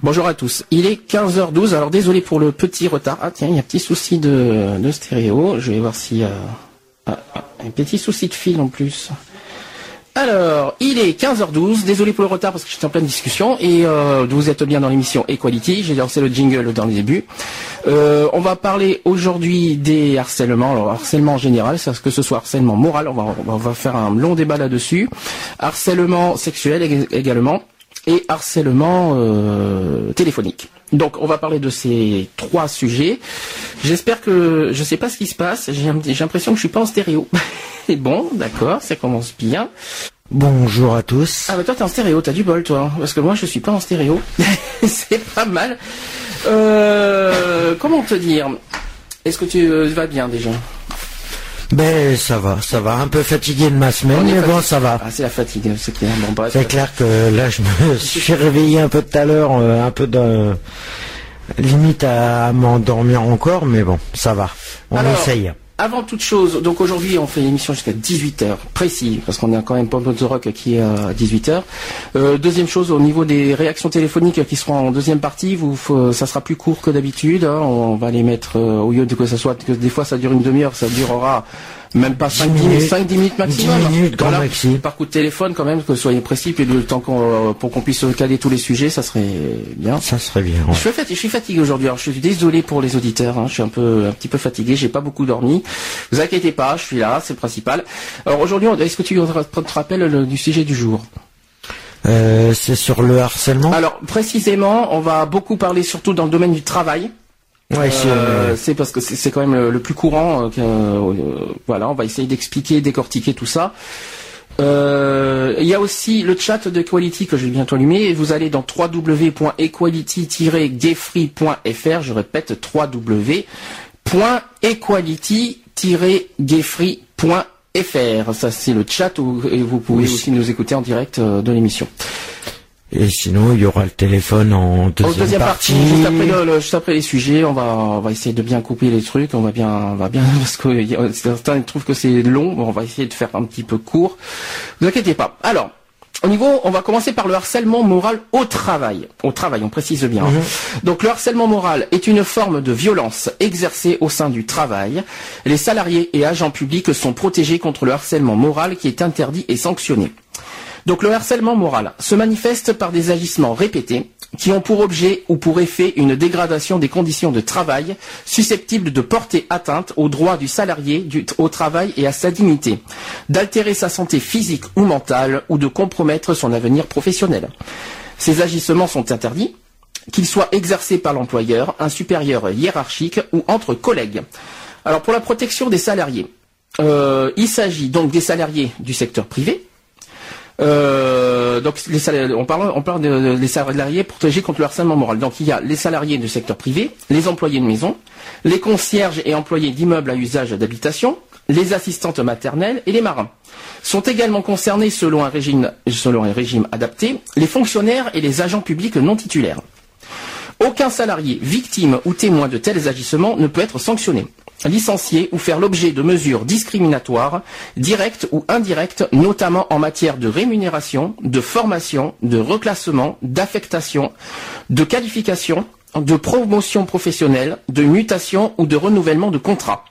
Bonjour à tous. Il est 15h12. Alors désolé pour le petit retard. Ah tiens, il y a un petit souci de, stéréo. Je vais voir a ah, ah, un petit souci de fil en plus. Alors, il est 15h12. Désolé pour le retard parce que j'étais en pleine discussion et euh, vous êtes bien dans l'émission Equality. J'ai lancé le jingle dans le début. Euh, on va parler aujourd'hui des harcèlements. Alors, harcèlement en général, c'est que ce soit harcèlement moral. On va, on va faire un long débat là-dessus. Harcèlement sexuel également et harcèlement euh, téléphonique. Donc on va parler de ces trois sujets. J'espère que je sais pas ce qui se passe. J'ai l'impression que je suis pas en stéréo. Et bon, d'accord, ça commence bien. Bonjour à tous. Ah bah toi t'es en stéréo, t'as du bol toi, parce que moi je suis pas en stéréo. C'est pas mal. Euh, comment te dire? Est-ce que tu euh, vas bien déjà? Ben ça va, ça va. Un peu fatigué de ma semaine, mais bon ça va. Ah c'est la fatigue, c'est clair. Bon, c'est clair que là je me suis réveillé un peu tout à l'heure, euh, un peu de limite à, m'endormir encore, mais bon, ça va. On essaye. Avant toute chose, donc aujourd'hui on fait l'émission jusqu'à 18h, précis, parce qu'on est quand même pas de rock qui est à 18h. Euh, deuxième chose, au niveau des réactions téléphoniques qui seront en deuxième partie, ça sera plus court que d'habitude. Hein. on va les mettre, euh, au lieu de que ça soit, que des fois ça dure une demi-heure, ça durera même pas 5 minutes, 5 minutes maximum. 10 minutes, grand maxi. Par coup de téléphone quand même, que soyez précis, puis le temps qu'on, pour qu'on puisse caler tous les sujets, ça serait bien. Ça serait bien. Je, suis fatigué, je suis fatigué aujourd'hui. Alors je suis désolé pour les auditeurs. Hein, je suis un peu, un petit peu fatigué. J'ai pas beaucoup dormi. Vous inquiétez pas, je suis là, c'est le principal. Alors aujourd'hui, est-ce que tu te rappelles du sujet du jour? Euh, C'est sur le harcèlement? Alors précisément, on va beaucoup parler surtout dans le domaine du travail. Ouais, euh, c'est parce que c'est quand même le, plus courant. Euh, voilà, on va essayer d'expliquer, décortiquer tout ça. Il y a aussi le chat de Equality que je vais bientôt allumer. vous allez dans www.equality-gayfree.fr. Je répète www.equality gayfree.fr. Ça, c'est le chat où, et vous pouvez aussi nous écouter en direct euh, de l'émission. Et sinon, il y aura le téléphone en deuxième, partie. juste, après les sujets, on va, on va essayer de bien couper les trucs. On va bien, on va bien, parce que certains trouvent que c'est long. on va essayer de faire un petit peu court. Ne vous inquiétez pas. Alors, au niveau, on va commencer par le harcèlement moral au travail. Au travail, on précise bien. Mhm. Donc le harcèlement moral est une forme de violence exercée au sein du travail. Les salariés et agents publics sont protégés contre le harcèlement moral qui est interdit et sanctionné. Donc le harcèlement moral se manifeste par des agissements répétés qui ont pour objet ou pour effet une dégradation des conditions de travail susceptibles de porter atteinte aux droits du salarié au travail et à sa dignité, d'altérer sa santé physique ou mentale ou de compromettre son avenir professionnel. Ces agissements sont interdits, qu'ils soient exercés par l'employeur, un supérieur hiérarchique ou entre collègues. Alors pour la protection des salariés, euh, il s'agit donc des salariés du secteur privé, euh, on parle, on parle des salariés protégés contre le harcèlement moral. Donc il y a les salariés du secteur privé, les employés de maison, les concierges et employés d'immeubles à usage d'habitation, les assistantes maternelles et les marins. Sont également concernés selon un régime adapté les fonctionnaires et les agents publics non titulaires. Aucun salarié, victime ou témoin de tels agissements ne peut être sanctionné licencier ou faire l'objet de mesures discriminatoires, directes ou indirectes, notamment en matière de rémunération, de formation, de reclassement, d'affectation, de qualification, de promotion professionnelle, de mutation ou de renouvellement de contrat.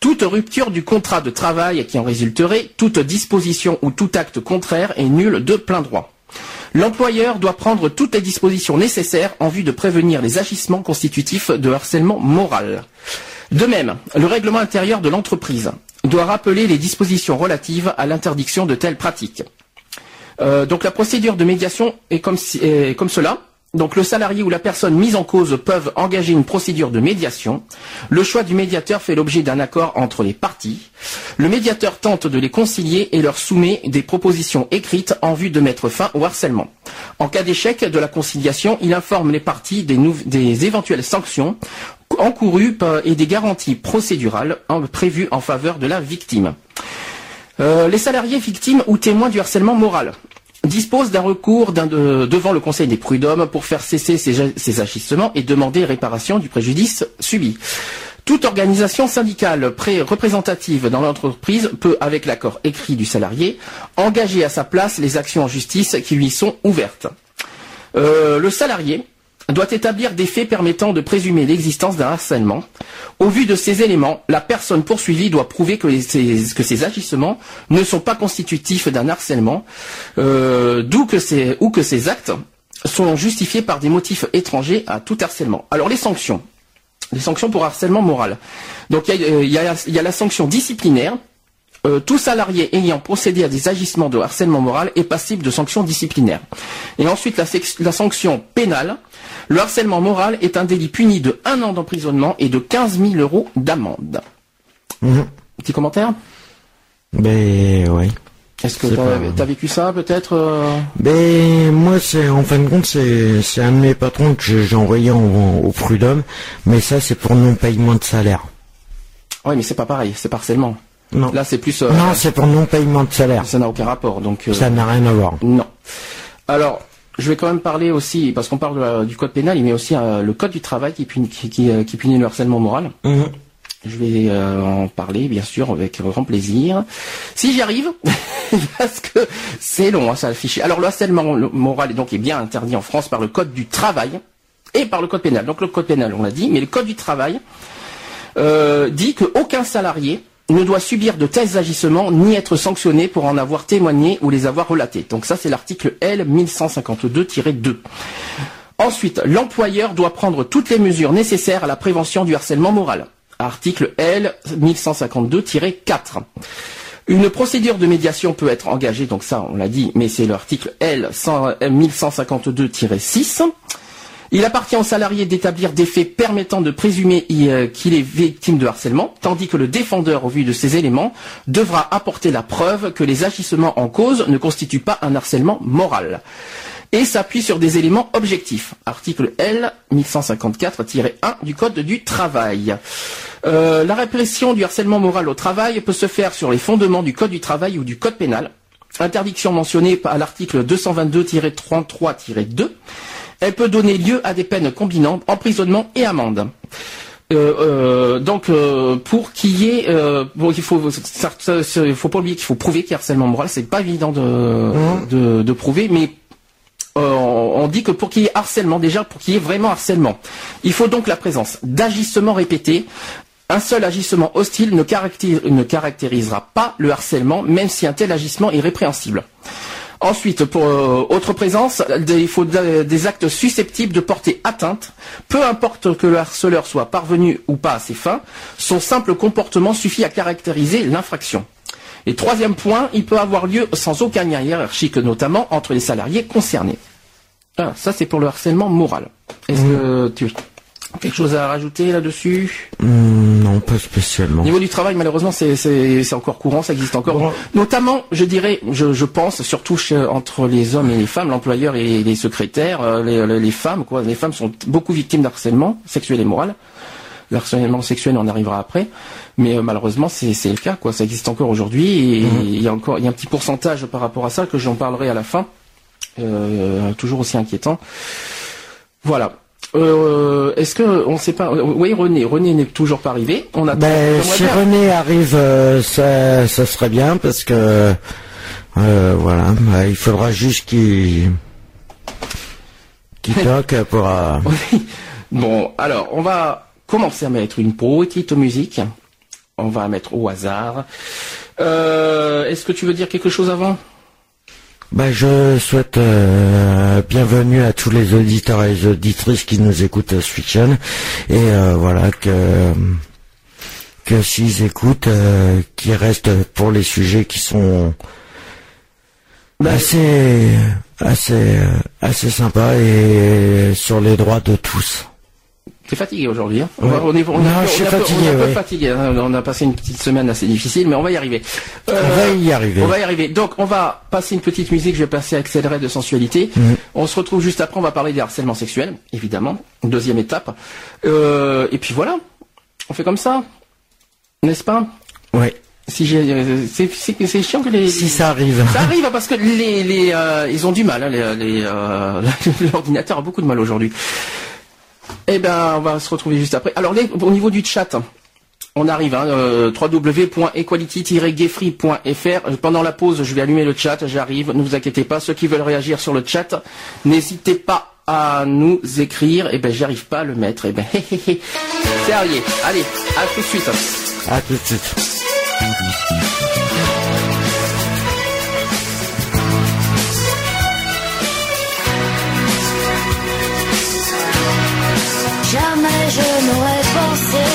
Toute rupture du contrat de travail qui en résulterait, toute disposition ou tout acte contraire est nul de plein droit. L'employeur doit prendre toutes les dispositions nécessaires en vue de prévenir les agissements constitutifs de harcèlement moral. De même, le règlement intérieur de l'entreprise doit rappeler les dispositions relatives à l'interdiction de telles pratiques. Euh, donc la procédure de médiation est comme, cela. Donc le salarié ou la personne mise en cause peuvent engager une procédure de médiation. Le choix du médiateur fait l'objet d'un accord entre les parties. Le médiateur tente de les concilier et leur soumet des propositions écrites en vue de mettre fin au harcèlement. En cas d'échec de la conciliation, il informe les parties des éventuelles sanctions encourues et des garanties procédurales prévues en faveur de la victime. Euh, les salariés victimes ou témoins du harcèlement moral dispose d'un recours devant le Conseil des prud'hommes pour faire cesser ces, agissements et demander réparation du préjudice subi. Toute organisation syndicale représentative dans l'entreprise peut, avec l'accord écrit du salarié, engager à sa place les actions en justice qui lui sont ouvertes. Euh, le salarié doit établir des faits permettant de présumer l'existence d'un harcèlement. Au vu de ces éléments, la personne poursuivie doit prouver que, ces, agissements ne sont pas constitutifs d'un harcèlement, euh, d'où que ces, ou que ces actes sont justifiés par des motifs étrangers à tout harcèlement. Alors les sanctions. Les sanctions pour harcèlement moral. Donc il y, a, la sanction disciplinaire. Euh, tout salarié ayant procédé à des agissements de harcèlement moral est passible de sanctions disciplinaires. Et ensuite la sanction pénale le harcèlement moral est un délit puni de un an d'emprisonnement et de 15 000 euros d'amende. Mhm. Petit commentaire Ben oui. Est-ce que tu as, vécu ça peut-être euh Ben moi c'est en fin de compte c'est un de mes patrons que j'ai envoyé au prud'homme, mais ça c'est pour non paiement de salaire. Oui mais c'est pas pareil, c'est harcèlement. Non. Là c'est plus. Euh, non c'est pour non paiement de salaire. Ça n'a aucun rapport donc. Euh, ça n'a rien à voir. Non. Alors je vais quand même parler aussi, parce qu'on parle du code pénal, il met aussi euh, le code du travail qui punit, qui, euh, punit le harcèlement moral. Mhm. Je vais euh, en parler, bien sûr, avec grand plaisir. Si j'y arrive, parce que c'est long, hein, ça affiche. Alors le harcèlement moral est donc est bien interdit en France par le code du travail et par le code pénal. Donc le code pénal, on l'a dit, mais le code du travail dit qu'aucun salarié ne doit subir de tels agissements ni être sanctionné pour en avoir témoigné ou les avoir relatés. Donc ça, c'est l'article L 1152-2. Ensuite, l'employeur doit prendre toutes les mesures nécessaires à la prévention du harcèlement moral. Article L 1152-4. Une procédure de médiation peut être engagée, donc ça on l'a dit, mais c'est l'article L 1152-6. Il appartient au salarié d'établir des faits permettant de présumer euh, qu'il est victime de harcèlement, tandis que le défendeur, au vu de ces éléments, devra apporter la preuve que les agissements en cause ne constituent pas un harcèlement moral et s'appuie sur des éléments objectifs. Article L 1154-1 du Code du travail. Euh, la répression du harcèlement moral au travail peut se faire sur les fondements du Code du travail ou du Code pénal. Interdiction mentionnée à l'article 222-33-2 elle peut donner lieu à des peines combinant emprisonnement et amende. Euh, euh, donc euh, pour qu'il y ait bon, il faut faut pas oublier qu'il faut prouver qu'il y a harcèlement moral c'est pas évident de, mmh. de, prouver mais on dit que pour qu'il y ait harcèlement déjà pour qu'il y ait vraiment harcèlement il faut donc la présence d'agissements répétés un seul agissement hostile ne, ne caractérisera pas le harcèlement même si un tel agissement est répréhensible Ensuite, pour euh, autre présence, il faut des actes susceptibles de porter atteinte, peu importe que le harceleur soit parvenu ou pas à ses fins, son simple comportement suffit à caractériser l'infraction. Et troisième point, il peut avoir lieu sans aucun lien hiérarchique, notamment entre les salariés concernés. Ah, ça c'est pour le harcèlement moral. Est-ce que tu Quelque chose à rajouter là-dessus hmm, Non, pas spécialement. Au niveau du travail, malheureusement, c'est encore courant, ça existe encore. Notamment, je dirais, je, pense, surtout entre les hommes et les femmes, l'employeur et les secrétaires, euh, les, femmes, quoi. Les femmes sont beaucoup victimes d'harcèlement sexuel et moral. L'harcèlement sexuel, on arrivera après, mais euh, malheureusement, c'est le cas, quoi. Ça existe encore aujourd'hui, et mhm. il y a encore, il y a un petit pourcentage par rapport à ça que j'en parlerai à la fin, euh, toujours aussi inquiétant. Voilà. Euh, Est-ce que on sait pas Oui, René. René n'est toujours pas arrivé. On a. Ben, si René arrive, euh, ça, ça serait bien parce que euh, voilà, bah, il faudra juste qu'il qu'il toque pour. Euh, bon, alors on va commencer à mettre une petite musique. On va mettre au hasard. Est-ce que tu veux dire quelque chose avant? Bah, je souhaite euh, bienvenue à tous les auditeurs et les auditrices qui nous écoutent à Switchen et euh, voilà que que s'ils écoutent, euh, qu'ils restent pour les sujets qui sont assez, assez, assez sympa et sur les droits de tous. T'es fatigué aujourd'hui, hein Ouais. On est, on est- Non, on je suis peu- fatigué, on ouais. fatigué, hein. A passé une petite semaine assez difficile, mais on va y arriver. Euh, On va y arriver. On va y arriver. Donc, on va passer une petite musique. Je vais passer Accéléré de sensualité. Mhm. On se retrouve juste après. On va parler des harcèlements sexuels, évidemment. Deuxième étape. Euh, et puis voilà. On fait comme ça, n'est-ce pas? Ouais. Si euh, c'est, chiant que les. Si ça arrive. Ça arrive parce que les, les euh, ils ont du mal. hein, les, les, euh, l'ordinateur a beaucoup de mal aujourd'hui. Eh ben, on va se retrouver juste après. Alors, au niveau du chat, on arrive. Hein, euh, www.equality-gayfree.fr. Pendant la pause, je vais allumer le chat. J'arrive. Ne vous inquiétez pas. Ceux qui veulent réagir sur le chat, n'hésitez pas à nous écrire. Eh ben, j'arrive pas à le mettre. Eh ben, c'est. Allez, à tout de suite. À tout de suite. Je n'aurais pensé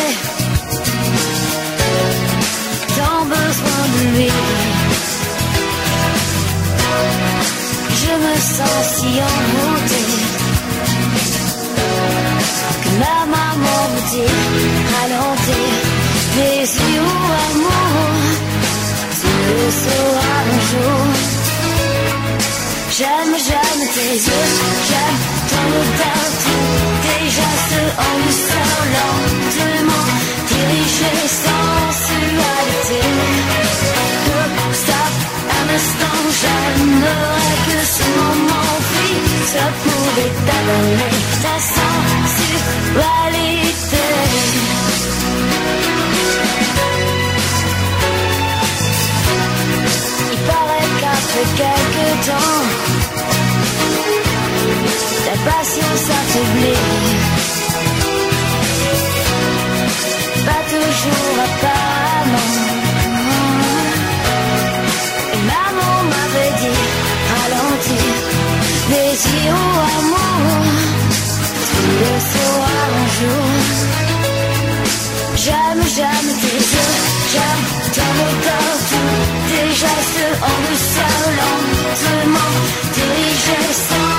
tant besoin de lui. Je me sens si envoûtée que ma maman me dit ralentir. Désir ou amour, tu le sauras un jour. J'aime, j'aime tes yeux, j'aime ton odeur, tes gestes en douceur, lentement dirigés sensualité. Stop, un instant, j'aimerais que ce moment fixe pouvait t'abonner ta sensualité. Il paraît qu'après quelques temps, patience affaiblit. Pas toujours apparemment. Et maman m'avait dit ralentir. Désir ou amour, tu le sauras un jour. J'aime, j'aime tes yeux, j'aime ton odeur, tous tes gestes en douceur, lentement dirigés sensualité.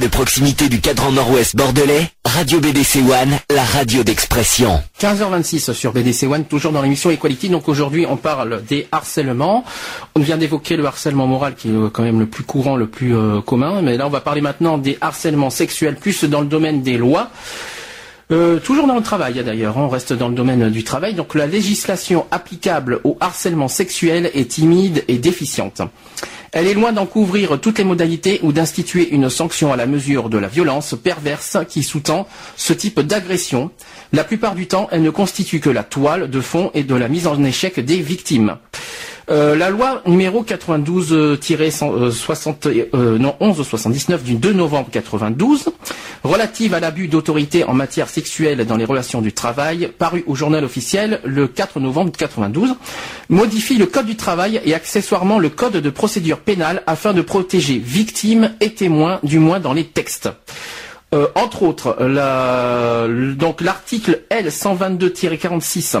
De proximité du cadran nord-ouest bordelais, Radio BDC One, la radio d'expression. 15h26 sur BDC One, toujours dans l'émission Equality. Donc aujourd'hui, on parle des harcèlements. On vient d'évoquer le harcèlement moral qui est quand même le plus courant, le plus euh, commun. Mais là, on va parler maintenant des harcèlements sexuels, plus dans le domaine des lois. Euh, toujours dans le travail d'ailleurs, on reste dans le domaine du travail. Donc la législation applicable au harcèlement sexuel est timide et déficiente. Elle est loin d'en couvrir toutes les modalités ou d'instituer une sanction à la mesure de la violence perverse qui sous-tend ce type d'agression. La plupart du temps, elle ne constitue que la toile de fond et de la mise en échec des victimes. Euh, la loi numéro 92-60, euh, 1179 du 2 novembre 92 relative à l'abus d'autorité en matière sexuelle dans les relations du travail, paru au journal officiel le 4 novembre 92, modifie le code du travail et accessoirement le code de procédure pénale afin de protéger victimes et témoins, du moins dans les textes. Euh, entre autres, donc l'article L 122-46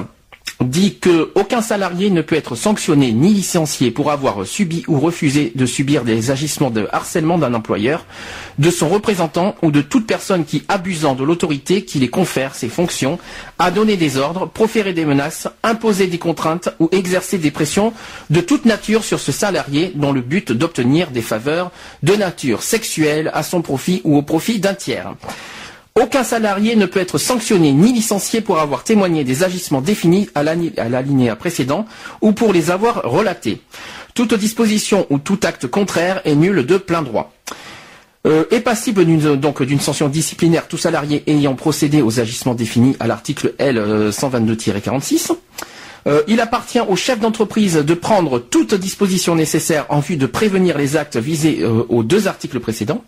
dit que aucun salarié ne peut être sanctionné ni licencié pour avoir subi ou refusé de subir des agissements de harcèlement d'un employeur, de son représentant ou de toute personne qui, abusant de l'autorité qui les confère ses fonctions, a donné des ordres, proféré des menaces, imposé des contraintes ou exercé des pressions de toute nature sur ce salarié dans le but d'obtenir des faveurs de nature sexuelle à son profit ou au profit d'un tiers. Aucun salarié ne peut être sanctionné ni licencié pour avoir témoigné des agissements définis à l'alinéa précédent ou pour les avoir relatés. Toute disposition ou tout acte contraire est nul de plein droit. Euh, est passible donc d'une sanction disciplinaire tout salarié ayant procédé aux agissements définis à l'article L euh, 122-46. Euh, il appartient au chef d'entreprise de prendre toute disposition nécessaire en vue de prévenir les actes visés euh, aux deux articles précédents.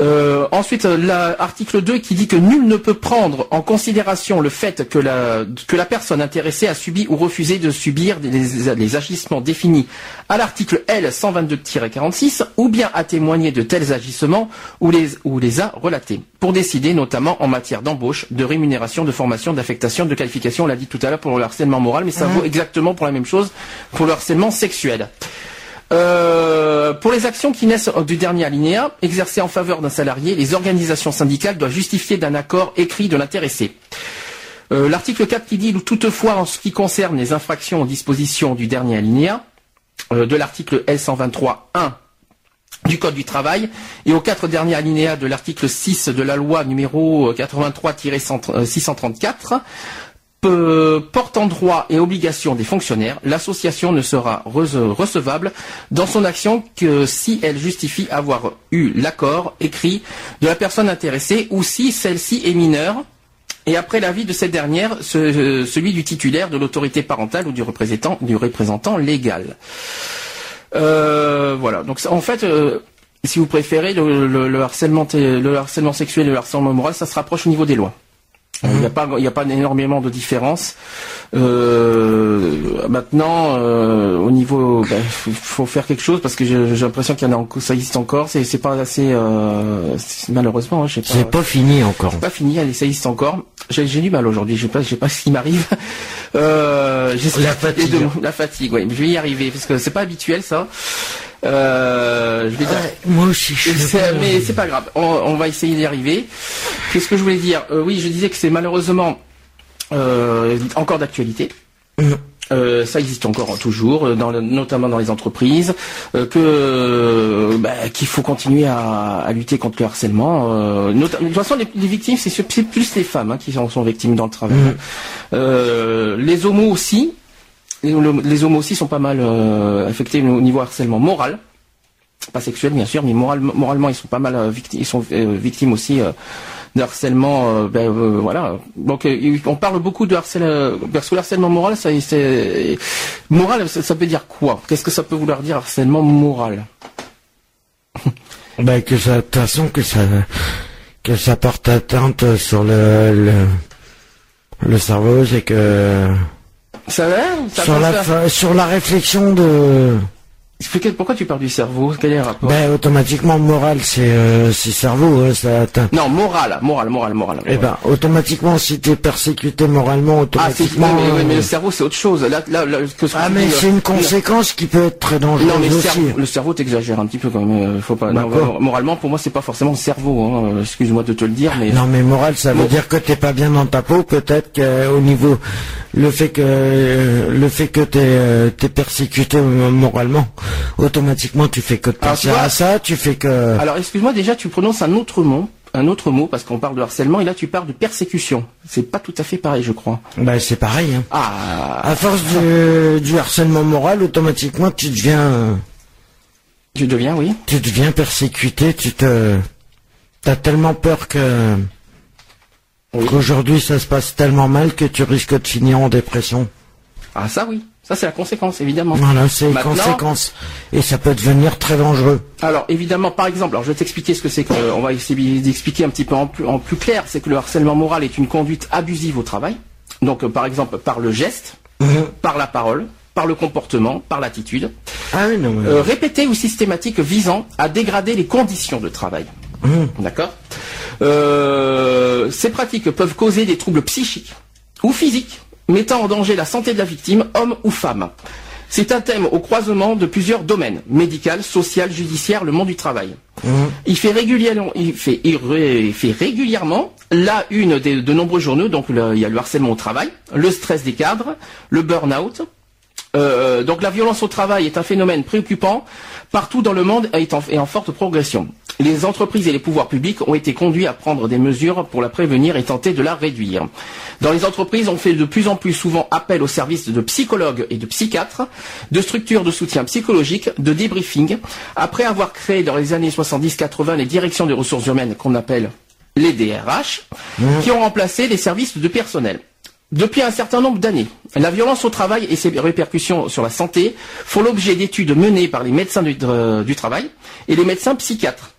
Euh, ensuite, euh, l'article 2 qui dit que nul ne peut prendre en considération le fait que la, que la personne intéressée a subi ou refusé de subir des- les, les agissements définis à l'article L 122-46 ou bien a témoigné de tels agissements ou les, ou les a relatés pour décider notamment en matière d'embauche, de rémunération, de formation, d'affectation, de qualification. On l'a dit tout à l'heure pour le harcèlement moral, mais ça vaut exactement pour la même chose pour le harcèlement sexuel. Euh, pour les actions qui naissent du dernier alinéa, exercées en faveur d'un salarié, les organisations syndicales doivent justifier d'un accord écrit de l'intéressé. Euh, L'article 4 qui dit toutefois en ce qui concerne les infractions aux dispositions du dernier alinéa euh, de l'article L123.1 du Code du travail et aux quatre derniers alinéas de l'article 6 de la loi numéro 83-634 peu- portant droit et obligation des fonctionnaires, l'association ne sera re- recevable dans son action que si elle justifie avoir eu l'accord écrit de la personne intéressée ou si celle-ci est mineure et après l'avis de cette dernière, ce- celui du titulaire de l'autorité parentale ou du représentant, légal. Euh, voilà. Donc en fait, euh, si vous préférez, le harcèlement sexuel et le harcèlement moral, ça se rapproche au niveau des lois. Euh, Il n'y a pas, il n'y a pas énormément de différence. Euh, maintenant, euh, au niveau, ben, faut, faut faire quelque chose parce que j'ai l'impression qu'il y en a, encore- ça existe encore. C'est, c'est pas assez, euh, malheureusement, hein, pas. C'est pas fini encore. C'est pas fini, allez, ça existe encore. J'ai du mal aujourd'hui, je sais pas, je sais pas ce qui m'arrive. La fatigue. de- la fatigue, oui. Je vais y arriver parce que c'est pas habituel ça. Euh, je vais dire. Moi aussi, je mais c'est pas grave, on, on va essayer d'y arriver. Qu'est-ce que je voulais dire Euh, Oui, je disais que c'est malheureusement euh, encore d'actualité. Euh, ça existe encore toujours, dans le- notamment dans les entreprises, euh, que euh, bah, qu'il faut continuer à, à lutter contre le harcèlement. de toute façon, les, les victimes, c'est plus les femmes hein, qui en sont victimes dans le travail. Euh, les homos aussi, les, le- les homos aussi sont pas mal euh, affectés au niveau harcèlement moral pas sexuel bien sûr, mais moral- moralement ils sont pas mal euh, victimes, ils sont euh, victimes aussi de harcèlement. ben, voilà. Donc on parle beaucoup de harcèlement, parce que le harcèlement moral, ça, c'est moral, ça, veut dire quoi? Qu'est-ce que ça peut vouloir dire harcèlement moral? Ben que ça, de toute façon que ça, que ça porte atteinte sur le, le cerveau, c'est que Ça va? Ça sur la, sur réflexion de, pourquoi tu parles du cerveau Quel est le rapport ben automatiquement moral, c'est euh, c'est cerveau, hein, ça atteint. Non, moral, moral, moral, moral. Eh ben automatiquement, si t'es persécuté moralement, ah, automatiquement. oui, mais, mais le euh, cerveau c'est autre chose. Là, là, là, que ce ah tu mais c'est une conséquence qui peut être très dangereuse Non mais le aussi. cerveau, le cerveau t'exagères un petit peu quand même. euh, Faut pas. non, D'accord. moralement, pour moi, c'est pas forcément le cerveau. Hein, euh, Excuse-moi de te le dire, mais Non mais moral, ça veut Bon. dire que t'es pas bien dans ta peau. Peut-être qu'au niveau le fait que euh, le fait que t'es euh, t'es persécuté euh, moralement, automatiquement tu fais que de penser à ça. Tu fais que Alors, excuse-moi, déjà, tu prononces un autre mot. un autre mot parce qu'on parle de harcèlement et là tu parles de persécution. C'est pas tout à fait pareil, je crois. Bah c'est pareil. Hein. Ah, À force du, du harcèlement moral, automatiquement tu deviens, tu deviens, oui. tu deviens persécuté. Tu te, t'as tellement peur que Oui. qu'aujourd'hui ça se passe tellement mal que tu risques de finir en dépression. Ah ça oui, ça c'est la conséquence évidemment. Voilà, c'est les Maintenant- conséquences et ça peut devenir très dangereux. Alors évidemment, par exemple, alors je vais t'expliquer ce que c'est que, on va essayer d'expliquer un petit peu en plus, en plus clair, c'est que le harcèlement moral est une conduite abusive au travail. Donc euh, par exemple par le geste, par la parole, par le comportement, par l'attitude, Ah oui non. mais- euh, répété ou systématique visant à dégrader les conditions de travail. D'accord Euh, Ces pratiques peuvent causer des troubles psychiques ou physiques, mettant en danger la santé de la victime, homme ou femme. C'est un thème au croisement de plusieurs domaines, médical, social, judiciaire, le monde du travail. Il, fait régulièrement, il, fait, il ré- il fait régulièrement la une des- de nombreux journaux, donc le- il y a le harcèlement au travail, le stress des cadres, le burn-out, euh, donc la violence au travail est un phénomène préoccupant partout dans le monde et en, forte progression. Les entreprises et les pouvoirs publics ont été conduits à prendre des mesures pour la prévenir et tenter de la réduire. Dans les entreprises, on fait de plus en plus souvent appel aux services de psychologues et de psychiatres, de structures de soutien psychologique, de débriefing. Après avoir créé dans les années 70-80 les directions des ressources humaines qu'on appelle les DRH, qui ont remplacé les services de personnel. Depuis un certain nombre d'années, la violence au travail et ses répercussions sur la santé font l'objet d'études menées par les médecins du, euh, du travail et les médecins psychiatres.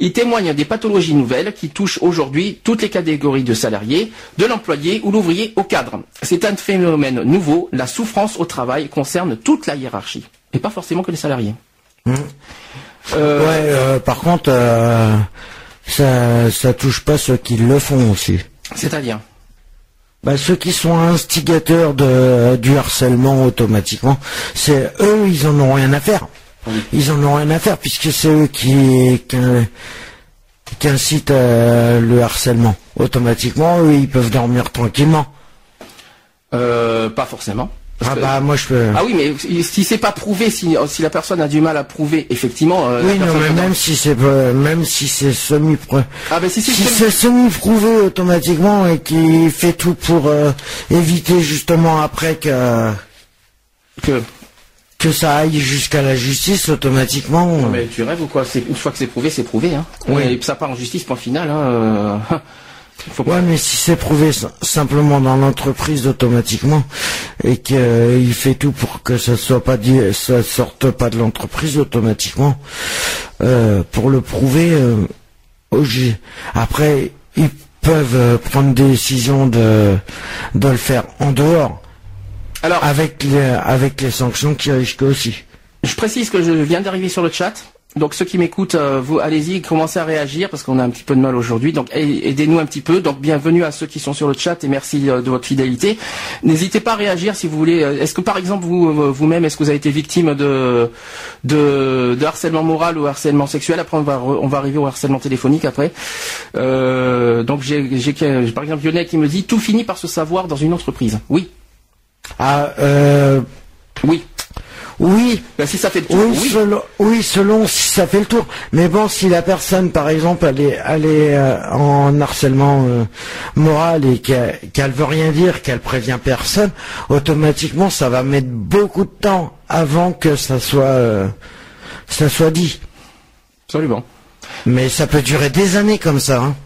Ils témoignent des pathologies nouvelles qui touchent aujourd'hui toutes les catégories de salariés, de l'employé ou l'ouvrier au cadre. C'est un phénomène nouveau. La souffrance au travail concerne toute la hiérarchie et pas forcément que les salariés. Euh, Ouais, euh, par contre, euh, ça, ça touche pas ceux qui le font aussi. C'est-à-dire? Bah, ceux qui sont instigateurs de, du harcèlement automatiquement, c'est eux, ils en ont rien à faire. Ils en ont rien à faire puisque c'est eux qui, qui, qui incitent euh, le harcèlement. Automatiquement, eux, ils peuvent dormir tranquillement. euh, Pas forcément. Ah bah moi je peux. Ah oui, mais si, c'est pas prouvé, si, si la personne a du mal à prouver, effectivement. euh, oui, non, mais même si c'est même si c'est semi Ah ben si c'est si semi- c'est semi prouvé automatiquement et qui fait tout pour euh, éviter justement après que que. que ça aille jusqu'à la justice automatiquement. euh, Mais tu rêves ou quoi? Une fois que c'est prouvé, c'est prouvé. Hein. Oui. Et ça part en justice, point final. Hein. Euh, Faut pas. Ouais, mais si c'est prouvé simplement dans l'entreprise automatiquement et qu'il fait tout pour que ça soit pas dit, ça sorte pas de l'entreprise automatiquement, euh, pour le prouver, euh, après ils peuvent euh, prendre des décisions de de le faire en dehors Alors, avec les avec les sanctions qui risquent aussi. je précise que je viens d'arriver sur le chat. Donc ceux qui m'écoutent, euh, vous allez-y, commencez à réagir parce qu'on a un petit peu de mal aujourd'hui. Donc aidez-nous un petit peu. Donc bienvenue à ceux qui sont sur le chat et merci euh, de votre fidélité. N'hésitez pas à réagir si vous voulez. Euh, Est-ce que par exemple vous vous-même, est-ce que vous avez été victime de, de de harcèlement moral ou harcèlement sexuel? Après on va re- on va arriver au harcèlement téléphonique après. Euh, donc j'ai par exemple Lionel qui me dit tout finit par se savoir dans une entreprise. Oui, Ah, euh, oui. Oui, Ben, si ça fait le tour, Oui, oui. selon, oui, selon si ça fait le tour. Mais bon, si la personne, par exemple, elle est, elle est euh, en harcèlement euh, moral et qu'elle qu'elle veut rien dire, qu'elle prévient personne, automatiquement, ça va mettre beaucoup de temps avant que ça soit, euh, ça soit dit. Absolument. Mais ça peut durer des années comme ça. Hein.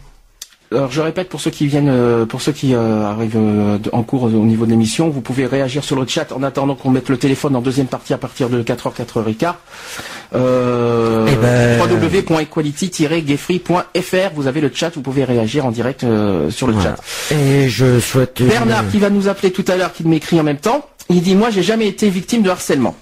Alors je répète pour ceux qui viennent, euh, pour ceux qui euh, arrivent euh, en cours au niveau de l'émission, vous pouvez réagir sur le chat en attendant qu'on mette le téléphone en deuxième partie à partir de 4h, 4h15. Euh, Eh ben- www.equality-gayfree.fr Vous avez le chat, vous pouvez réagir en direct sur le Voilà. chat. Et je souhaite. une- Bernard qui va nous appeler tout à l'heure, qui m'écrit en même temps, il dit moi j'ai jamais été victime de harcèlement.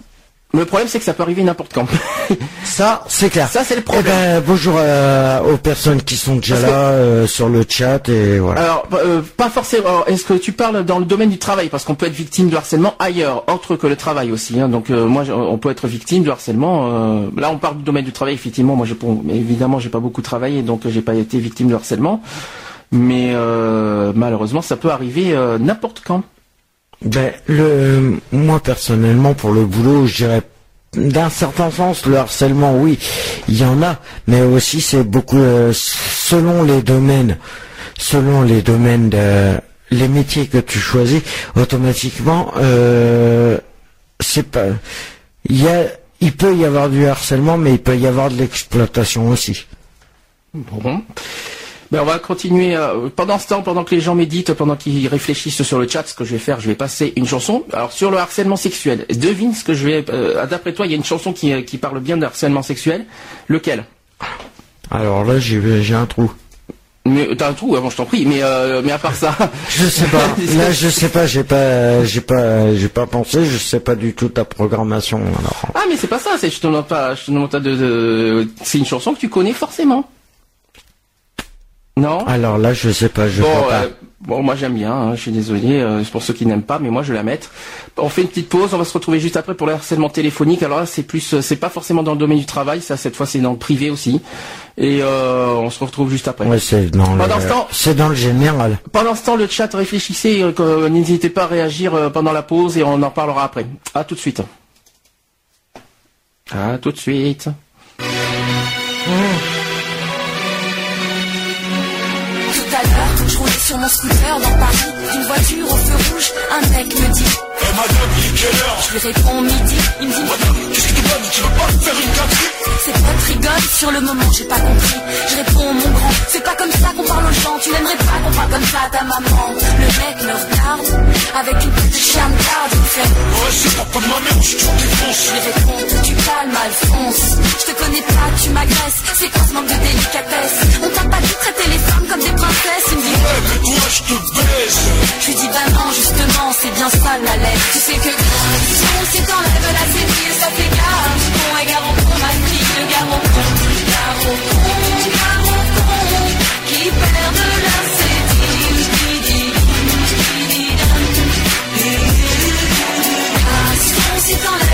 Le problème c'est que ça peut arriver n'importe quand. Ça, c'est clair. Ça, c'est le Eh problème. ben, bonjour euh, aux personnes qui sont déjà que- là euh, sur le chat et voilà. Alors, euh, pas forcément. Est-ce que tu parles dans le domaine du travail? Parce qu'on peut être victime de harcèlement ailleurs, autre que le travail aussi. hein. Donc, euh, moi, on peut être victime de harcèlement. là, on parle du domaine du travail. Effectivement, moi, évidemment, j'ai pas beaucoup travaillé, donc j'ai pas été victime de harcèlement. Mais malheureusement, ça peut arriver n'importe quand. Ben, le, moi personnellement, pour le boulot, je dirais d'un certain sens, le harcèlement, oui, il y en a, mais aussi c'est beaucoup euh, selon les domaines, selon les domaines de les métiers que tu choisis, automatiquement, euh, c'est pas, il y a, il peut y avoir du harcèlement, mais il peut y avoir de l'exploitation aussi. Bon. Ben, on va continuer euh, pendant ce temps, pendant que les gens méditent, pendant qu'ils réfléchissent sur le chat. Ce que je vais faire, je vais passer une chanson. Alors sur le harcèlement sexuel, devine ce que je vais. euh, D'après toi, il y a une chanson qui, euh, qui parle bien de harcèlement sexuel. Lequel? Alors là, j'ai j'ai un trou. Mais t'as un trou avant, je t'en prie. Mais euh, mais à part ça, Je sais pas. Là, je sais pas. J'ai pas, j'ai pas, j'ai pas pensé. Je sais pas du tout ta programmation. Alors. ah mais c'est pas ça. C'est je te demande pas. Je te demande pas de. de- C'est une chanson que tu connais forcément. Non. Alors là, je sais pas. Je Bon, vois pas. euh, bon, moi j'aime bien, hein, je suis désolé, euh, c'est pour ceux qui n'aiment pas, mais moi je vais la mettre. On fait une petite pause, on va se retrouver juste après pour le harcèlement téléphonique. Alors là, c'est plus, euh, c'est pas forcément dans le domaine du travail, ça cette fois c'est dans le privé aussi. Et euh, on se retrouve juste après. Ouais, c'est dans Pendant le, ce temps- c'est dans le général. Pendant ce temps, le chat réfléchissez, n'hésitez pas à réagir pendant la pause et on en parlera après. À tout de suite. À tout de suite. Tout sur mon scooter dans Paris, d'une voiture au feu rouge, un mec me dit Eh madame, il est quelle heure Je lui réponds midi, il me dit Madame, qu'est-ce que tu vas Tu veux pas me faire une gâterie Ses potes rigolent, sur le moment j'ai pas compris. Je réponds mon grand, c'est pas comme ça qu'on parle aux gens. Tu n'aimerais pas qu'on parle comme ça à ta maman. Le mec me regarde, avec une petite chien de garde Il me fait, Ouais, c'est papa de ma mère, je te défonce je lui réponds, tu calmes Alphonse. Je te connais pas, tu m'agresses C'est quoi ce manque de délicatesse? On t'a pas dit traiter les femmes comme des princesses Il me dit, Ouais, mais toi, je te baise Je lui dis bah non justement c'est bien ça la Tu sais que si on t'enlève la série ça fait et gare au con ma fille le gare au con con Qui perd de la si t'enlèves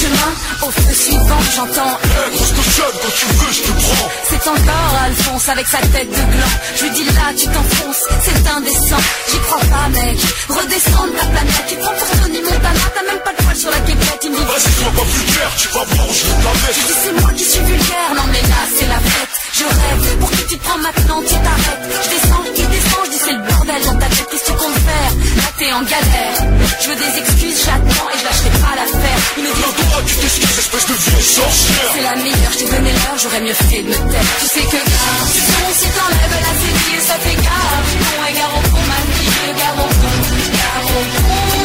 chemin, au feu suivant, j'entends Eh, grosse cochonne, quand tu veux, je te prends c'est encore Alphonse avec sa tête de gland. Je lui dis là, tu t'enfonces, c'est indécent. J'y crois pas, mec. Redescends de ta planète. Tu prends pour Tony Montana, t'as même pas de poil sur la quéquette. Il me dit, Vas-y, sois pas vulgaire, tu vas voir je te la je mettre dis c'est moi qui suis vulgaire. Non mais là, c'est la fête. Je rêve, pour qui tu te prends maintenant, tu t'arrêtes. Je descends, il descend, je dis c'est le bordel dans ta tête. Qu'est-ce que tu comptes faire? Là, t'es en galère. Je veux des excuses, j'attends et je lâcherai pas l'affaire. Il me dit, Non, toi, tu t'excuses, espèce de vieille sorcière C'est la meilleure, je t'ai donné l'heure, j'aurais mieux fait de me taire. Tu sais que si on si t'enlèves la série, ça fait gare. Con et gare au con, ma fille, gare au con. Gare au con,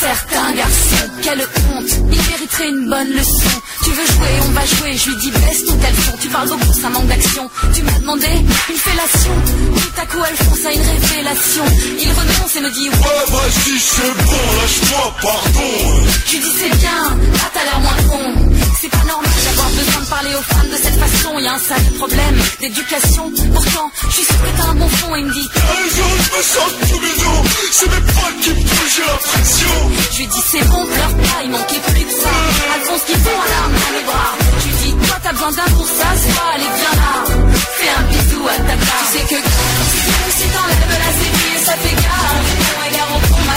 certains garçons. Quelle honte, il mériterait une bonne leçon. Tu veux jouer, on va jouer. Je lui dis baisse ton caleçon. Tu parles beaucoup, ça manque d'action. Tu m'as demandé une fellation. Tout à coup, Alphonse a une révélation. Il renonce et me dit ouais. Ouais, vas-y, c'est bon, lâche-moi, pardon Je lui dis c'est bien, là t'as l'air moins con. C'est pas normal d'avoir besoin de parler aux femmes de cette façon. Y a un sale problème d'éducation. Pourtant, je suis sûr que t'as un bon fond. Il me dit je me sens tout C'est mes potes qui me touchent, j'ai l'impression Je lui dis c'est bon, pleure pas, il manquait plus que ça. Alphonse qui fond à l'arme dans les bras. Je lui dis toi t'as besoin d'un pour ça, pas allez viens là. Fais un bisou à ta part. Tu sais que si t'enlèves la série, ça fait gare. Con et gare au ma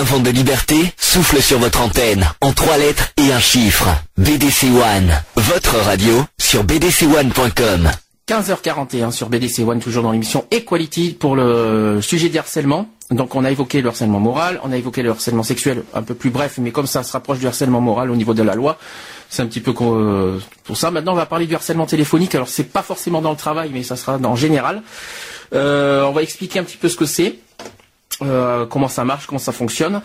Un vent de liberté souffle sur votre antenne en trois lettres et un chiffre. BDC One, votre radio sur bdc1.com. 15h41 sur BDC One, toujours dans l'émission Equality pour le sujet des harcèlements. Donc on a évoqué le harcèlement moral, on a évoqué le harcèlement sexuel, un peu plus bref, mais comme ça se rapproche du harcèlement moral au niveau de la loi, c'est un petit peu euh, pour ça. Maintenant on va parler du harcèlement téléphonique. Alors c'est pas forcément dans le travail, mais ça sera en général. Euh, on va expliquer un petit peu ce que c'est, euh, comment ça marche, comment ça fonctionne.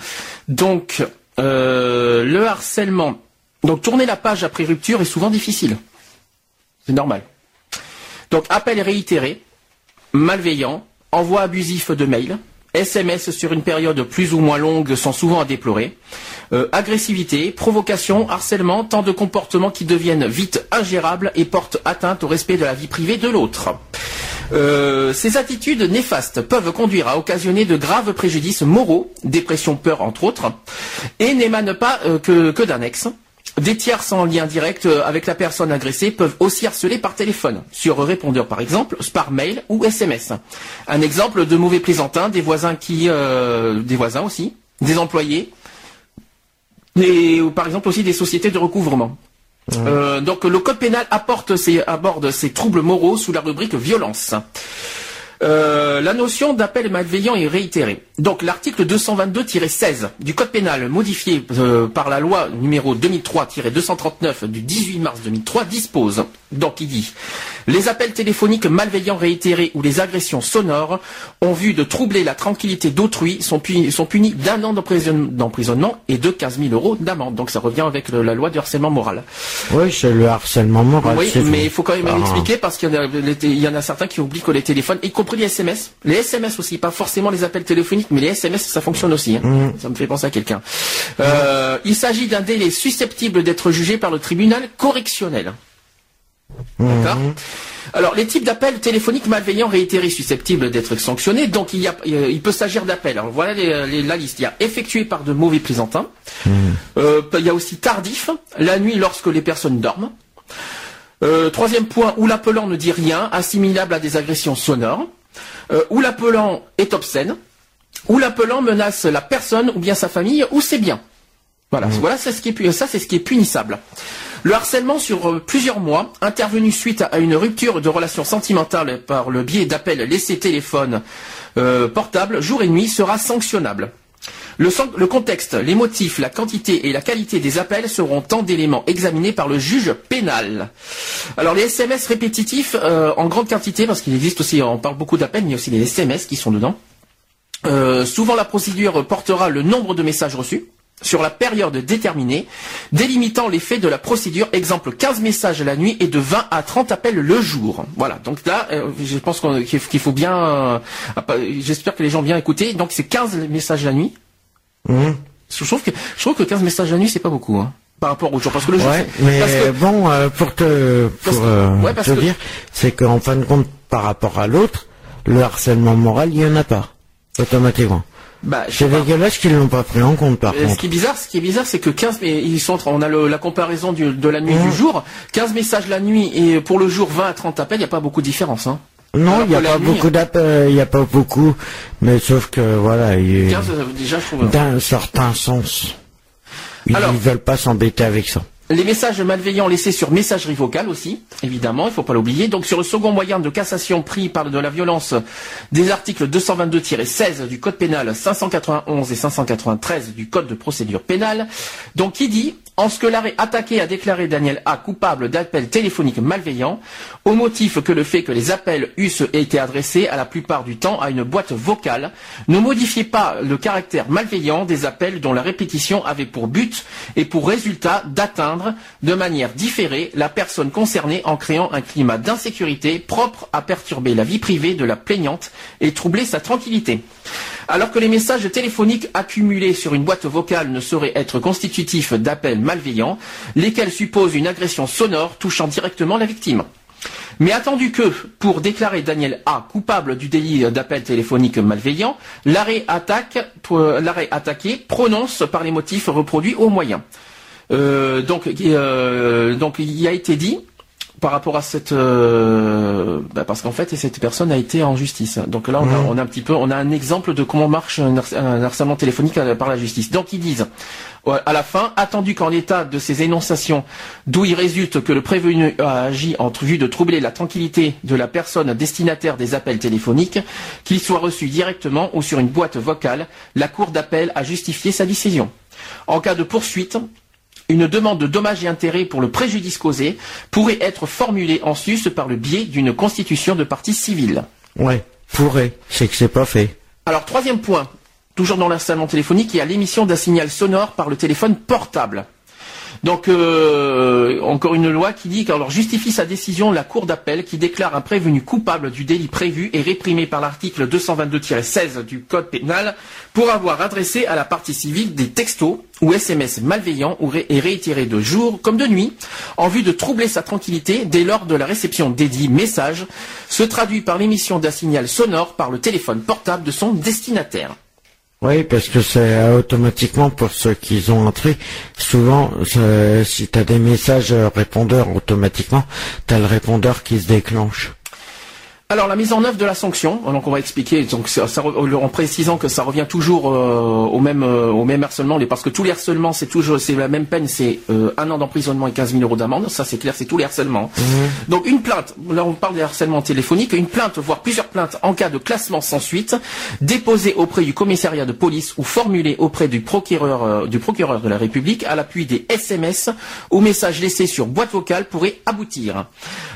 Donc euh, le harcèlement. Donc tourner la page après rupture est souvent difficile. C'est normal. Donc appel réitéré, malveillant, envoi abusif de mails, SMS sur une période plus ou moins longue sont souvent à déplorer, euh, agressivité, provocation, harcèlement, tant de comportements qui deviennent vite ingérables et portent atteinte au respect de la vie privée de l'autre. Euh, ces attitudes néfastes peuvent conduire à occasionner de graves préjudices moraux, dépression, peur entre autres, et n'émanent pas euh, que, que d'un ex. Des tiers sans lien direct euh, avec la personne agressée peuvent aussi harceler par téléphone, sur répondeur par exemple, par mail ou SMS. Un exemple de mauvais plaisantins, des voisins qui, des voisins aussi, des employés, et ou par exemple aussi des sociétés de recouvrement. Euh, donc le code pénal apporte ces- aborde ces troubles moraux sous la rubrique violence. Euh, la notion d'appel malveillant est réitérée. Donc l'article 222-16 du Code pénal modifié euh, par la loi numéro 2003-239 du 18 mars 2003 dispose, donc il dit, les appels téléphoniques malveillants réitérés ou les agressions sonores ont vu de troubler la tranquillité d'autrui sont, puni- sont punis d'un an d'emprisonne- d'emprisonnement et de 15 000 euros d'amende. Donc ça revient avec le- la loi du harcèlement moral. Oui, c'est le harcèlement moral. Oui, mais il faut quand même Ah. expliquer parce qu'il y, y en a certains qui oublient que les téléphones, y compris les SMS, les SMS aussi, pas forcément les appels téléphoniques, mais les SMS, ça fonctionne aussi. hein. Mm. Ça me fait penser à quelqu'un. Euh, il s'agit d'un délai susceptible d'être jugé par le tribunal correctionnel. D'accord alors, les types d'appels téléphoniques malveillants réitérés susceptibles d'être sanctionnés, donc il, y a, il peut s'agir d'appels. Alors voilà les- les- la liste. Il y a effectué par de mauvais plaisantins. Euh, il y a aussi tardif, la nuit lorsque les personnes dorment. Euh, troisième point, où l'appelant ne dit rien, assimilable à des agressions sonores. Euh, où l'appelant est obscène. Où l'appelant menace la personne ou bien sa famille ou ses biens. Voilà, voilà c'est ce qui est, ça c'est ce qui est punissable. Le harcèlement sur euh, plusieurs mois, intervenu suite à, une rupture de relation sentimentale par le biais d'appels laissés téléphone euh, portable jour et nuit, sera sanctionnable. Le, contexte, les motifs, la quantité et la qualité des appels seront tant d'éléments examinés par le juge pénal. Alors les SMS répétitifs euh, en grande quantité, parce qu'il existe aussi, on parle beaucoup d'appels, mais il y a aussi les SMS qui sont dedans. Euh, souvent la procédure portera le nombre de messages reçus sur la période déterminée, délimitant les faits de la procédure, exemple 15 messages la nuit et de 20 à 30 appels le jour. Voilà, donc là, euh, je pense qu'il faut bien, euh, j'espère que les gens ont bien écouté, donc c'est 15 messages la nuit. Mhm. Je trouve que, je trouve que 15 messages la nuit, c'est pas beaucoup, hein, par rapport au jour, parce que le jour, Ouais, c'est- mais parce que- bon, euh, pour te, Parce pour que- euh, ouais, parce te que- dire, c'est qu'en fin de compte, par rapport à l'autre, le harcèlement moral, il y en a pas, automatiquement. bah, C'est dégueulasse qu'ils l'ont pas pris en compte, par Euh, Ce contre. qui est bizarre, ce qui est bizarre, c'est que 15, mais ils sont, on a le- la comparaison du- de la nuit Mmh. du jour, 15 messages la nuit et pour le jour 20 à 30 appels, il n'y a pas beaucoup de différence, hein. Non, il n'y a pas nuit- beaucoup d'appels, il n'y a pas beaucoup, mais sauf que, voilà, il 15, euh, déjà, je trouve. d'un certain sens. Ils ne veulent pas s'embêter avec ça. Les messages malveillants laissés sur messagerie vocale aussi, évidemment, il faut pas l'oublier. Donc sur le second moyen de cassation pris par de la violence des articles 222-16 du Code pénal, 591 et 593 du Code de procédure pénale. Donc qui dit en ce que l'arrêt attaqué a déclaré Daniel A coupable d'appels téléphoniques malveillants, au motif que le fait que les appels eussent été adressés à la plupart du temps à une boîte vocale ne modifiait pas le caractère malveillant des appels dont la répétition avait pour but et pour résultat d'atteindre de manière différée la personne concernée en créant un climat d'insécurité propre à perturber la vie privée de la plaignante et troubler sa tranquillité. Alors que les messages téléphoniques accumulés sur une boîte vocale ne sauraient être constitutifs d'appels malveillants, lesquels supposent une agression sonore touchant directement la victime. Mais attendu que, pour déclarer Daniel A coupable du délit d'appel téléphonique malveillant, l'arrêt l'arrêt attaqué prononce par les motifs reproduits au moyen. Euh, donc, euh, donc, il a été dit, par rapport à cette, euh, bah, parce qu'en fait, cette personne a été en justice. Donc là, on, a, on a un petit peu, on a un exemple de comment marche un, harc- un harcèlement téléphonique euh, par la justice. Donc ils disent, ouais, à la fin, attendu qu'en l'état de ces énonciations, d'où il résulte que le prévenu a agi en vue de troubler la tranquillité de la personne destinataire des appels téléphoniques, qu'il soit reçu directement ou sur une boîte vocale, la cour d'appel a justifié sa décision. En cas de poursuite, une demande de dommages et intérêts pour le préjudice causé pourrait être formulée en sus par le biais d'une constitution de partie civile. Ouais, pourrait. C'est que c'est pas fait. Alors, troisième point, toujours dans l'installement téléphonique, il y a l'émission d'un signal sonore par le téléphone portable. Donc, euh, encore une loi qui dit qu'alors justifie sa décision la Cour d'appel qui déclare un prévenu coupable du délit prévu et réprimé par l'article 222-16 du Code pénal pour avoir adressé à la partie civile des textos ou SMS malveillants ou et réitérés de jour comme de nuit en vue de troubler sa tranquillité dès lors de la réception des dits messages se traduit par l'émission d'un signal sonore par le téléphone portable de son destinataire. Oui, parce que c'est automatiquement pour ceux qui ont entré. Souvent, si tu as des messages répondeurs, automatiquement, tu as le répondeur qui se déclenche. Alors la mise en œuvre de la sanction, donc on va expliquer donc ça- ça re- en précisant que ça revient toujours euh, au même euh, au même harcèlement, parce que tous les harcèlements c'est toujours c'est la même peine, c'est euh, un an d'emprisonnement et 15 000 euros d'amende, ça c'est clair, c'est tous les harcèlements. Donc une plainte, là on parle des harcèlements téléphoniques, une plainte voire plusieurs plaintes en cas de classement sans suite, déposée auprès du commissariat de police ou formulée auprès du procureur du procureur de la République à l'appui des SMS ou messages laissés sur boîte vocale pourrait aboutir.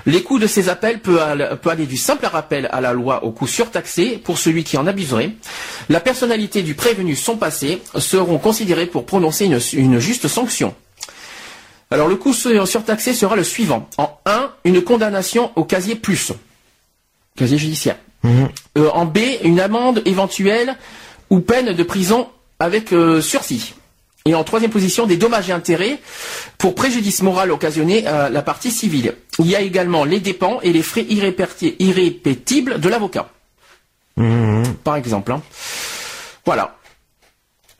Les coûts de ces appels peut aller du simple rappel à la loi au coût surtaxé pour celui qui en abuserait. La personnalité du prévenu, son passé, seront considérés pour prononcer une, une juste sanction. Alors le coût sur- surtaxé sera le suivant. En 1, une condamnation au casier plus, casier judiciaire. Euh, en B, une amende éventuelle ou peine de prison avec euh, sursis. Et en troisième position, des dommages et intérêts pour préjudice moral occasionné à la partie civile. Il y a également les dépens et les frais irrépétibles de l'avocat. Par exemple. hein. Voilà.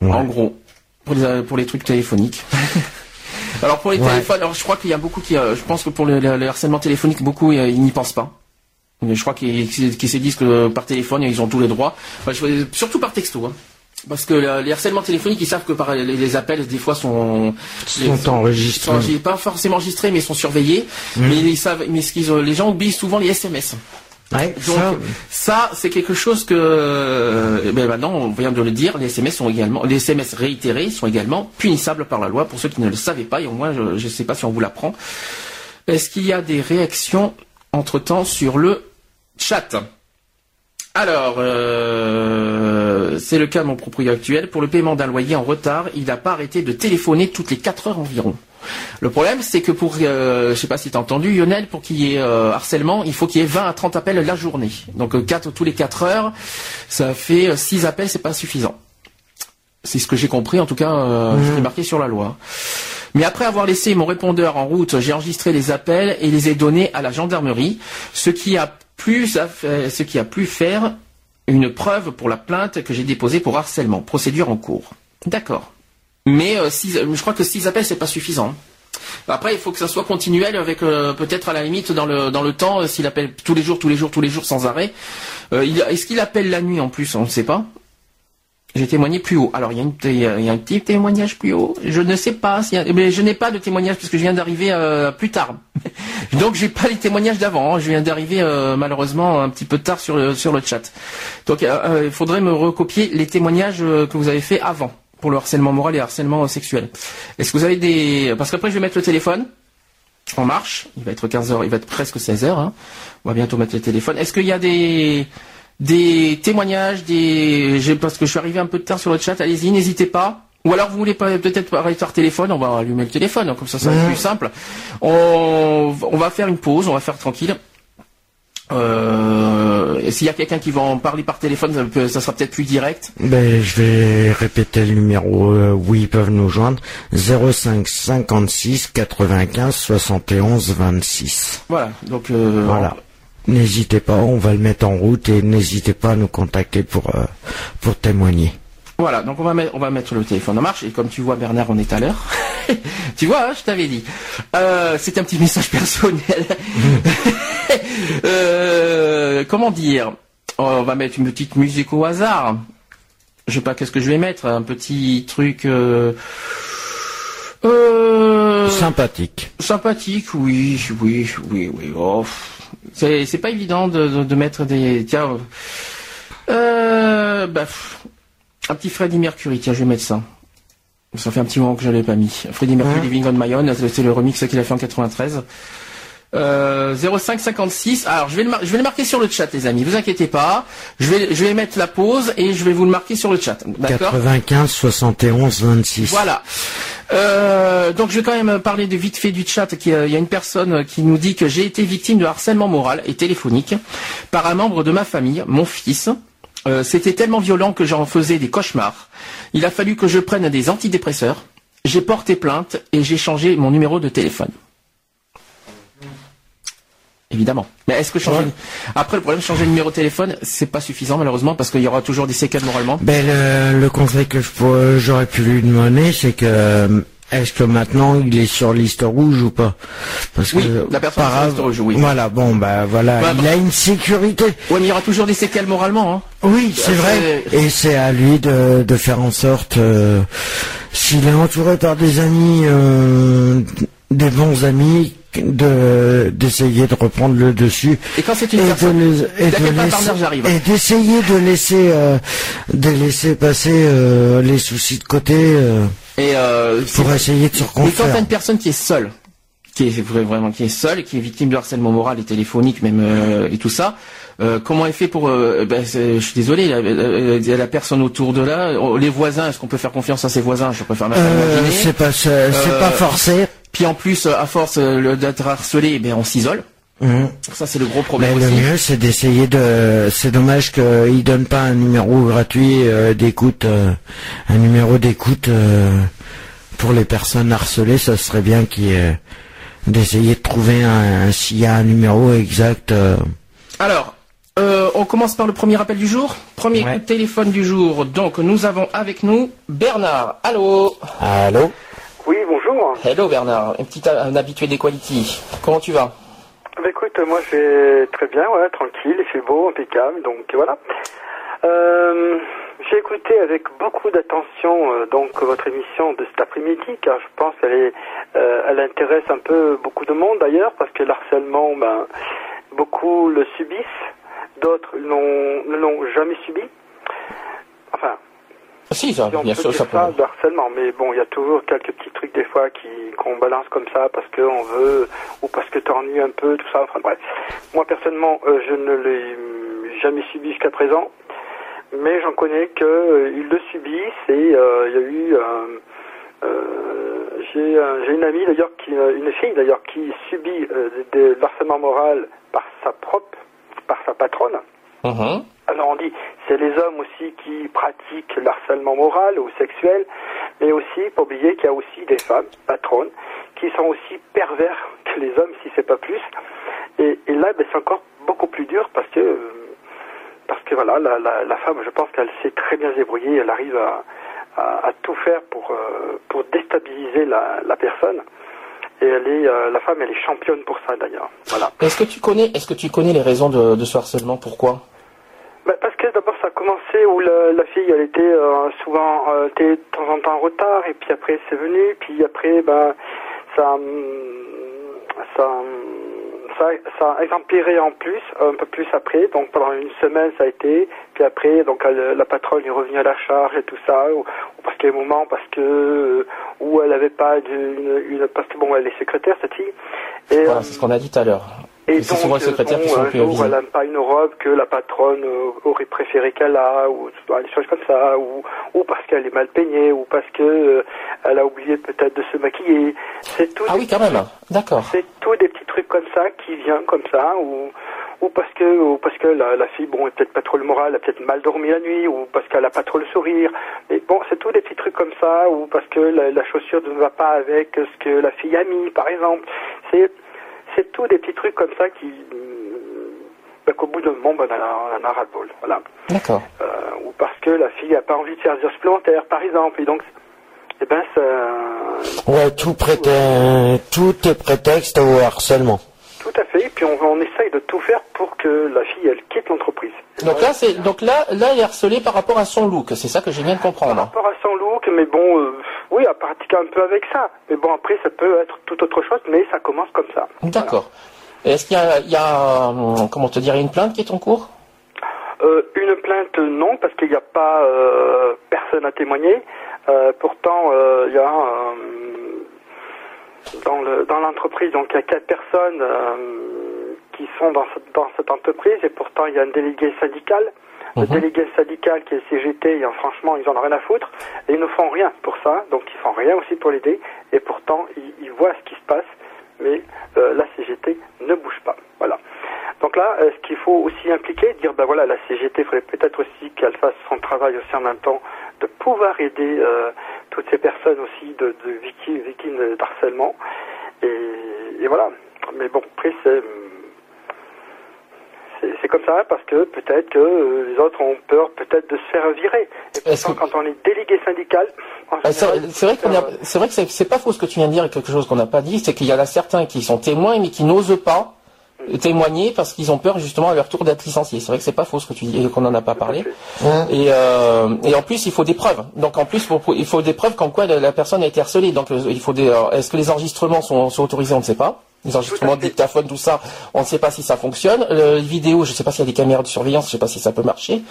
En gros, pour les, pour les trucs téléphoniques. alors pour les Ouais. téléphones, alors je crois qu'il y a beaucoup qui, euh, je pense que pour le, le- le harcèlement téléphonique, beaucoup euh, ils n'y pensent pas. Mais je crois qu'ils se disent que par téléphone ils ont tous les droits. Enfin, je- surtout par texto. hein. Parce que euh, les harcèlements téléphoniques, ils savent que par les, les appels, des fois, sont, Sont enregistrés. sont pas forcément enregistrés, mais sont surveillés. Mais ils savent, mais ce qu'ils ont- les gens oublient souvent les SMS. Ouais, Donc ça, ça, c'est quelque chose que euh, ben maintenant on vient de le dire, les SMS sont également les SMS réitérés sont également punissables par la loi pour ceux qui ne le savaient pas et au moins je ne sais pas si on vous l'apprend. Est-ce qu'il y a des réactions entre-temps sur le chat? Alors, euh, c'est le cas de mon propriétaire actuel. Pour le paiement d'un loyer en retard, il n'a pas arrêté de téléphoner toutes les 4 heures environ. Le problème, c'est que pour, euh, je sais pas si tu as entendu, Lionel, pour qu'il y ait euh, harcèlement, il faut qu'il y ait 20 à 30 appels la journée. Donc euh, 4 tous les 4 heures, ça fait 6 appels, c'est pas suffisant. C'est ce que j'ai compris, en tout cas, euh, qui est marqué sur la loi. Mais après avoir laissé mon répondeur en route, j'ai enregistré les appels et les ai donnés à la gendarmerie, ce qui a plus, à fa- ce qui a pu faire une preuve pour la plainte que j'ai déposée pour harcèlement. Procédure en cours. D'accord. Mais euh, six- je crois que six appels, c'est pas suffisant. Après, il faut que ça soit continuel avec euh, peut-être à la limite dans le temps, euh, s'il appelle tous les jours, tous les jours, tous les jours sans arrêt. Euh, Est-ce qu'il appelle la nuit en plus? On ne sait pas. J'ai témoigné plus haut. Alors il y, a y a un petit témoignage plus haut. Je ne sais pas. a- mais je n'ai pas de témoignage parce que je viens d'arriver euh, plus tard. Donc j'ai pas les témoignages d'avant. hein. Je viens d'arriver euh, malheureusement un petit peu tard sur le sur le chat. Donc euh, euh, il faudrait me recopier les témoignages euh, que vous avez fait avant pour le harcèlement moral et le harcèlement euh, sexuel. Est-ce que vous avez des parce qu'après je vais mettre le téléphone en marche. Il va être 15 heures. Il va être presque 16 heures. hein. On va bientôt mettre le téléphone. Est-ce qu'il y a des des témoignages, des, parce que je suis arrivé un peu tard sur le chat, allez-y, n'hésitez pas. Ou alors vous voulez peut-être parler par téléphone, on va allumer le téléphone, hein, comme ça ça va être plus simple. On, on va faire une pause, on va faire tranquille. Euh, s'il y a quelqu'un qui va en parler par téléphone, ça, peut- ça sera peut-être plus direct. ben, je vais répéter le numéro euh, où ils peuvent nous joindre. 05 56 95 71 26. Voilà. Donc euh, Voilà. N'hésitez pas, on va le mettre en route et n'hésitez pas à nous contacter pour, euh, pour témoigner. Voilà, donc on va mettre, on va mettre le téléphone en marche et comme tu vois Bernard, on est à l'heure. tu vois, hein, je t'avais dit. Euh, C'était un petit message personnel. Euh, comment dire? On va mettre une petite musique au hasard. Je sais pas qu'est-ce que je vais mettre? Un petit truc. Sympathique. Sympathique, oui, oui, oui, oui. Oh, c'est pas évident de, de, de mettre des. Tiens, euh, bah, un petit Freddie Mercury. Tiens, je vais mettre ça. Ça fait un petit moment que je l'ai pas mis. Freddie Mercury, Hein Living on My Own, c'est le remix qu'il a fait en 93. Euh, 0556. Alors je vais le mar- je vais le marquer sur le chat, les amis. Vous inquiétez pas. Je vais je vais mettre la pause et je vais vous le marquer sur le chat. D'accord. 95 71 26. Voilà. Euh, donc je vais quand même parler de vite fait du chat. Qui, euh, Il y a une personne qui nous dit que j'ai été victime de harcèlement moral et téléphonique par un membre de ma famille, mon fils. Euh, C'était tellement violent que j'en faisais des cauchemars. Il a fallu que je prenne des antidépresseurs. J'ai porté plainte et j'ai changé mon numéro de téléphone. Évidemment. Mais est-ce que changer après le problème changer le numéro de téléphone c'est pas suffisant malheureusement parce qu'il y aura toujours des séquelles moralement. Ben, le, le conseil que je pourrais- j'aurais pu lui demander, c'est que euh, est-ce que maintenant il est sur liste rouge ou pas? Parce Oui, que la personne est sur liste rouge, oui. Voilà, bon, bah voilà, il a une sécurité. Ouais mais il y aura toujours des séquelles moralement. Hein. Oui, c'est vrai. Et c'est à lui de, de faire en sorte, euh, s'il est entouré par des amis, euh, des bons amis, de d'essayer de reprendre le dessus. Et quand c'est une et personne- de, les- et de laisser- et d'essayer de laisser euh, de laisser passer euh, les soucis de côté euh, Et euh, pour essayer de se Mais quand reconstruire. t'as une personne qui est seule, qui est vra- vraiment qui est seule, qui est victime de harcèlement moral et téléphonique même et tout ça, euh, comment elle fait pour euh, ben, Je suis désolé, la, la personne autour de là, les voisins, est-ce qu'on peut faire confiance à ses voisins? Je préfère Euh, c'est pas c'est c'est pas forcé. Puis en plus, euh, à force euh, d'être harcelé, eh ben on s'isole. Mhm. Ça c'est le gros Mais problème le aussi. mieux, c'est d'essayer de. C'est dommage qu'il donne pas un numéro gratuit euh, d'écoute, euh, un numéro d'écoute euh, pour les personnes harcelées. Ça serait bien qu'il y ait- d'essayer de trouver un, s'il y a un numéro exact. euh. Alors, euh, on commence par le premier appel du jour. Premier Ouais. coup de téléphone du jour. Donc nous avons avec nous Bernard. Allô? Allô? Bonjour. Hello Bernard, un petit un habitué des quality. Comment tu vas? Bah, écoute, moi je vais très bien, ouais, tranquille, il fait beau, impeccable, donc voilà. Euh, J'ai écouté avec beaucoup d'attention euh, donc votre émission de cet après-midi, car je pense qu'elle est, euh, elle intéresse un peu beaucoup de monde d'ailleurs, parce que l'harcèlement, ben, beaucoup le subissent, d'autres n'ont- ne l'ont jamais subi. Enfin, Si, ça, si on bien sûr, ça ça, peut. de harcèlement, mais bon, il y a toujours quelques petits trucs des fois qui qu'on balance comme ça parce qu'on veut ou parce que t'ennuies un peu, tout ça. Enfin bref, moi personnellement, euh, je ne l'ai jamais subi jusqu'à présent, mais j'en connais que euh, ils le subissent et euh, il y a eu. euh, j'ai une amie d'ailleurs qui une fille d'ailleurs qui subit de, de l'harcèlement moral par sa propre par sa patronne Mhm. Alors on dit, c'est les hommes aussi qui pratiquent le harcèlement moral ou sexuel, mais aussi, pas oublier qu'il y a aussi des femmes, patronnes, qui sont aussi pervers que les hommes, si c'est pas plus. Et, là, ben, c'est encore beaucoup plus dur parce que, parce que voilà, la, la, femme, je pense qu'elle sait très bien se débrouiller, elle arrive à, à, tout faire pour, euh, pour déstabiliser la, la personne. Et elle est, euh, la femme, elle est championne pour ça d'ailleurs. Voilà. Est-ce que tu connais, est-ce que tu connais les raisons de, de ce harcèlement? Pourquoi? Bah, parce que d'abord ça a commencé où la, fille elle était euh, souvent euh, était de temps en temps en retard et puis après c'est venu puis après ben ça hum, ça hum, ça, ça a empiré en plus un peu plus après donc pendant une semaine ça a été puis après donc la patronne est revenue à la charge et tout ça ou, parce qu'il y a un moment parce que euh, où elle avait pas une, parce que bon elle est secrétaire cette fille et Voilà, c'est ce qu'on a dit tout à l'heure. Et c'est souvent les secrétaires bon, qui sont un plus jour, elle n'aime pas une robe que la patronne euh, aurait préféré qu'elle a, ou bah, des choses comme ça, ou, ou parce qu'elle est mal peignée, ou parce que euh, elle a oublié peut-être de se maquiller. C'est tout, Ah oui, quand même. D'accord. c'est tout des petits trucs comme ça qui viennent comme ça, ou, ou parce que, ou parce que la, la fille, bon, est peut-être pas trop le moral, elle a peut-être mal dormi la nuit, ou parce qu'elle a pas trop le sourire. Mais bon, c'est tout des petits trucs comme ça, ou parce que la, la chaussure ne va pas avec ce que la fille a mis, par exemple. C'est, c'est tout des petits trucs comme ça qui, ben, qu'au bout d'un moment, ben, on en a, a ras-le-bol. Voilà. D'accord. Euh, ou parce que la fille n'a pas envie de faire des heures supplémentaires, par exemple. Et donc, eh ben, ça, Ouais, tout, prétexte, tout est prétexte au harcèlement. Tout à fait. Et puis on, on essaye de tout faire pour que la fille elle quitte l'entreprise. Donc là, c'est donc là, là, elle est harcelée par rapport à son look. C'est ça que j'ai bien de Par comprendre. rapport à son look, mais bon, euh, oui, à pratiquer un peu avec ça. Mais bon, après, ça peut être tout autre chose, mais ça commence comme ça. D'accord. Est-ce qu'il y a, il y a, comment te dire, une plainte qui est en cours? Euh, une plainte, non, parce qu'il n'y a pas euh, personne à témoigner. Pourtant, il y a dans le dans l'entreprise, donc il y a quatre personnes qui sont dans cette, dans cette entreprise, et pourtant il y a un délégué syndical. Le Mhm. délégué syndical qui est CGT, et, euh, franchement, ils en ont rien à foutre, et ils ne font rien pour ça, donc ils font rien aussi pour l'aider, et pourtant ils, ils voient ce qui se passe, mais euh, la CGT ne bouge pas. Voilà. Donc là, euh, ce qu'il faut aussi impliquer, dire ben voilà, la CGT ferait peut-être aussi qu'elle fasse son travail aussi en même temps, de pouvoir aider euh, toutes ces personnes aussi de, de victimes, victimes d'harcèlement. Et, et voilà. Mais bon, après c'est c'est- comme ça parce que peut-être que euh, les autres ont peur peut-être de se faire virer. Et pourtant, que- quand on est délégué syndical, Ah, C'est vrai a- que c'est pas faux ce que tu viens de dire et quelque chose qu'on n'a pas dit, c'est qu'il y en a certains qui sont témoins mais qui n'osent pas témoigner parce qu'ils ont peur justement à leur tour d'être licenciés. C'est vrai que c'est pas faux ce que tu dis et qu'on n'en a pas parlé. Et, euh, et en plus il faut des preuves. Donc en plus il faut des preuves comme quoi la, la personne a été harcelée. Donc euh, il faut des. Est-ce que les enregistrements sont, sont autorisés On ne sait pas. Les enregistrements de dictaphone, tout ça, on ne sait pas si ça fonctionne. Euh, les vidéos, je ne sais pas s'il y a des caméras de surveillance, je ne sais pas si ça peut marcher.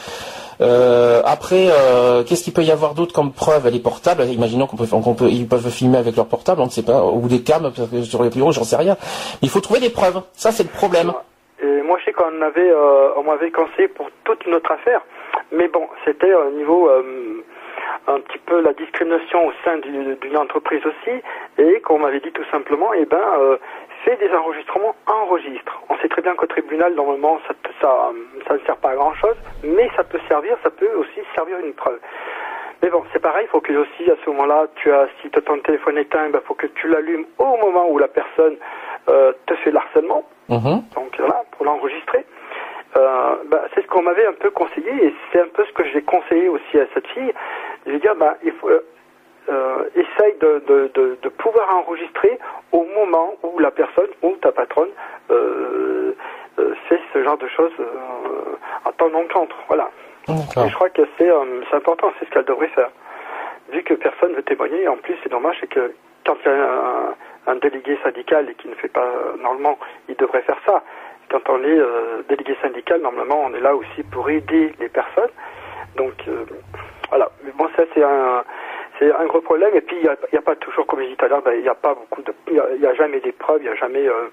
Euh, après, euh, qu'est-ce qu'il peut y avoir d'autre comme preuve Elle est portable. Imaginons qu'on peut, qu'on peut, ils peuvent filmer avec leur portable, on ne sait pas, ou des cams sur les bureaux, j'en sais rien. Mais il faut trouver des preuves. Ça, c'est le problème. Et moi, je sais qu'on avait, euh, on m'avait conseillé pour toute une autre affaire, mais bon, c'était au niveau un petit peu la discrimination au sein du- d'une entreprise aussi, et qu'on m'avait dit tout simplement, eh ben, euh, fais des enregistrements, enregistre. On sait très bien qu'au tribunal, normalement, ça, ça, ça ne sert pas à grand chose, mais ça peut servir, ça peut aussi servir une preuve. Mais bon, c'est pareil, il faut que aussi à ce moment-là, tu as, si tu as ton téléphone éteint, il faut que tu l'allumes au moment où la personne euh, te fait le harcèlement Mhm. donc voilà, pour l'enregistrer. Euh, bah, c'est ce qu'on m'avait un peu conseillé et c'est un peu ce que j'ai conseillé aussi à cette fille. Je vais dire, bah, il faut, euh, euh, essaye de, de, de, de pouvoir enregistrer au moment où la personne ou ta patronne euh, euh, fait ce genre de choses en temps d'encontre. Voilà. D'accord. Et je crois que c'est important, c'est ce qu'elle devrait faire. Vu que personne ne veut témoigner, en plus c'est dommage, c'est que quand il y a un, un délégué syndical et qui ne fait pas normalement, il devrait faire ça. Quand on est délégué syndical, normalement on est là aussi pour aider les personnes. Donc voilà, mais bon ça c'est un c'est un gros problème et puis il n'y a, pas toujours, comme je disais tout à l'heure, ben, il n'y a pas beaucoup de, il y a, a jamais des preuves, il n'y a jamais, euh,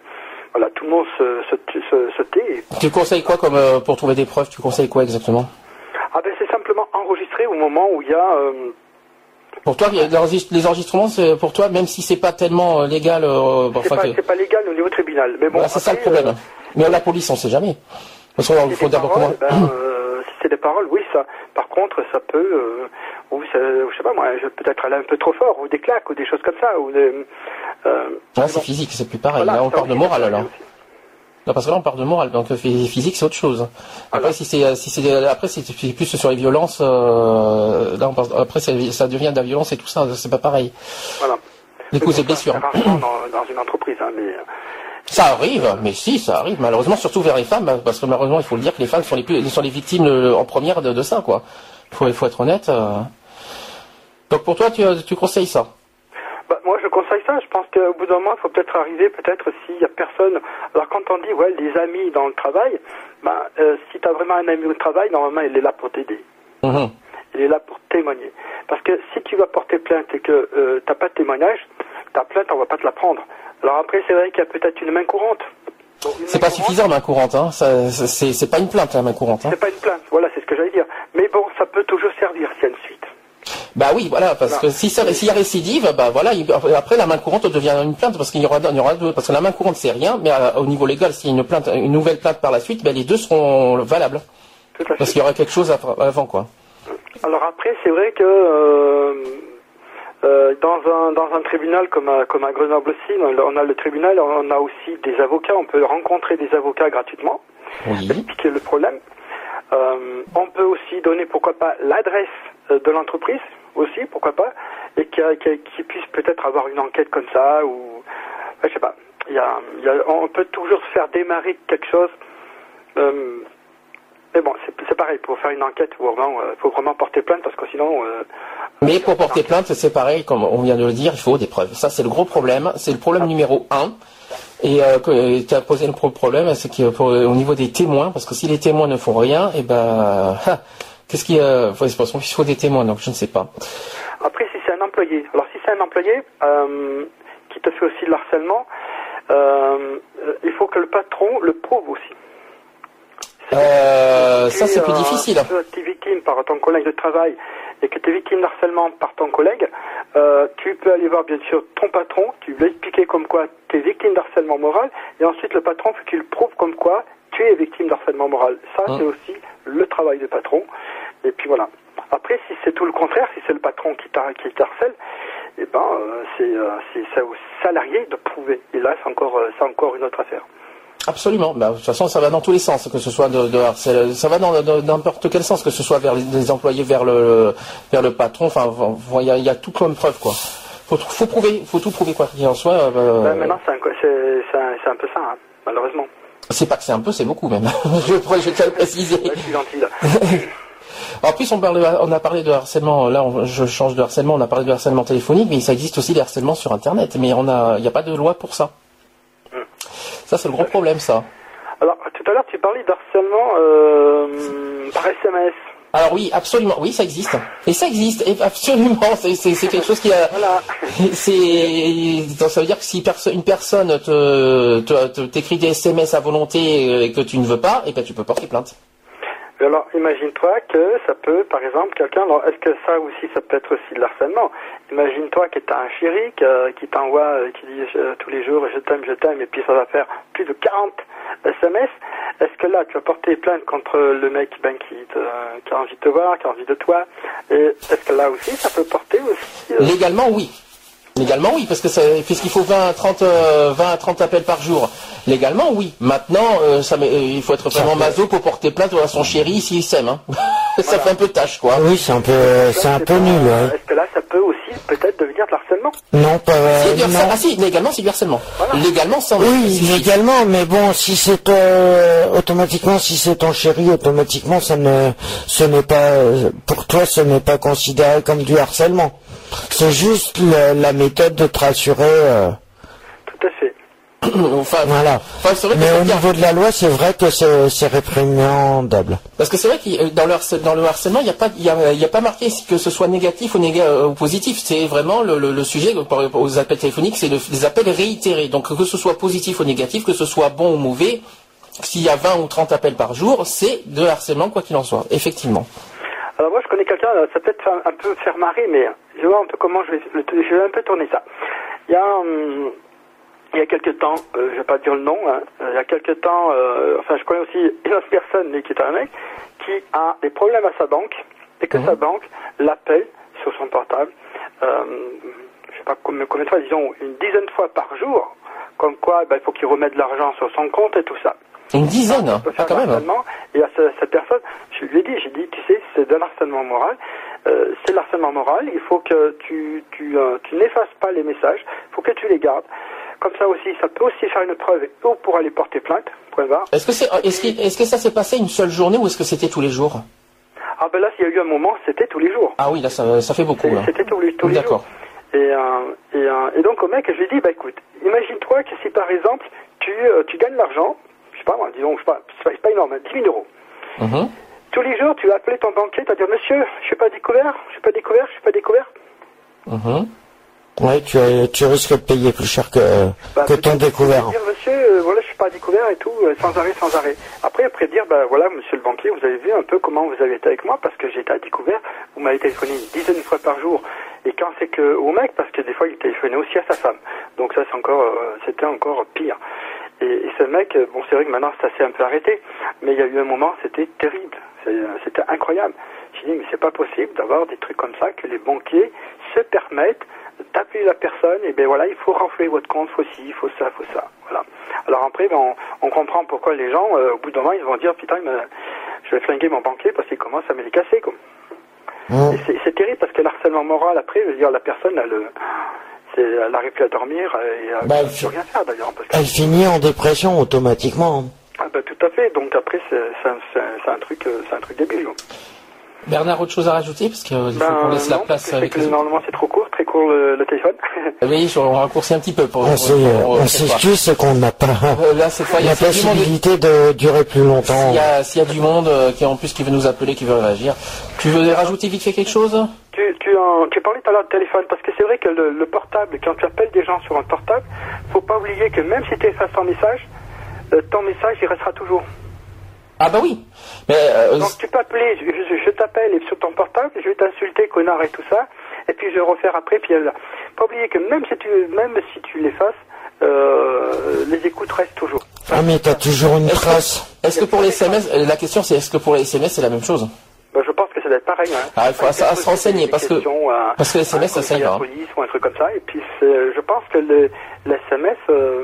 voilà, tout le monde se, se, se, se tait. Tu conseilles quoi comme euh, pour trouver des preuves? Tu conseilles quoi exactement? Ah ben c'est simplement enregistré au moment où il y a euh, Pour toi, les enregistrements, c'est pour toi, même si c'est pas tellement légal. c'est pas, que- c'est pas légal au niveau tribunal. Mais bon, voilà, c'est ça le problème. Mais la police, on sait jamais. Parce qu'il faut d'abord comment. ben, euh, si c'est des paroles, oui, ça. Par contre, ça peut, euh, ou ça- je sais pas moi, je- peut-être aller un peu trop fort, ou des claques, ou des choses comme ça, ou des. Euh, Là, c'est bon, physique, c'est plus pareil. voilà, là, on ça parle de ça alors. aussi. Non, parce que là, on parle de morale. Donc, euh, phy- physique, c'est autre chose. Après, si c'est, si c'est, après, c'est c'est plus sur les violences. euh, là, on parle- après, ça, ça devient de la violence et tout ça. C'est pas pareil. Voilà. Les et blessures. c'est dans une entreprise, hein, mais. Euh, Ça arrive, mais si, ça arrive. Malheureusement, surtout vers les femmes, parce que malheureusement, il faut le dire que les femmes sont les plus, sont les victimes euh, en première de, de ça, quoi. Il faut, être honnête. euh. Donc, pour toi, tu, tu conseilles ça? Bah, moi, je conseille ça. Je pense qu'au bout d'un moment, il faut peut-être arriver, peut-être s'il y a personne. Alors, quand on dit, ouais, des amis dans le travail, bah, euh, si tu as vraiment un ami au travail, normalement, il est là pour t'aider. Mhm. Il est là pour témoigner. Parce que si tu vas porter plainte et que euh, t'as pas de témoignage, ta plainte, on va pas te la prendre. Alors après, c'est vrai qu'il y a peut-être une main courante. C'est pas courante, suffisant, main courante. Hein. C'est, pas une plainte, la main courante. Hein. C'est pas une plainte. Voilà, c'est ce que j'allais dire. Mais bon, ça peut toujours servir s'il y a une suite. Bah oui, voilà, parce Non. que si ça- s'il y a récidive, bah voilà, il- après la main courante devient une plainte parce qu'il y aura, il y aura deux, parce que la main courante c'est rien, mais euh, au niveau légal, s'il y a une plainte, une nouvelle plainte par la suite, ben les deux seront valables Tout à fait. parce qu'il y aura quelque chose avant quoi. Alors après, c'est vrai que euh, euh, dans, un, dans un tribunal comme à, comme à Grenoble aussi, on a le tribunal, on a aussi des avocats, on peut rencontrer des avocats gratuitement, Oui. expliquer le problème. Euh, on peut aussi donner, pourquoi pas, l'adresse euh, de l'entreprise. aussi, pourquoi pas, et qui, puisse peut-être avoir une enquête comme ça, ou je sais pas. Il y a, il y a- on peut toujours se faire démarrer quelque chose. Euh, mais bon, c'est pareil, pour faire une enquête, il faut vraiment, euh, faut vraiment porter plainte parce que sinon, euh, Mais pour porter plainte, c'est pareil, comme on vient de le dire, il faut des preuves. Ça, c'est le gros problème. C'est le problème numéro un. Et euh, tu as posé le pro- problème, c'est que pour- au niveau des témoins, parce que si les témoins ne font rien, et ben, ah, qu'est-ce qu'il y a faut- qu'il faut des témoins, donc je ne sais pas. Après, si c'est un employé, alors si c'est un employé euh, qui te fait aussi de l'harcèlement, euh, euh, il faut que le patron le prouve aussi. Ça, Si, c'est plus euh, difficile. Si tu es victime par ton collègue de travail et que tu es victime d'harcèlement par ton collègue, euh, tu peux aller voir bien sûr ton patron, tu lui expliquer comme quoi tu es victime d'harcèlement moral, et ensuite le patron faut qu'il prouve comme quoi tu es victime d'harcèlement moral. Ça, Hein. c'est aussi le travail du patron. Et puis voilà. Après, si c'est tout le contraire, si c'est le patron qui t'har- qui t'harcèle, eh ben, euh, c'est euh, c'est- c'est au salarié de prouver. Et là, c'est encore, c'est encore une autre affaire. Absolument. Bah, de toute façon, ça va dans tous les sens, que ce soit de, de ça va dans n'importe quel sens, que ce soit vers les, les employés, vers le vers le patron. Enfin, il y a, y a tout comme preuve, quoi. Faut, faut prouver, faut tout prouver quoi qu'il en soit. euh, Ben, maintenant, c'est un, peu ça, hein, malheureusement. c'est pas que c'est un peu, c'est beaucoup même. je, je tiens à le préciser. Ouais, je suis gentil, là. En plus, on, parle de- on a parlé de harcèlement. Là, on- je change de harcèlement. On a parlé de harcèlement téléphonique, mais ça existe aussi des harcèlements sur Internet. Mais a, il n'y a pas de loi pour ça. Ça, c'est le gros problème, ça. Alors, tout à l'heure, tu parlais d'harcèlement euh, par SMS. Alors oui, absolument, oui, ça existe. Et ça existe, et absolument. C'est quelque chose qui a. Voilà. Donc ça veut dire que si perso- une personne te te- te- t'écrit des SMS à volonté et que tu ne veux pas, et ben tu peux porter plainte. Alors, imagine-toi que ça peut, par exemple, quelqu'un, alors est-ce que ça aussi, ça peut être aussi de l'harcèlement? Imagine-toi que tu as un chéri qui t'envoie, euh, qui dit tous les jours je t'aime, je t'aime, et puis ça va faire plus de 40 SMS. Est-ce que là, tu vas porter plainte contre le mec ben, qui, te- qui a envie de te voir, qui a envie de toi? Et est-ce que là aussi, ça peut porter aussi euh, Légalement, oui. Légalement, oui, parce que ça, puisqu'il faut 20 à 30, euh, 20 à 30 appels par jour. Légalement, oui. Maintenant, euh, ça, met- euh, il faut être vraiment maso pour porter plainte à son chéri s'il s'aime. Hein. ça fait un peu tâche, quoi. Oui, c'est un peu, c'est un peu pas- nul, ouais. Est-ce que là, ça peut aussi peut-être devenir de l'harcèlement? Non, pas, C'est du euh, harcèlement. non. Ah si, légalement, c'est du harcèlement. Légalement, ça. Oui, si- légalement, mais bon, si c'est euh, automatiquement, si c'est ton chéri, automatiquement, ça ne, ce n'est pas, pour toi, ce n'est pas considéré comme du harcèlement. C'est juste la, la méthode de te rassurer. euh, Tout à fait. enfin, voilà. enfin, c'est vrai que Mais au niveau de la loi, c'est vrai que c'est c'est réprimandable. Parce que c'est vrai que dans le, harcè- dans le harcèlement, il n'y a, pas- il y a, il y a pas marqué que ce soit négatif ou, néga- euh, ou positif. C'est vraiment le, le- le sujet par rapport aux appels téléphoniques, c'est le- des appels réitérés. Donc que ce soit positif ou négatif, que ce soit bon ou mauvais, s'il y a 20 ou 30 appels par jour, c'est de harcèlement quoi qu'il en soit, effectivement. Alors moi je connais quelqu'un, euh, ça peut être un, peu faire marrer, mais je vais voir un peu comment je vais, je vais un peu tourner ça. Il y a, hum, il y a quelques temps, euh, je vais pas dire le nom, hein, euh, il y a quelques temps, euh, enfin je connais aussi une autre personne, mais qui est un mec, qui a des problèmes à sa banque, et que sa banque l'appelle sur son portable, euh, je sais pas combien, combien de fois, disons une dizaine de fois par jour, comme quoi ben, il faut qu'il remette de l'argent sur son compte et tout ça. Une dizaine, On peut ah, faire quand même. harcèlement. Et à ce- cette personne, je lui ai dit, j'ai dit, tu sais, c'est de l'harcèlement moral. Euh, c'est de l'harcèlement moral. Il faut que tu, tu, euh, tu n'effaces pas les messages. Il faut que tu les gardes. Comme ça aussi, ça peut aussi faire une preuve et on pourra les porter plainte. Point barre. Est-ce que, c'est, est-ce, que, est-ce que ça s'est passé une seule journée ou est-ce que c'était tous les jours? Ah ben là, s'il y a eu un moment, c'était tous les jours. Ah oui, là ça, ça fait beaucoup. Là. C'était tous les, tous les D'accord. jours. Et, euh, et, et donc au mec, je lui ai dit, bah écoute, imagine-toi que si par exemple, tu, tu gagnes l'argent, pas moi, disons, c'est pas, énorme, hein, 10 000 euros. Mhm. Tous les jours, tu vas appeler ton banquier, tu vas dire, monsieur, je suis pas découvert, je suis pas découvert, je suis pas découvert. Mhm. Ouais, tu, tu risques de payer plus cher que, Bah, que ton découvert. Dire, monsieur, euh, voilà, je suis pas découvert et tout, euh, sans arrêt, sans arrêt. Après, après dire, bah voilà, monsieur le banquier, vous avez vu un peu comment vous avez été avec moi parce que j'étais à découvert. Vous m'avez téléphoné une dizaine de fois par jour. Et quand c'est que au mec, parce que des fois il téléphonait aussi à sa femme. Donc ça, c'est encore, euh, c'était encore pire. Et, et ce mec, euh, bon, c'est vrai que maintenant ça s'est un peu arrêté, mais il y a eu un moment, c'était terrible, euh, c'était incroyable. J'ai dit, mais c'est pas possible d'avoir des trucs comme ça que les banquiers se permettent d'appeler la personne, et ben voilà, il faut renflouer votre compte, faut ci, il faut ça, faut ça, voilà. Alors après, ben, on, on comprend pourquoi les gens, euh, au bout d'un moment, ils vont dire, putain, mais je vais flinguer mon banquier parce qu'il commence à me les casser, quoi. Et c'est- terrible parce que le harcèlement moral, après, je veux dire, la personne, elle, elle n'arrive plus à dormir et elle Bah, ne peut je- plus rien faire d'ailleurs. parce que- Elle finit en dépression automatiquement. Ah, bah, tout à fait. Donc après, c'est un, truc, euh, c'est un truc débile. Bernard, autre chose à rajouter parce qu'il faut Ben, qu'on laisse la place avec que les. Normalement, c'est trop court, très court le, le téléphone. Oui, on va raccourcir un petit peu pour. On s'excuse, qu'on n'a pas Euh, Là, cette fois, il y la a possibilité de durer plus longtemps. S'il y a, s'il y a du monde euh, qui en plus qui veut nous appeler, qui veut réagir. Tu veux rajouter vite fait quelque chose? Tu, tu, en- tu parlais tout à l'heure de téléphone, parce que c'est vrai que le, le portable, quand tu appelles des gens sur un portable, faut pas oublier que même si tu effaces ton message, euh, ton message, il restera toujours. Ah bah oui. Mais euh, Donc tu peux appeler, je, je- je t'appelle et sur ton portable, je vais t'insulter, connard et tout ça, et puis je vais refaire après, puis elle... Pas oublier que même si tu, même si tu l'effaces, euh, les écoutes restent toujours. Ah mais t'as toujours une Est-ce que- trace. est-ce que pour les SMS, euh, la question c'est est-ce que pour les SMS c'est la même chose? Ben, je pense que ça doit être pareil. Hein. Ah, il faut à- à se renseigner, parce que- parce que les SMS, ça, ça la hein. police ou un truc comme ça. Et puis c'est- je pense que le, le SMS, euh,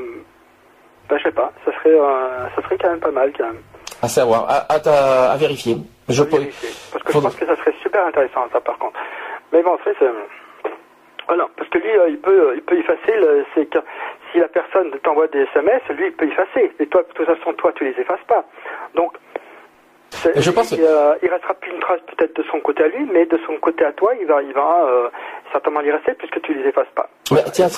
ben, je sais pas, ça serait, euh, ça serait quand même pas mal quand même. À savoir, à, à, ta- à vérifier. Je peux. vérifier. Parce que je pense que ça serait super intéressant ça par contre. Mais bon, c'est voilà, parce que lui, euh, il peut, euh, il peut effacer. le- C'est que si la personne t'envoie des SMS, lui, il peut effacer. Et toi, de toute façon, toi, tu les effaces pas. Donc, je pense il, que- euh, il restera plus une trace peut-être de son côté à lui, mais de son côté à toi, il va, il va euh, certainement y rester puisque tu les effaces pas. Tiens,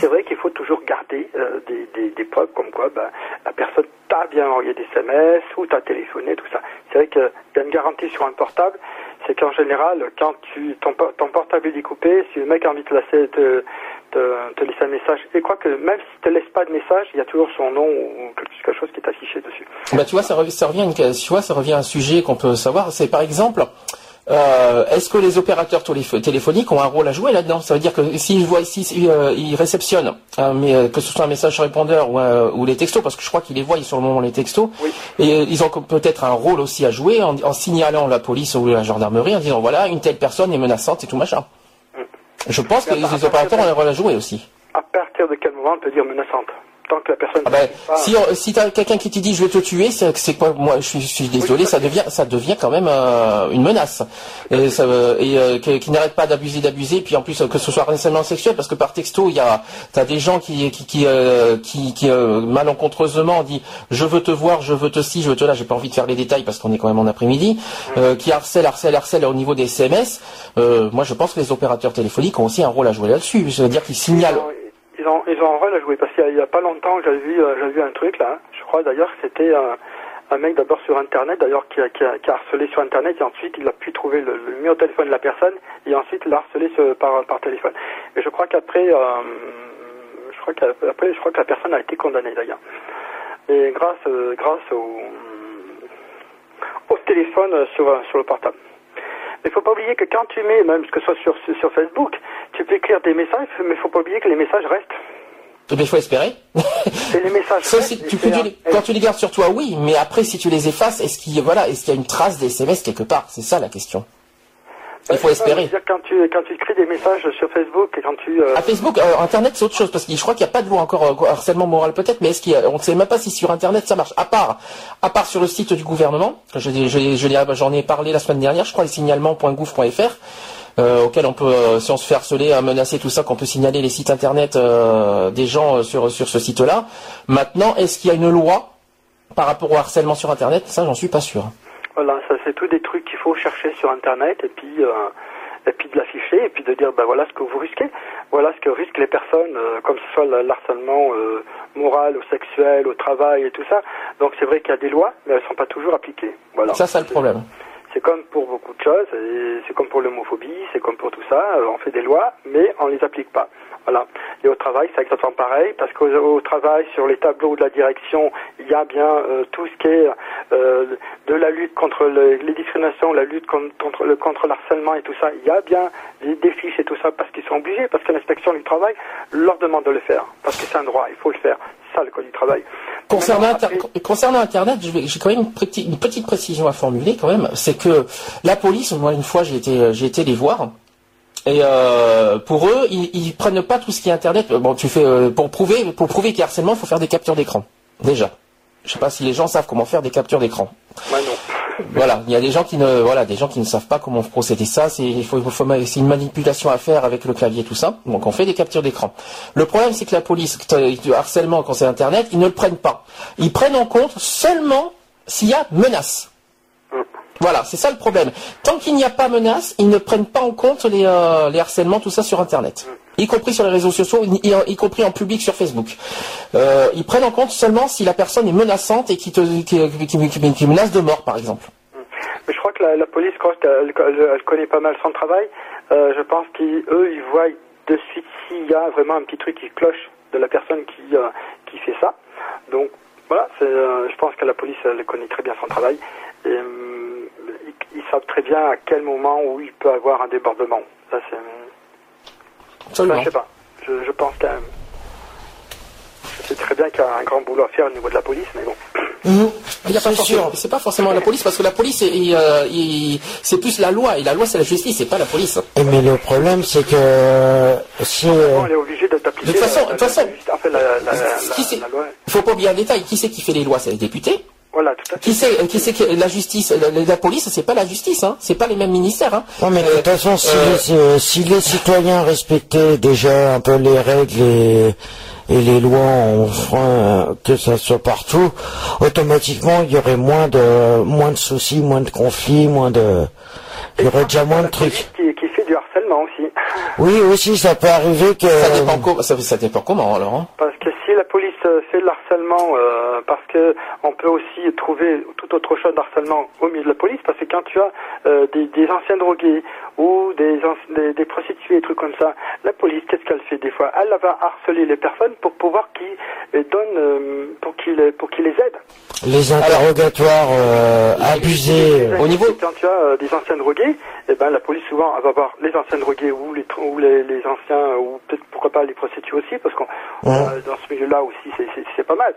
C'est- vrai qu'il faut toujours garder euh, des, des, des preuves comme quoi ben, la personne t'a bien envoyé des SMS ou t'a téléphoné, tout ça. C'est vrai qu'il y a une garantie sur un portable, c'est qu'en général, quand tu ton, po- ton portable est découpé, si le mec a envie de te laisser, te, laisser un message, et quoi que même s'il te laisse pas de message, il y a toujours son nom ou quelque chose qui est affiché dessus. Bah, tu vois, ça, rev- ça revient, tu vois, ça revient à un sujet qu'on peut savoir. C'est par exemple, euh, est-ce que les opérateurs téléph- téléphoniques ont un rôle à jouer là-dedans? Ça veut dire que s'ils voient ici, si, euh, ils réceptionnent, mais, euh, que ce soit un message répondeur ou, un- ou les textos, parce que je crois qu'ils les voient sur le moment les textos, Oui. et euh, ils ont peut-être un rôle aussi à jouer en, en signalant la police ou la gendarmerie en disant voilà une telle personne est menaçante et tout machin. Je pense que les opérateurs ont un rôle à jouer aussi. À partir de quel moment on peut dire menaçante? Tant que la personne Ah ben, pas- si on- si t'as quelqu'un qui te dit je vais te tuer, c'est c'est quoi Moi, je suis, je suis désolé, Oui, ça devient ça devient quand même euh, une menace et, ça, et euh, qui n'arrête pas d'abuser, d'abuser, puis en plus euh, que ce soit harcèlement sexuel, parce que par texto il y a t'as des gens qui qui qui euh, qui, qui, euh, malencontreusement dit je veux te voir, je veux te ci, je veux te là. J'ai pas envie de faire les détails parce qu'on est quand même en après-midi, euh, qui harcèle, harcèle, harcèle au niveau des SMS. Euh, moi, je pense que les opérateurs téléphoniques ont aussi un rôle à jouer là-dessus. C'est-à-dire qu'ils signalent. Ils ont, ils ont un rôle à jouer parce qu'il y a- pas longtemps j'avais vu, euh, j'avais vu un truc là. Je crois d'ailleurs que c'était un, un mec d'abord sur internet d'ailleurs qui a, qui, a, harcelé sur internet et ensuite il a pu trouver le, le numéro de téléphone de la personne et ensuite l'a harcelé par, par téléphone. Et je crois qu'après, euh, je crois qu'après, je crois que la personne a été condamnée d'ailleurs. Et grâce, euh, grâce au, au téléphone euh, sur, euh, sur le portable. Mais il faut pas oublier que quand tu mets, même que ce soit sur, sur Facebook, tu peux écrire des messages, mais il faut pas oublier que les messages restent. Mais il faut espérer. Et les messages Ça, restent. tu peux c'est quand tu les gardes sur toi, oui, mais après, si tu les effaces, est-ce qu'il voilà, est-ce qu'il y a une trace des SMS quelque part? C'est ça la question. Il faut ça, espérer. quand tu, quand tu écris des messages sur Facebook et quand tu... euh, À Facebook, euh, Internet, c'est autre chose parce que je crois qu'il n'y a pas de loi encore euh, harcèlement moral peut-être, mais est-ce qu'il a, on ne sait même pas si sur Internet ça marche. À part, à part sur le site du gouvernement, je, je, je l'ai- j'en ai parlé la semaine dernière, je crois, les signalements.gouv.fr. Euh, auquel on peut, euh, si on se fait harceler, euh, menacer tout ça, qu'on peut signaler les sites internet des gens sur sur ce site-là. Maintenant, est-ce qu'il y a une loi par rapport au harcèlement sur internet? Ça, j'en suis pas sûr. Voilà, ça c'est tous des trucs qu'il faut chercher sur Internet et puis euh, et puis de l'afficher et puis de dire ben voilà ce que vous risquez, voilà ce que risquent les personnes, euh, comme ce soit le l'harcèlement euh, moral ou sexuel au travail et tout ça. Donc c'est vrai qu'il y a des lois, mais elles sont pas toujours appliquées. Voilà. Ça, c'est le problème. C'est comme pour beaucoup de choses, c'est comme pour l'homophobie, c'est comme pour tout ça. On fait des lois, mais on les applique pas. Voilà. Et au travail, c'est exactement pareil, parce qu'au au travail, sur les tableaux de la direction, il y a bien euh, tout ce qui est euh, de la lutte contre le- les discriminations, la lutte con- contre le contre l'harcèlement et tout ça. Il y a bien des, fiches et tout ça, parce qu'ils sont obligés, parce que l'inspection du travail leur demande de le faire, parce que c'est un droit, il faut le faire. Ça le code du travail. Concernant, Inter- Internet, j'ai quand même une petite, une petite précision à formuler quand même. C'est que la police, moi une fois j'ai été, j'ai été les voir. Et euh, pour eux, ils, ils prennent pas tout ce qui est Internet. Bon, tu fais euh, pour prouver, pour prouver qu'il y a harcèlement, il faut faire des captures d'écran. Déjà, je sais pas si les gens savent comment faire des captures d'écran. Non. Voilà, il y a des gens qui ne, voilà, des gens qui ne savent pas comment procéder ça. C'est, il faut, il faut- c'est une manipulation à faire avec le clavier, tout ça. Donc on fait des captures d'écran. Le problème, c'est que la police, le harcèlement quand c'est Internet, ils ne le prennent pas. Ils prennent en compte seulement s'il y a menace. Voilà, c'est ça le problème. Tant qu'il n'y a pas menace, ils ne prennent pas en compte les, euh, harcèlements, tout ça sur Internet. Y compris sur les réseaux sociaux, y, compris en public sur Facebook. Euh, ils prennent en compte seulement si la personne est menaçante et qui te menace de mort, par exemple. Mais je crois que la, police, quand elle, connaît pas mal son travail, euh, je pense qu'eux, ils voient de suite s'il y a vraiment un petit truc qui cloche de la personne qui, fait ça. Donc, voilà, je pense que la police, elle connaît très bien son travail. Ils, ils savent très bien à quel moment où il peut avoir un débordement. Ça, c'est... Absolument. Enfin, je sais pas. Je, je pense quand même. Je sais très bien qu'il y a un grand boulot à faire au niveau de la police, mais bon. A pas forcément- C'est pas forcément la police parce que la police, est- est, euh, est- c'est plus la loi et la loi c'est la justice, c'est pas la police. Et mais le problème, c'est que si euh, On est obligé de toute façon- la, de toute façon- la- en fait, la, la, la- Qui c'est la loi. Il faut pas oublier un détail. Qui c'est qui fait les lois? C'est les députés. Voilà, tout à fait. Qui c'est qui c'est que la justice, la, la police, c'est pas la justice, hein. C'est pas les mêmes ministères, hein. Non, mais de toute façon, si, euh, les, euh, si les citoyens respectaient déjà un peu les règles et, et les lois en frein, que ça soit partout, automatiquement, il y aurait moins de, moins de soucis, moins de conflits, moins de, il y aurait déjà moins de trucs. Qui, qui fait du harcèlement aussi. Oui, aussi, ça peut arriver que, Ça dépend, co- ça, ça dépend comment alors. hein. Parce que si la police euh, fait de euh, parce que on peut aussi trouver tout autre chose d'harcèlement au milieu de la police, parce que quand tu as euh, des, des anciens drogués ou des, des, des prostituées, des trucs comme ça, la police, qu'est-ce qu'elle fait des fois? Elle va harceler les personnes pour pouvoir qu'ils euh, donnent, euh, pour qu'ils pour qu'ils les aident. les interrogatoires euh, abusés, euh, Au niveau- Quand tu as euh, des anciens drogués, eh ben, la police souvent elle va voir les anciens drogués ou les, ou les, les anciens, euh, ou peut-être pourquoi pas les prostituées aussi, parce qu'on Ouais. euh, dans ce milieu-là aussi c'est- pas mal.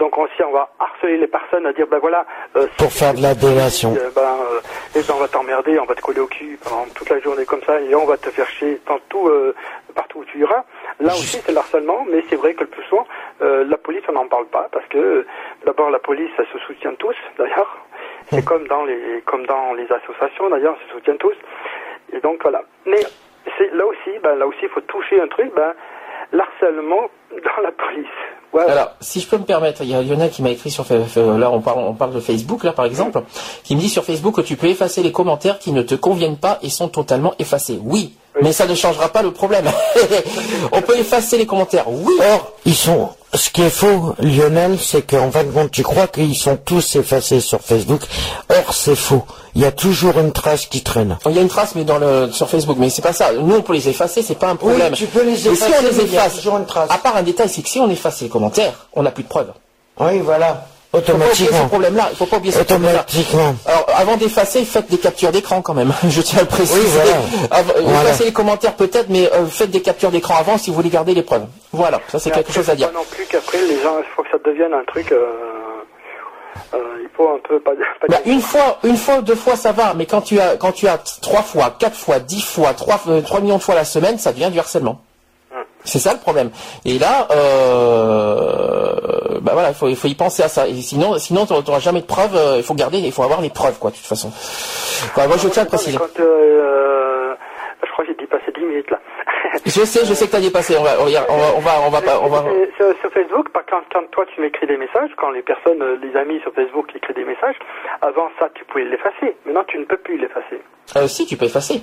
Donc aussi on va harceler les personnes à dire ben voilà. euh, si pour faire de la délation. euh, ben, euh, eh ben, on va t'emmerder, on va te coller au cul pendant toute la journée comme ça et on va te faire chier dans tout, euh, partout où tu iras. Là aussi c'est le harcèlement, mais c'est vrai que le plus souvent euh, la police on n'en parle pas parce que d'abord la police elle se soutient tous d'ailleurs. C'est comme dans les associations d'ailleurs, se soutiennent tous. Et donc voilà. Mais là aussi, ben là aussi il faut toucher un truc, ben l'harcèlement dans la police. Voilà. Alors, si je peux me permettre, il y a Lionel qui m'a écrit sur là on parle on parle de Facebook là par exemple, qui me dit sur Facebook que tu peux effacer les commentaires qui ne te conviennent pas et sont totalement effacés. Oui, mais ça ne changera pas le problème. on peut effacer les commentaires. Oui. Or, ils sont. Ce qui est faux, Lionel, c'est qu'en fin de compte, tu crois qu'ils sont tous effacés sur Facebook. Or, c'est faux. Il y a toujours une trace qui traîne. Il y a une trace, mais dans le sur Facebook, mais c'est pas ça. Nous, on peut les effacer, c'est pas un problème. tu peux les Mais si effacer, on les mais il y a efface, toujours une trace. à part un détail, c'est que si on efface les commentaires, on n'a plus de preuves. Oui, voilà. Il faut pas oublier ce Automatiquement. problème-là. Il faut pas oublier ce problème-là. Automatiquement. Alors, avant d'effacer, faites des captures d'écran quand même. Je tiens à le préciser. Oui, voilà. Avant- Voilà. Effacez les commentaires peut-être, mais euh, faites des captures d'écran avant si vous voulez garder les preuves. Voilà, ça c'est quelque après, chose à faut dire. Pas non plus qu'après les gens, il faut que ça devienne un truc. Euh, euh, il faut un peu pas. pas Bah, une fois, une fois, deux fois, ça va, mais quand tu as, quand tu as trois fois, quatre fois, dix fois, trois, euh, trois millions de fois la semaine, ça devient du harcèlement. C'est ça le problème. Et là, euh, bah voilà, il faut, il faut y penser à ça. Et sinon, sinon, tu n'auras jamais de preuves. euh, Il faut garder, il faut avoir les preuves, quoi, de toute façon. Moi, je tiens à préciser. Quand, euh, je crois que j'ai dépassé 10 minutes là. Je sais, je sais que t'as dépassé. On va, on va, on va, on va, pas, on Sur, sur Facebook, quand, quand toi tu m'écris des messages, quand les personnes, euh, les amis sur Facebook écrivent des messages, avant ça tu pouvais l'effacer. Maintenant tu ne peux plus l'effacer. Si, tu peux effacer.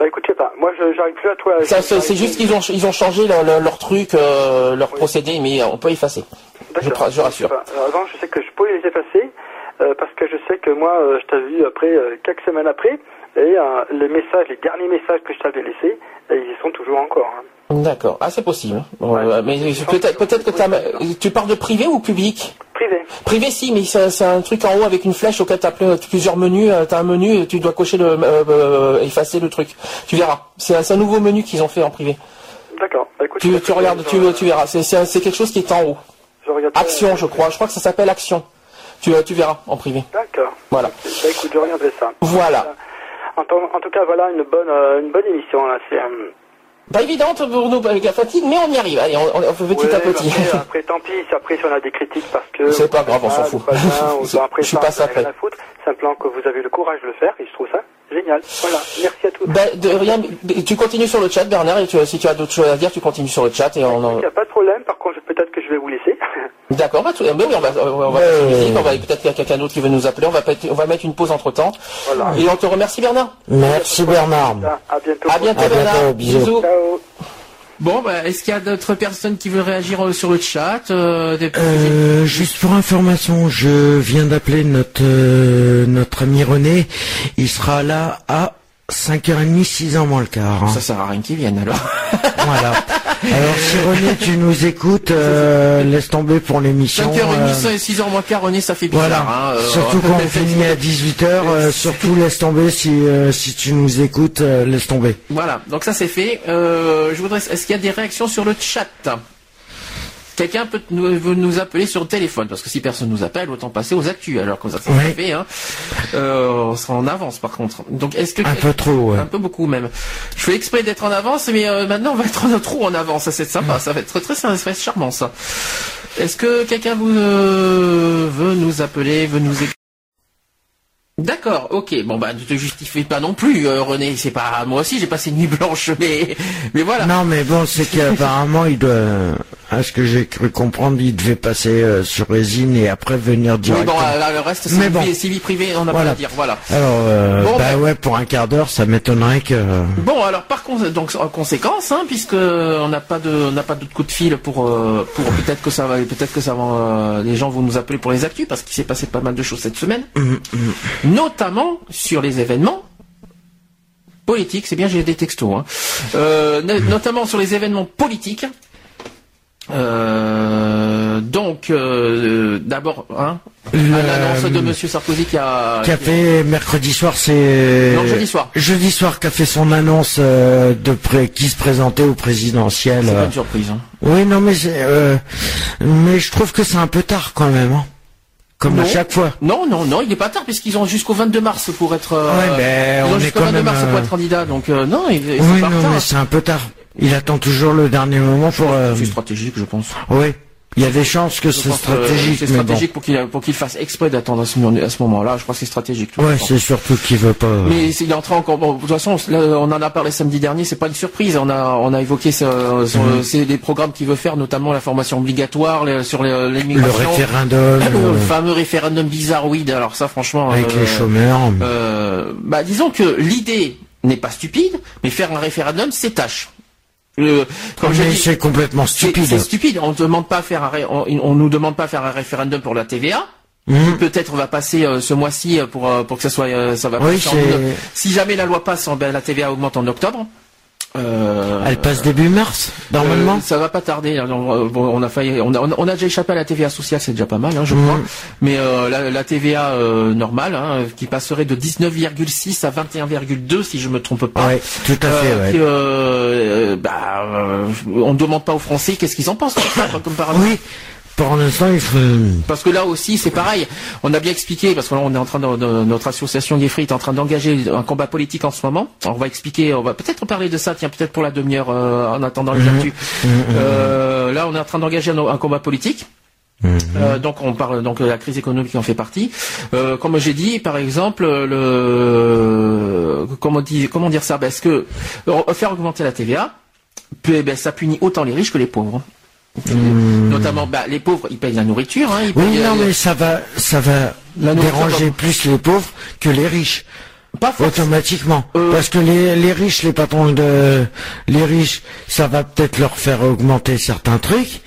Bah écoute, je sais pas. Moi je j'arrive plus à toi. C'est juste qu'ils ont, ils ont changé leur, leur, leur truc, euh, leur procédé, mais on peut effacer. Je, je rassure. Pas. Alors, avant, je sais que je pouvais les effacer euh, parce que je sais que moi, euh, je t'avais vu après quelques semaines après et les messages, les derniers messages que je t'avais laissés, ils y sont toujours encore. hein. D'accord. Ah, c'est possible. Mais peut-être, peut-être que t'as, tu parles de privé ou public? Privé. Privé, si, mais c'est un truc en haut avec une flèche auquel t'as ple- plusieurs menus. euh, T'as un menu, et tu dois cocher le, euh, euh, effacer le truc. Tu verras. C'est un, nouveau menu qu'ils ont fait en privé. D'accord. Bah, écoute, Tu, tu regardes, tu, tu verras. C'est, quelque chose qui est en haut. je. Action, je crois. Je crois que ça s'appelle Action. Tu, tu verras en privé. D'accord. Voilà. Bah écoute, je regarderai ça. Voilà. En, tout- en tout cas, voilà une bonne, une bonne émission là. C'est, Pas évidente pour nous avec la fatigue, mais on y arrive. Allez, on, on fait petit Ouais, à petit. Après, après, tant pis, après, si on a des critiques parce que. C'est pas grave, on s'en fout. pas bien, ou après, je suis pas ça, après. Simplement que vous avez le courage de le faire et je trouve ça génial. Voilà. Merci à tous. Ben, de rien, tu continues sur le chat, Bernard, et tu- si tu as d'autres choses à dire, tu continues sur le chat et on en... Il n'y a pas de problème. Par contre, peut-être que je vais vous laisser. D'accord, bah, mais oui, on va, on va faire une musique, on va peut-être qu'il y a quelqu'un d'autre qui veut nous appeler, on va, on va mettre une pause entre temps. Voilà. Et on te remercie, Bernard. Merci Bernard. À bientôt. À bientôt, À bientôt, Bernard. bisous. Ciao. Bon, bah, est-ce qu'il y a d'autres personnes qui veulent réagir euh, sur le chat euh, des- Euh, juste pour information, je viens d'appeler notre euh, notre ami René. Il sera là à 5h30, 6 ans moins le quart. hein. Ça sert à rien qu'ils viennent alors. Voilà. Alors si René, tu nous écoutes, euh, laisse tomber pour l'émission. 5h30, euh, 6h moins quart, René, ça fait bizarre. Voilà. hein, euh, surtout quand on finit à 18h, surtout laisse tomber si euh, si tu nous écoutes, euh, laisse tomber. Voilà, donc ça c'est fait. Euh, je voudrais. Est-ce qu'il y a des réactions sur le chat? Quelqu'un peut nous, veut nous appeler sur le téléphone, parce que si personne nous appelle, autant passer aux actus, alors comme ça Oui. fait. Hein. Euh, on sera en avance par contre. Donc est-ce que Un peu trop, ouais. un peu beaucoup même. Je fais exprès d'être en avance, mais euh, maintenant on va être en trop en avance. Ça c'est sympa, ça va être très très être charmant ça. Est-ce que quelqu'un vous euh, veut nous appeler, veut nous écrire? D'accord, ok. Bon bah ne te justifie pas non plus, euh, René. C'est pas moi aussi j'ai passé une nuit blanche, mais mais voilà. Non mais bon, c'est qu'apparemment il doit, à ce que j'ai cru comprendre, il devait passer euh, sur résine et après venir Oui, directement. bon, là, le reste, c'est vie, bon. vie privée, on n'a pas à dire, voilà. Alors, euh, Bon, bah ben- ouais, pour un quart d'heure, ça m'étonnerait que. Bon, alors par contre, donc en conséquence, hein, puisque on n'a pas de, on n'a pas d'autre coup de fil pour, euh, pour peut-être que ça va, peut-être que ça va, euh, les gens vont nous appeler pour les actus, parce qu'il s'est passé pas mal de choses cette semaine, notamment sur les événements politiques. C'est bien, j'ai des textos, hein. Euh, no- notamment sur les événements politiques. Euh, donc, euh, d'abord, hein, l'annonce de Monsieur Sarkozy qui a, Qui a fait mercredi soir, c'est. Non, jeudi soir. Jeudi soir, qui a fait son annonce euh, de pré... qui se présentait au présidentiel. c'est pas euh. une surprise. Hein. Oui, non, mais euh, mais je trouve que c'est un peu tard quand même, hein. Comme à chaque fois. Non, non, non, il n'est pas tard puisqu'ils ont jusqu'au 22 mars pour être. euh, Ouais, mais ils ont on est jusqu'au quand 22 même, mars pour euh, être candidat, donc euh, non, il, il- Oui, c'est pas non, mais c'est un peu tard. Il attend toujours le dernier moment pour. euh, C'est stratégique, je pense. Oui. Il y a des chances que c'est euh, stratégique, C'est bon. stratégique pour qu'il pour qu'il fasse exprès d'attendre à ce, moment-là. Je crois que c'est stratégique. tout Ouais, c'est surtout qu'il veut pas. Mais il est entré encore. Bon, de toute façon, là, on en a parlé samedi dernier. C'est pas une surprise. On a on a évoqué ce, ce- Mhm. c'est des programmes qu'il veut faire, notamment la formation obligatoire les- sur les- Le l'immigration. référendum Le euh, fameux référendum bizarroïde. Alors ça, franchement. avec euh, les chômeurs. Euh, bah, disons que l'idée n'est pas stupide, mais faire un référendum, c'est tâche. Je dis, c'est complètement stupide. c'est stupide. On ne demande pas à faire un on, on nous demande pas à faire un référendum pour la TVA. Mhm. Peut-être va passer euh, ce mois-ci euh, pour euh, pour que ça soit euh, ça va Oui, passer en- c'est- si jamais la loi passe, en- ben, la TVA augmente en octobre. Euh, Elle passe début mars, normalement. euh, ça va pas tarder. hein. On, bon, on a failli, on a, on a déjà échappé à la TVA sociale, c'est déjà pas mal, hein, je Mhm. crois. Mais euh, la, la TVA euh, normale, hein, qui passerait de 19,6 à 21,2, si je me trompe pas. Ouais, tout à fait, ouais. bah, on ne demande pas aux Français qu'est-ce qu'ils en pensent, comme par. Oui, pour l'instant. Parce que là aussi, c'est pareil. On a bien expliqué, parce que là, on est en train de, de- notre association Yefri est en train d'engager un combat politique en ce moment. On va expliquer, on va peut-être parler de ça, tiens, peut-être pour la demi-heure euh, en attendant les actus. Euh, là, on est en train d'engager un, un combat politique. Euh, donc on parle donc de la crise économique qui en fait partie. Euh, comme j'ai dit, par exemple, le comment dire comment dire ça? Ben, Est-ce que faire augmenter la TVA, eh ben, ça punit autant les riches que les pauvres. Notamment, bah, les pauvres, ils payent la nourriture. Hein, ils Oui, payent, non, euh, mais ça va, ça va La déranger plus les pauvres que les riches. Pas. Automatiquement. Euh, Parce que les, les riches, les patrons de, les riches, ça va peut-être leur faire augmenter certains trucs,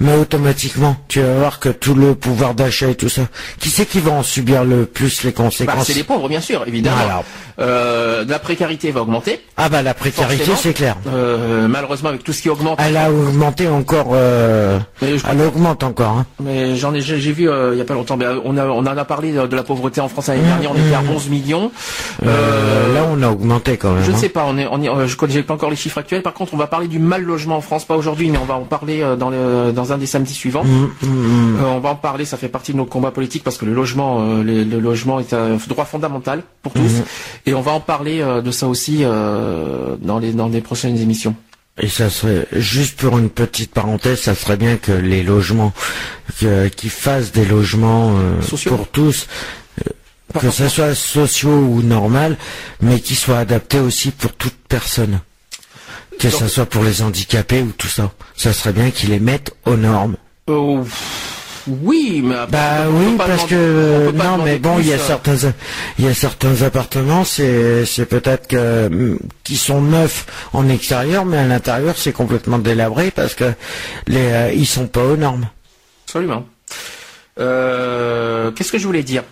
mais automatiquement, tu vas voir que tout le pouvoir d'achat et tout ça, qui c'est qui va en subir le plus les Bah, conséquences? c'est les pauvres, bien sûr, évidemment. Voilà. Euh, la précarité va augmenter. Ah bah, la précarité, c'est clair. Euh, malheureusement, avec tout ce qui augmente. Elle a augmenté encore, elle augmente encore, hein. Mais j'en ai, j'ai vu il y a pas longtemps. mais, on a, on en a parlé de, de la pauvreté en France l'année dernière. On était à 11 millions. Euh, là, on a augmenté quand même. Je ne hein. sais pas, on est, on est, euh, je connais pas encore les chiffres actuels. Par contre, on va parler du mal logement en France, pas aujourd'hui, mais on va en parler euh, dans, le, dans un des samedis suivants. Hum, hum. Euh, on va en parler, ça fait partie de nos combats politiques parce que le logement, les- le logement est un droit fondamental pour tous. Et on va en parler de ça aussi dans les dans les prochaines émissions. Et ça serait juste pour une petite parenthèse, ça serait bien que les logements, qu'ils fassent des logements euh, pour tous, que ce soit sociaux ou normal, mais qui soient adaptés aussi pour toute personne. Que ce soit pour les handicapés ou tout ça. Ça serait bien qu'ils les mettent aux normes. Euh, oui, mais après, Bah on peut oui, pas parce demander- que pas non, mais bon, il y a euh, certains, il y a certains appartements, c'est, c'est peut-être que hum, qui sont neufs en extérieur, mais à l'intérieur c'est complètement délabré parce que les, euh, ils sont pas aux normes. Absolument. Euh, Qu'est-ce que je voulais dire?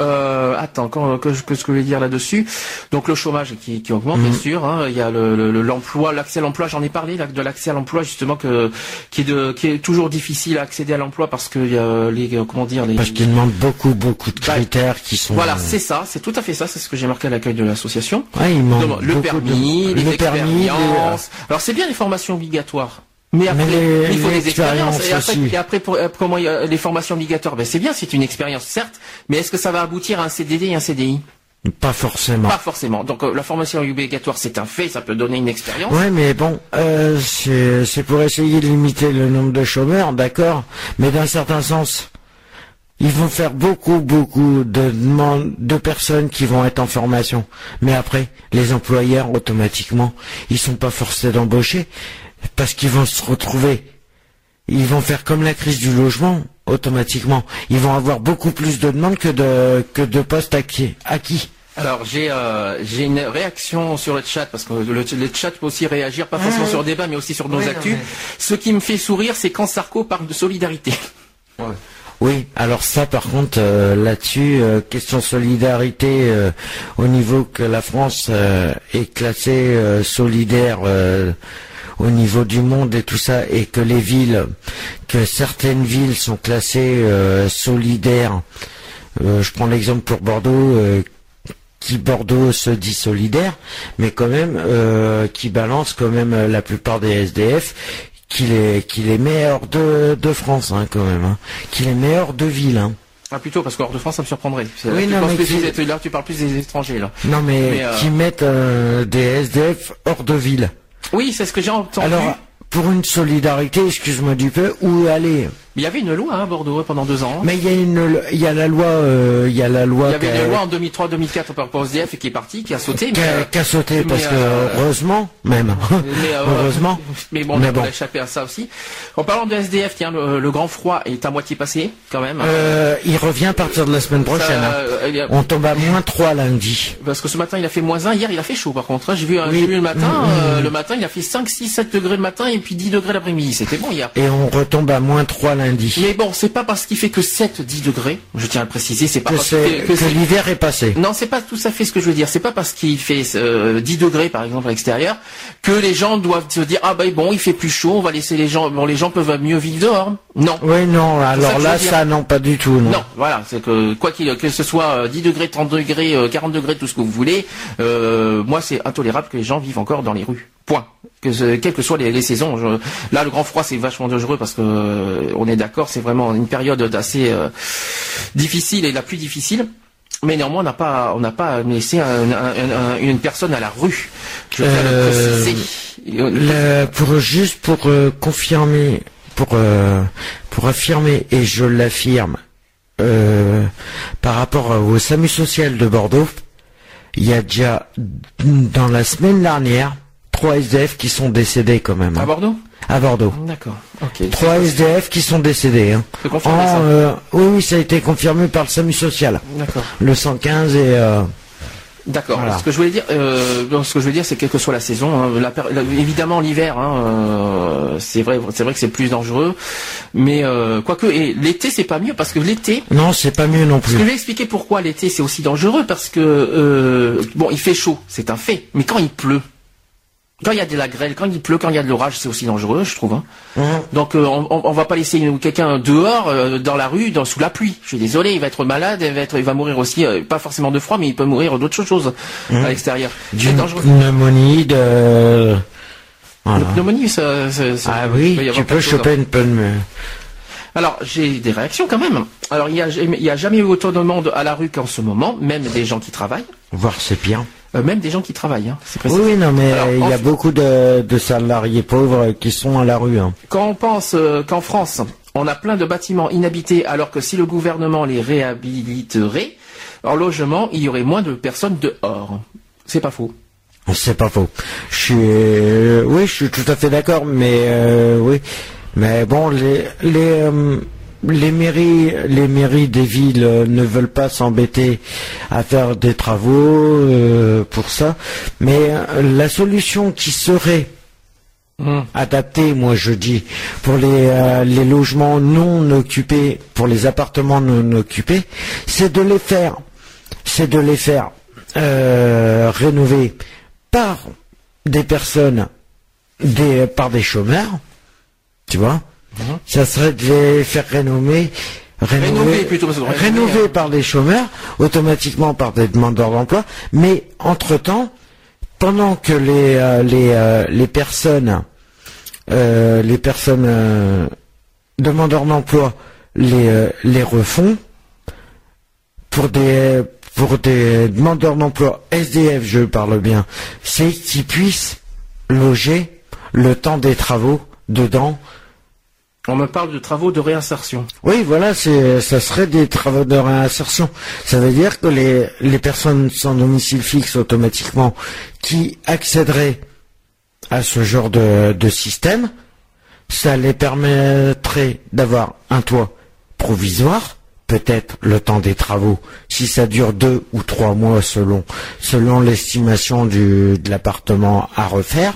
Euh, attends, quand, que, que- ce que je voulais dire là-dessus. Donc le chômage qui, qui augmente, bien sûr. hein. il y a le- le- le- l'emploi, l'accès à l'emploi. J'en ai parlé là, de l'accès à l'emploi justement que qui est de, qui est toujours difficile à accéder à l'emploi parce que il y a les euh, comment dire les. Parce qu'ils demandent beaucoup, beaucoup de Bah, critères qui sont. Voilà, c'est ça, c'est tout à fait ça, c'est ce que j'ai marqué à l'accueil de l'association. Ouais, demandent Demande le permis, de- les le permis, expériences. Alors c'est bien les formations obligatoires. Mais après, les- il faut les des expériences. Et après, aussi. et après, pour, euh, comment a les formations obligatoires? Ben c'est bien, c'est une expérience certes, mais est-ce que ça va aboutir à un CDD et un CDI Pas forcément. Pas forcément. Donc euh, la formation obligatoire, c'est un fait, ça peut donner une expérience. Ouais, mais bon, euh, c'est c'est pour essayer de limiter le nombre de chômeurs, d'accord, mais d'un certain sens, ils vont faire beaucoup, beaucoup de demandes de personnes qui vont être en formation. Mais après, les employeurs, automatiquement, ils sont pas forcés d'embaucher parce qu'ils vont se retrouver. Ils vont faire comme la crise du logement, automatiquement. Ils vont avoir beaucoup plus de demandes que de que de postes acquis. acquis. Alors j'ai euh, j'ai une réaction sur le chat parce que le, le chat peut aussi réagir pas forcément sur le débat mais aussi sur nos Oui, non, actus. mais- Ce qui me fait sourire, c'est quand Sarko parle de solidarité. Oui, alors ça par contre euh, là-dessus, euh, question solidarité euh, au niveau que la France est classée solidaire au niveau du monde et tout ça, et que les villes, que certaines villes sont classées euh, solidaires. Euh, je prends l'exemple pour Bordeaux. euh, qui Bordeaux se dit solidaire, mais quand même euh, qui balance quand même la plupart des SDF, qui les qui les met hors de, de France hein, quand même, hein, qui les met hors de ville. Hein. Ah plutôt parce qu'hors de France ça me surprendrait. Oui, que tu non, mais des- là tu parles plus des étrangers là. Non mais, Mais, euh, qui mettent euh, des SDF hors de ville. Oui, c'est ce que j'ai entendu. Alors pour une solidarité, excuse-moi du peu, où aller? Il y avait une loi hein, à Bordeaux hein, pendant deux ans. Mais il y a une il y a la loi euh, il y a la loi il y avait a- une loi en 2003-2004 par rapport au SDF et qui est partie, qui a sauté. qui mais, a, a sauté parce mais, que euh, heureusement même mais, euh, heureusement Mais bon, Mais on a bon. échappé à ça aussi. En parlant de SDF, tiens, le, le grand froid est à moitié passé quand même. Il revient à partir de la semaine prochaine. Ça, hein. a- On tombe à moins 3 lundi. Parce que ce matin il a fait moins 1, hier il a fait chaud par contre. hein. J'ai vu, un- Oui. vu le matin, Mm, euh, mm. le matin il a fait 5, 6, 7 degrés le matin et puis 10 degrés l'après-midi. C'était bon hier. Et on retombe à moins 3 lundi. Mais bon, c'est pas parce qu'il fait que 7, 10 degrés, je tiens à le préciser, c'est pas Que, parce fait que l'hiver est passé. Non, c'est pas tout à fait ce que je veux dire. C'est pas parce qu'il fait euh, 10 degrés par exemple à l'extérieur que les gens doivent se dire ah ben bon il fait plus chaud, on va laisser les gens bon les gens peuvent mieux vivre dehors. Non. Oui, non, alors là, ça, non, pas du tout, non. Non, voilà, c'est que quoi qu'il que ce soit euh, 10 degrés, 30 degrés, euh, 40 degrés, tout ce que vous voulez, euh, moi c'est intolérable que les gens vivent encore dans les rues. Point. Que quelles que soient les, les saisons. je- là, le grand froid c'est vachement dangereux parce que euh, on est d'accord, c'est vraiment une période assez euh, difficile et la plus difficile. Mais néanmoins, on n'a pas, on n'a pas laissé un- un- un- une personne à la rue. Je Euh. Le- pour juste pour euh, confirmer, pour pour affirmer et je l'affirme par rapport au SAMU social de Bordeaux, il y a déjà dans la semaine dernière trois SDF qui sont décédés quand même. À hein. Bordeaux? À Bordeaux. D'accord. Ok. Trois SDF qui sont décédés. Hein. C'est confirmé, En, ça? euh, oui, oui, ça a été confirmé par le SAMU social. D'accord. Le 115 et euh, D'accord. Voilà. Ce que je voulais dire, euh, ce que je veux dire, c'est quelle que soit la saison, hein, la péri- la- évidemment l'hiver, hein, euh, c'est vrai, c'est vrai que c'est plus dangereux, mais euh, quoique et l'été c'est pas mieux parce que l'été, non, c'est pas mieux non plus. je vais expliquer pourquoi l'été c'est aussi dangereux parce que bon, il fait chaud, c'est un fait, mais quand il pleut, quand il y a de la grêle, quand il pleut, quand il y a de l'orage, c'est aussi dangereux, je trouve. hein. Hein. Donc euh, on, on va pas laisser quelqu'un dehors euh, dans la rue, dans, sous la pluie. Je suis désolé, il va être malade, il va, être, il va mourir aussi, euh, pas forcément de froid, mais il peut mourir d'autres choses à l'extérieur. D'une pneumonie de... Voilà. Pneumonie, ça, ça- ça- Ah oui, peut tu peux choper une pneumonie. Alors j'ai des réactions quand même. Alors il y a, a jamais eu autant de monde à la rue qu'en ce moment, même des gens qui travaillent. Voir c'est bien. Euh, même des gens qui travaillent, hein. Oui, oui, non, mais Alors, il y a beaucoup de, de salariés pauvres qui sont à la rue. hein. Quand on pense euh, qu'en France, on a plein de bâtiments inhabités, alors que si le gouvernement les réhabiliterait, en logement, il y aurait moins de personnes dehors. C'est pas faux. C'est pas faux. Je suis, euh, oui, je suis tout à fait d'accord, mais oui, mais bon, les les les mairies, les mairies des villes euh, ne veulent pas s'embêter à faire des travaux euh, pour ça, mais euh, la solution qui serait adaptée, moi je dis, pour les, euh, les logements non occupés, pour les appartements non occupés, c'est de les faire, c'est de les faire euh, rénover par des personnes, des, par des chômeurs, tu vois. Ça serait de les faire plutôt, rénover, rénover hein. par des chômeurs, automatiquement par des demandeurs d'emploi, mais entre-temps, pendant que les, euh, les, euh, les personnes, euh, les personnes demandeurs d'emploi les, les refont, pour des, pour des demandeurs d'emploi SDF, je parle bien, c'est qu'ils puissent loger le temps des travaux dedans. On me parle de travaux de réinsertion. Oui, voilà, ça serait des travaux de réinsertion. Ça veut dire que les, personnes sans domicile fixe automatiquement qui accéderaient à ce genre de, système, ça les permettrait d'avoir un toit provisoire, peut-être le temps des travaux, si ça dure deux ou trois mois selon, l'estimation de l'appartement à refaire.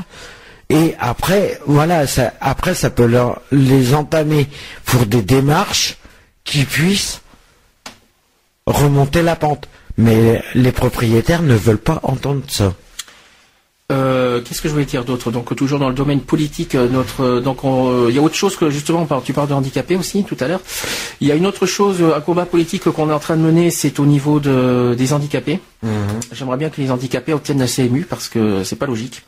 Et après, voilà, ça, après ça peut leur, les entamer pour des démarches qui puissent remonter la pente. Mais les propriétaires ne veulent pas entendre ça. Euh, Qu'est-ce que je voulais dire d'autre? Donc toujours dans le domaine politique, euh, notre euh, donc on, il y a autre chose que justement tu parles de handicapés aussi tout à l'heure. Il y a une autre chose, un combat politique qu'on est en train de mener, c'est au niveau de, des handicapés. J'aimerais bien que les handicapés obtiennent la CMU parce que c'est pas logique.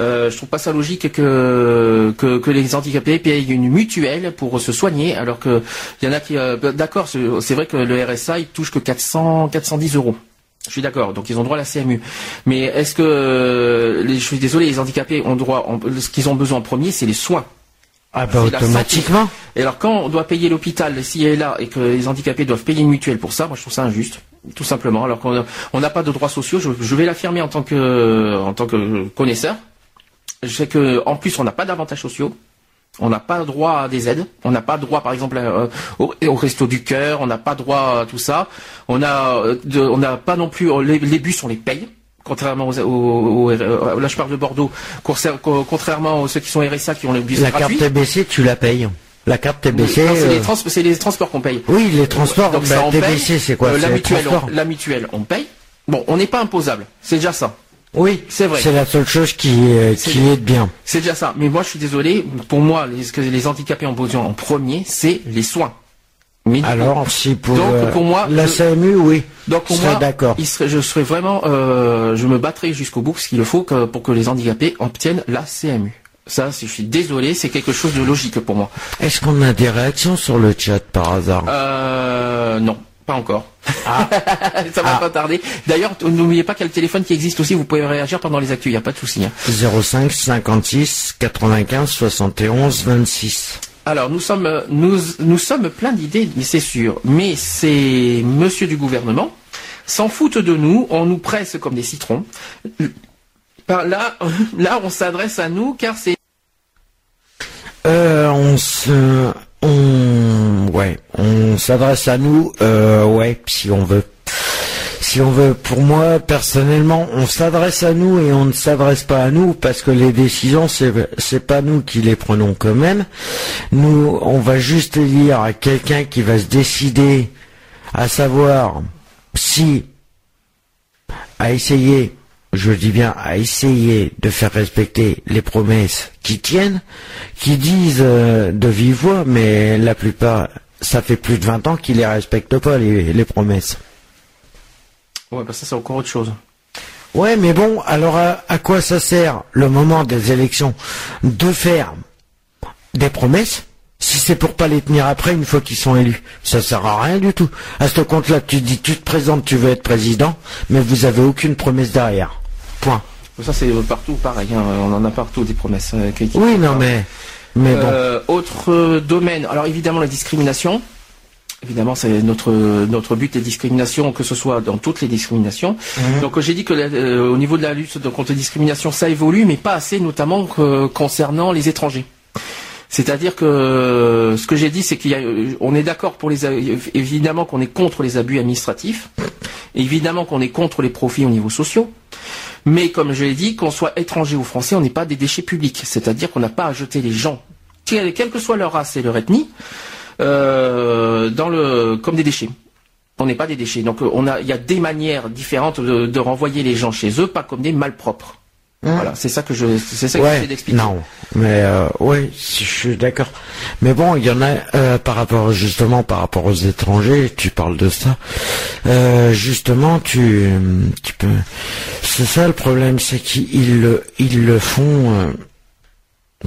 Euh, je trouve pas ça logique que, que, que les handicapés payent une mutuelle pour se soigner, alors que il y en a qui, euh, d'accord, c'est vrai que le RSA il touche que 400, 410 euros. Je suis d'accord, donc ils ont droit à la CMU. Mais est-ce que, euh, les, je suis désolé, les handicapés ont droit, ce qu'ils ont besoin en premier, c'est les soins. Ah bah automatiquement. Et alors quand on doit payer l'hôpital, s'il est là, et que les handicapés doivent payer une mutuelle pour ça, moi je trouve ça injuste, tout simplement. Alors qu'on on n'a pas de droits sociaux, je, je vais l'affirmer en tant que en tant que connaisseur. Je sais que en plus on n'a pas d'avantages sociaux. On n'a pas droit à des aides. On n'a pas droit, par exemple, euh, au, au resto du cœur. On n'a pas droit à tout ça. On a, euh, de- on n'a pas non plus les, les bus, on les paye. Contrairement aux, aux- aux- euh, là je parle de Bordeaux. Contrairement à ceux qui sont RSA qui ont les bus La gratuits. carte TBC, tu la payes. La carte TBC. c'est les, trans- c'est les transports qu'on paye. Oui, les transports. Donc bah, ça, on TBC, paye. c'est quoi? Euh, C'est la, les mutuelle, transports. on, la mutuelle, on paye. Bon, on n'est pas imposable. C'est déjà ça. Oui, C'est vrai. C'est la seule chose qui, euh, C'est- qui est bien. C'est déjà ça. Mais moi, je suis désolé. Pour moi, les, ce que les handicapés ont besoin en premier, c'est les soins. médicaux. Alors, si pour, Donc, euh, pour moi, la je- CMU, oui. Donc pour moi, d'accord. je serais vraiment, euh, je me battrai jusqu'au bout ce qu'il faut que, pour que les handicapés obtiennent la CMU. Ça, je suis désolé, c'est quelque chose de logique pour moi. Est-ce qu'on a des réactions sur le chat par hasard? Euh, non, pas encore. Ah. Ça va Ah. pas tarder. D'ailleurs, n'oubliez pas qu'il y a le téléphone qui existe aussi. Vous pouvez réagir pendant les actus. Il n'y a pas de souci. hein. 05 56 95 71 26. Alors, nous sommes, euh, nous, nous sommes plein d'idées, mais c'est sûr. Mais ces monsieur du gouvernement s'en foutent de nous. On nous presse comme des citrons. Par là, là, on s'adresse à nous car c'est Euh, on se, on, ouais, on s'adresse à nous, euh, ouais, si on veut. Si on veut, pour moi, personnellement, on s'adresse à nous et on ne s'adresse pas à nous parce que les décisions, c'est, c'est pas nous qui les prenons quand même. Nous, on va juste élire à quelqu'un qui va se décider à savoir si, à essayer, je dis bien à essayer de faire respecter les promesses qui tiennent, qui disent euh, de vive voix, mais la plupart, ça fait plus de 20 ans qu'ils les respectent pas, les, les promesses. Ouais, bah ça c'est encore autre chose. Ouais, mais bon, alors à, à quoi ça sert le moment des élections de faire des promesses si c'est pour pas les tenir après une fois qu'ils sont élus? Ça sert à rien du tout. À ce compte-là, tu dis, tu te présentes, tu veux être président, mais vous avez aucune promesse derrière. Point. Ça c'est partout pareil, hein, on en a partout des promesses. euh, qui- qui- Oui, non, mais, mais bon. Euh, autre euh, domaine, alors évidemment la discrimination. Évidemment, c'est notre notre but, les discriminations, que ce soit dans toutes les discriminations. Mhm. Donc, euh, j'ai dit que la- euh, au niveau de la lutte contre les discriminations, ça évolue, mais pas assez, notamment que- concernant les étrangers. C'est-à-dire que euh, ce que j'ai dit, c'est qu'il y a, euh, on est d'accord pour les, évidemment qu'on est contre les abus administratifs, évidemment qu'on est contre les profits au niveau sociaux, mais comme je l'ai dit, qu'on soit étranger ou français, on n'est pas des déchets publics. C'est-à-dire qu'on n'a pas à jeter les gens, quelle, que soit leur race et leur ethnie, euh, comme des déchets. On n'est pas des déchets. Donc euh, il y a des manières différentes de renvoyer les gens chez eux, pas comme des malpropres. Voilà, c'est ça que je, c'est ça que Ouais, d'expliquer. non, mais euh, ouais, si je suis d'accord. Mais bon, il y en a euh, par rapport justement par rapport aux étrangers. Tu parles de ça. Euh, justement, tu, tu peux. C'est ça le problème, c'est qu'ils le, ils le font. euh,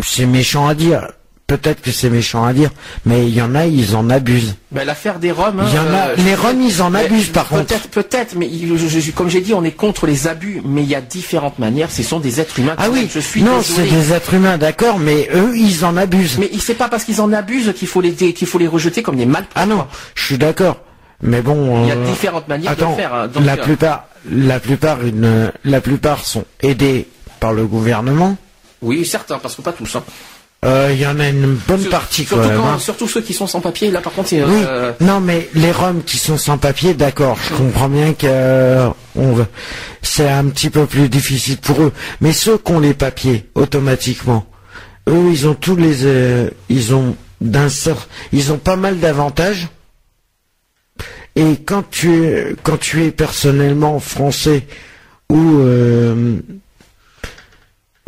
c'est méchant à dire. Peut-être que c'est méchant à dire, mais il y en a, ils en abusent. Ben, l'affaire des Roms. Il y en a- les Roms, ils en mais abusent, par contre. Peut-être, peut-être, mais il- je- je- comme j'ai dit, on est contre les abus, mais il y a différentes manières. Ce sont des êtres humains. Ah oui, je suis non, c'est des êtres humains, d'accord, mais eux, ils en abusent. Mais c'est pas parce qu'ils en abusent qu'il faut les qu'il faut les rejeter comme des malpropres. Ah non, je suis d'accord. Mais bon. Il y a euh, différentes manières attends, de le faire. hein. Donc, la euh, plupart, la plupart, une, la plupart sont aidés par le gouvernement. Oui, certains, parce que pas tous. hein. Euh, Il y en a une bonne Sur- partie quand surtout, même. quand- hein. surtout ceux qui sont sans papier. Là, par contre, c'est. Oui, euh, non, mais les Roms qui sont sans papier, d'accord, je comprends bien que euh, c'est un petit peu plus difficile pour eux. Mais ceux qui ont les papiers automatiquement, eux, ils ont tous les, euh, ils ont d'un cer- ils ont pas mal d'avantages. Et quand tu es, quand tu es personnellement français ou euh,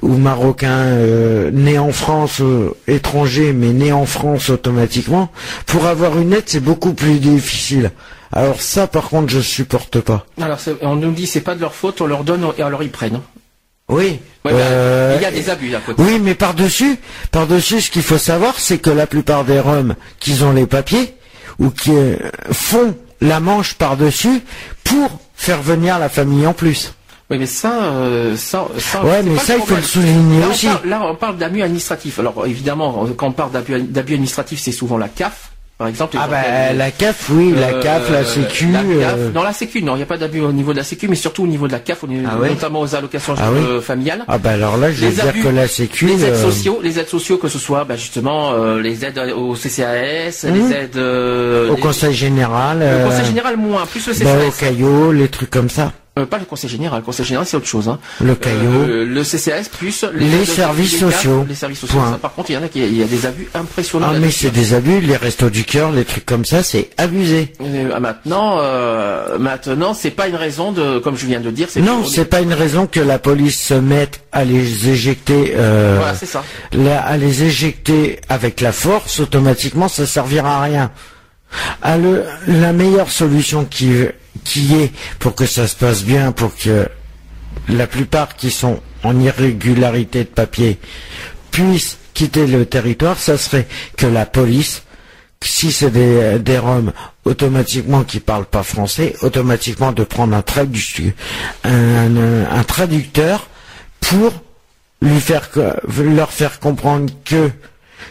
ou marocain euh, né en France, euh, étranger mais né en France automatiquement, pour avoir une aide c'est beaucoup plus difficile. Alors ça par contre je supporte pas. Alors, on nous dit c'est pas de leur faute, on leur donne et alors ils prennent. Oui. Ouais, ben, euh, il y a des abus à côté. Oui, mais par-dessus, par-dessus, ce qu'il faut savoir, c'est que la plupart des Roms qui ont les papiers ou qui euh, font la manche par-dessus pour faire venir la famille en plus. Oui, mais ça, euh, ça, ça. Ouais, mais ça, il faut le souligner là, on aussi. parle- là, on parle d'abus administratifs. Alors, évidemment, quand on parle d'abus administratifs, c'est souvent la CAF, par exemple. Ah bah la CAF, oui, la Euh, CAF, la Sécu. la CAF, euh, Non, la Sécu, non, il n'y a pas d'abus au niveau de la Sécu, mais surtout au niveau de la CAF, au niveau- Ah ouais notamment aux allocations Ah oui familiales. Ah bah alors là, je Les dire abus, que la Sécu. les aides euh, sociaux, les aides sociaux, que ce soit bah, justement euh, les aides au CCAS, les aides euh, au les- Conseil général. le Conseil général moins, plus le bah, au CCAS. Caillot, les trucs comme ça. Euh, pas le Conseil général, le Conseil général c'est autre chose. Hein. Le Caillot. Euh, le CCAS plus Les services sociaux. Les services sociaux. Ça, par contre, il y en a qui, il y a des abus impressionnants. Ah mais c'est des abus, les restos du cœur, les trucs comme ça, c'est abusé. Euh, ah, maintenant, maintenant, c'est pas une raison de, comme je viens de dire, c'est Non, on est- c'est pas une raison que la police se mette à les éjecter, Voilà, c'est ça. la- à les éjecter avec la force, automatiquement, ça servira à rien. À le, la meilleure solution qui, qui est pour que ça se passe bien, pour que la plupart qui sont en irrégularité de papier puissent quitter le territoire, ça serait que la police, si c'est des, Roms automatiquement qui parlent pas français, automatiquement de prendre un, tradu- un, un- un traducteur pour lui faire leur faire comprendre que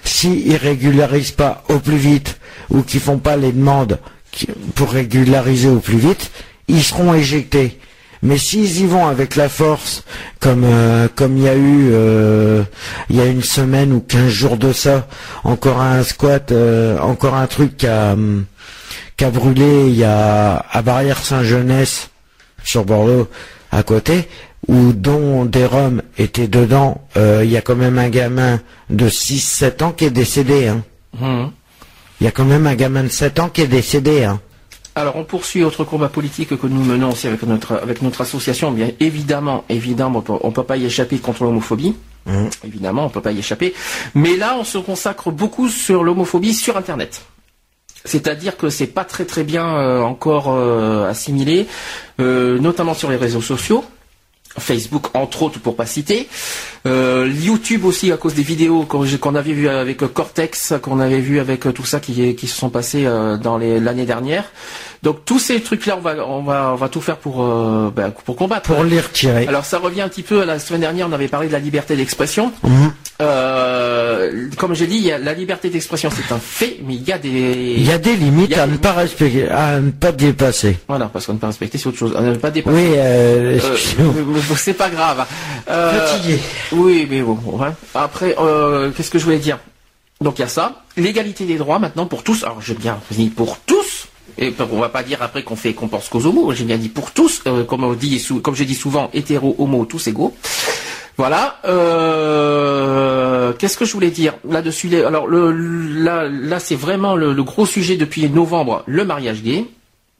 s'ils régularisent pas au plus vite ou qu'ils font pas les demandes pour régulariser au plus vite, ils seront éjectés. Mais s'ils y vont avec la force, comme euh, comme il y a eu euh, il y a une semaine ou quinze jours de ça, encore un squat, euh, encore un truc qui a, hum, brûlé y a à Barrière Saint-Jeunesse sur Bordeaux à côté, où dont des Roms étaient dedans, il y a quand même un gamin de 6-7 ans qui est décédé. Hein. Mhm. Il y a quand même un gamin de 7 ans qui est décédé. Hein. Alors, on poursuit autre combat politique que nous menons aussi avec notre, avec notre association. Bien évidemment, évidemment, on on peut pas y échapper contre l'homophobie. Mhm. Évidemment, on peut pas y échapper. Mais là, on se consacre beaucoup sur l'homophobie sur Internet. C'est-à-dire que c'est pas très très bien euh, encore euh, assimilé, euh, notamment sur les réseaux sociaux. Facebook entre autres pour pas citer, euh, YouTube aussi à cause des vidéos qu'on avait vu avec Cortex, qu'on avait vu avec euh, tout ça qui, qui se sont passés euh, dans l'année dernière. Donc tous ces trucs-là, on va, on va, on va tout faire pour, euh, ben, pour combattre. Pour les retirer. Alors ça revient un petit peu à la semaine dernière, on avait parlé de la liberté d'expression. Mhm. Euh, comme j'ai dit, il y a la liberté d'expression, c'est un fait, mais il y a des, Il y a des limites a à ne pas respecter, à ne pas dépasser. voilà, parce qu'on ne peut pas respecter, c'est autre chose, à ne pas dépasser. Oui, euh, Euh, c'est pas grave. Euh, Fatigué. Oui, mais bon. ouais. Après, euh, qu'est-ce que je voulais dire? Donc il y a ça. L'égalité des droits maintenant pour tous. Alors j'ai bien dit pour tous. Et on va pas dire après qu'on fait qu'on pense qu'aux homos. J'ai bien dit pour tous, comme on dit, comme j'ai dit souvent, hétéro, homo, tous égaux. Voilà. Euh, Qu'est-ce que je voulais dire là-dessus Alors le, là, là c'est vraiment le, le gros sujet depuis novembre, le mariage gay.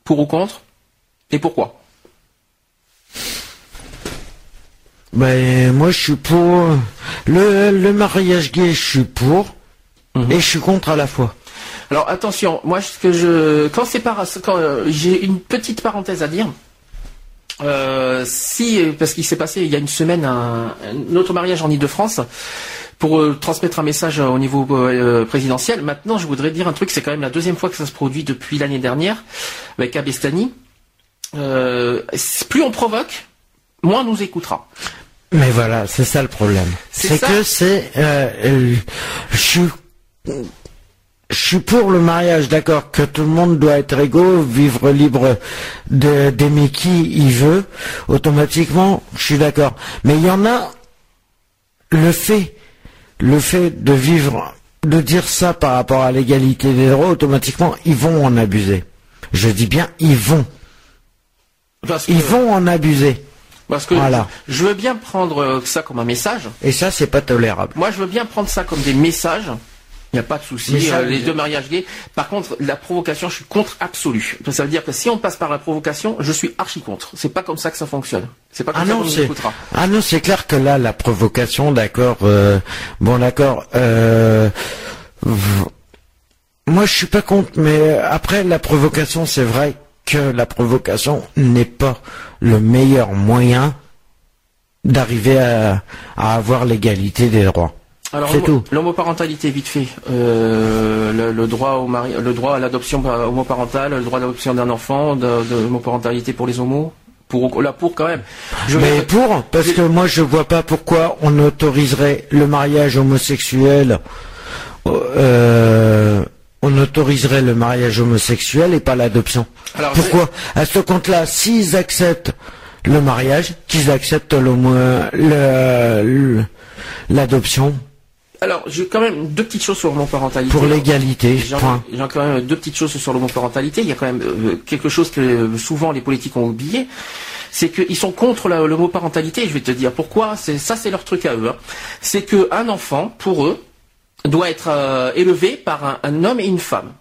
Pour ou contre? Et pourquoi? Ben, moi, je suis pour le, le mariage gay, je suis pour, Mhm. et je suis contre à la fois. Alors attention, moi ce que je quand c'est par quand euh, j'ai une petite parenthèse à dire. Euh, si parce qu'il s'est passé il y a une semaine un, un autre mariage en Ile-de-France pour euh, transmettre un message au niveau euh, présidentiel. Maintenant, je voudrais dire un truc, c'est quand même la deuxième fois que ça se produit depuis l'année dernière avec Abestani. Plus on provoque, moins on nous écoutera. Mais voilà, c'est ça le problème. C'est que c'est, je je suis pour le mariage, d'accord, que tout le monde doit être égaux, vivre libre de- d'aimer qui il veut, automatiquement, je suis d'accord. Mais il y en a, le fait, le fait de vivre, de dire ça par rapport à l'égalité des droits, automatiquement, ils vont en abuser. Je dis bien, ils vont. Parce que, Ils vont en abuser. parce que Voilà. je, je veux bien prendre euh, ça comme un message. Et ça, c'est pas tolérable. Moi, je veux bien prendre ça comme des messages. Il n'y a pas de souci. Ça, euh, les deux mariages gays. Par contre, la provocation, je suis contre absolu. Ça veut dire que si on passe par la provocation, je suis archi contre. C'est pas comme ça que ça fonctionne. C'est pas comme Ah ça non, qu'on écoutera. ah non, c'est clair que là, la provocation, d'accord. euh, bon, d'accord. euh, moi, je suis pas contre, mais après la provocation, c'est vrai que la provocation n'est pas le meilleur moyen d'arriver à, à avoir l'égalité des droits. Alors, C'est l'homo- tout. l'homoparentalité, vite fait. Euh, le, le droit au mari, le droit à l'adoption par- homoparentale, le droit d'adoption d'un enfant, de, de l'homoparentalité pour les homos? Pour, là, pour quand même. Je Mais vais- pour, parce que moi je vois pas pourquoi on autoriserait le mariage homosexuel, euh, on autoriserait le mariage homosexuel et pas l'adoption. Pourquoi? À ce compte-là, s'ils acceptent le mariage, qu'ils acceptent l'adoption Alors, j'ai quand même deux petites choses sur l'homoparentalité. pour l'égalité. J'ai quand même deux petites choses sur l'homoparentalité. Il y a quand même euh, quelque chose que euh, souvent les politiques ont oublié. C'est qu'ils sont contre l'homoparentalité. Et je vais te dire pourquoi. Ça, c'est leur truc à eux. hein. C'est qu'un enfant, pour eux, doit être euh, élevé par un, un homme et une femme.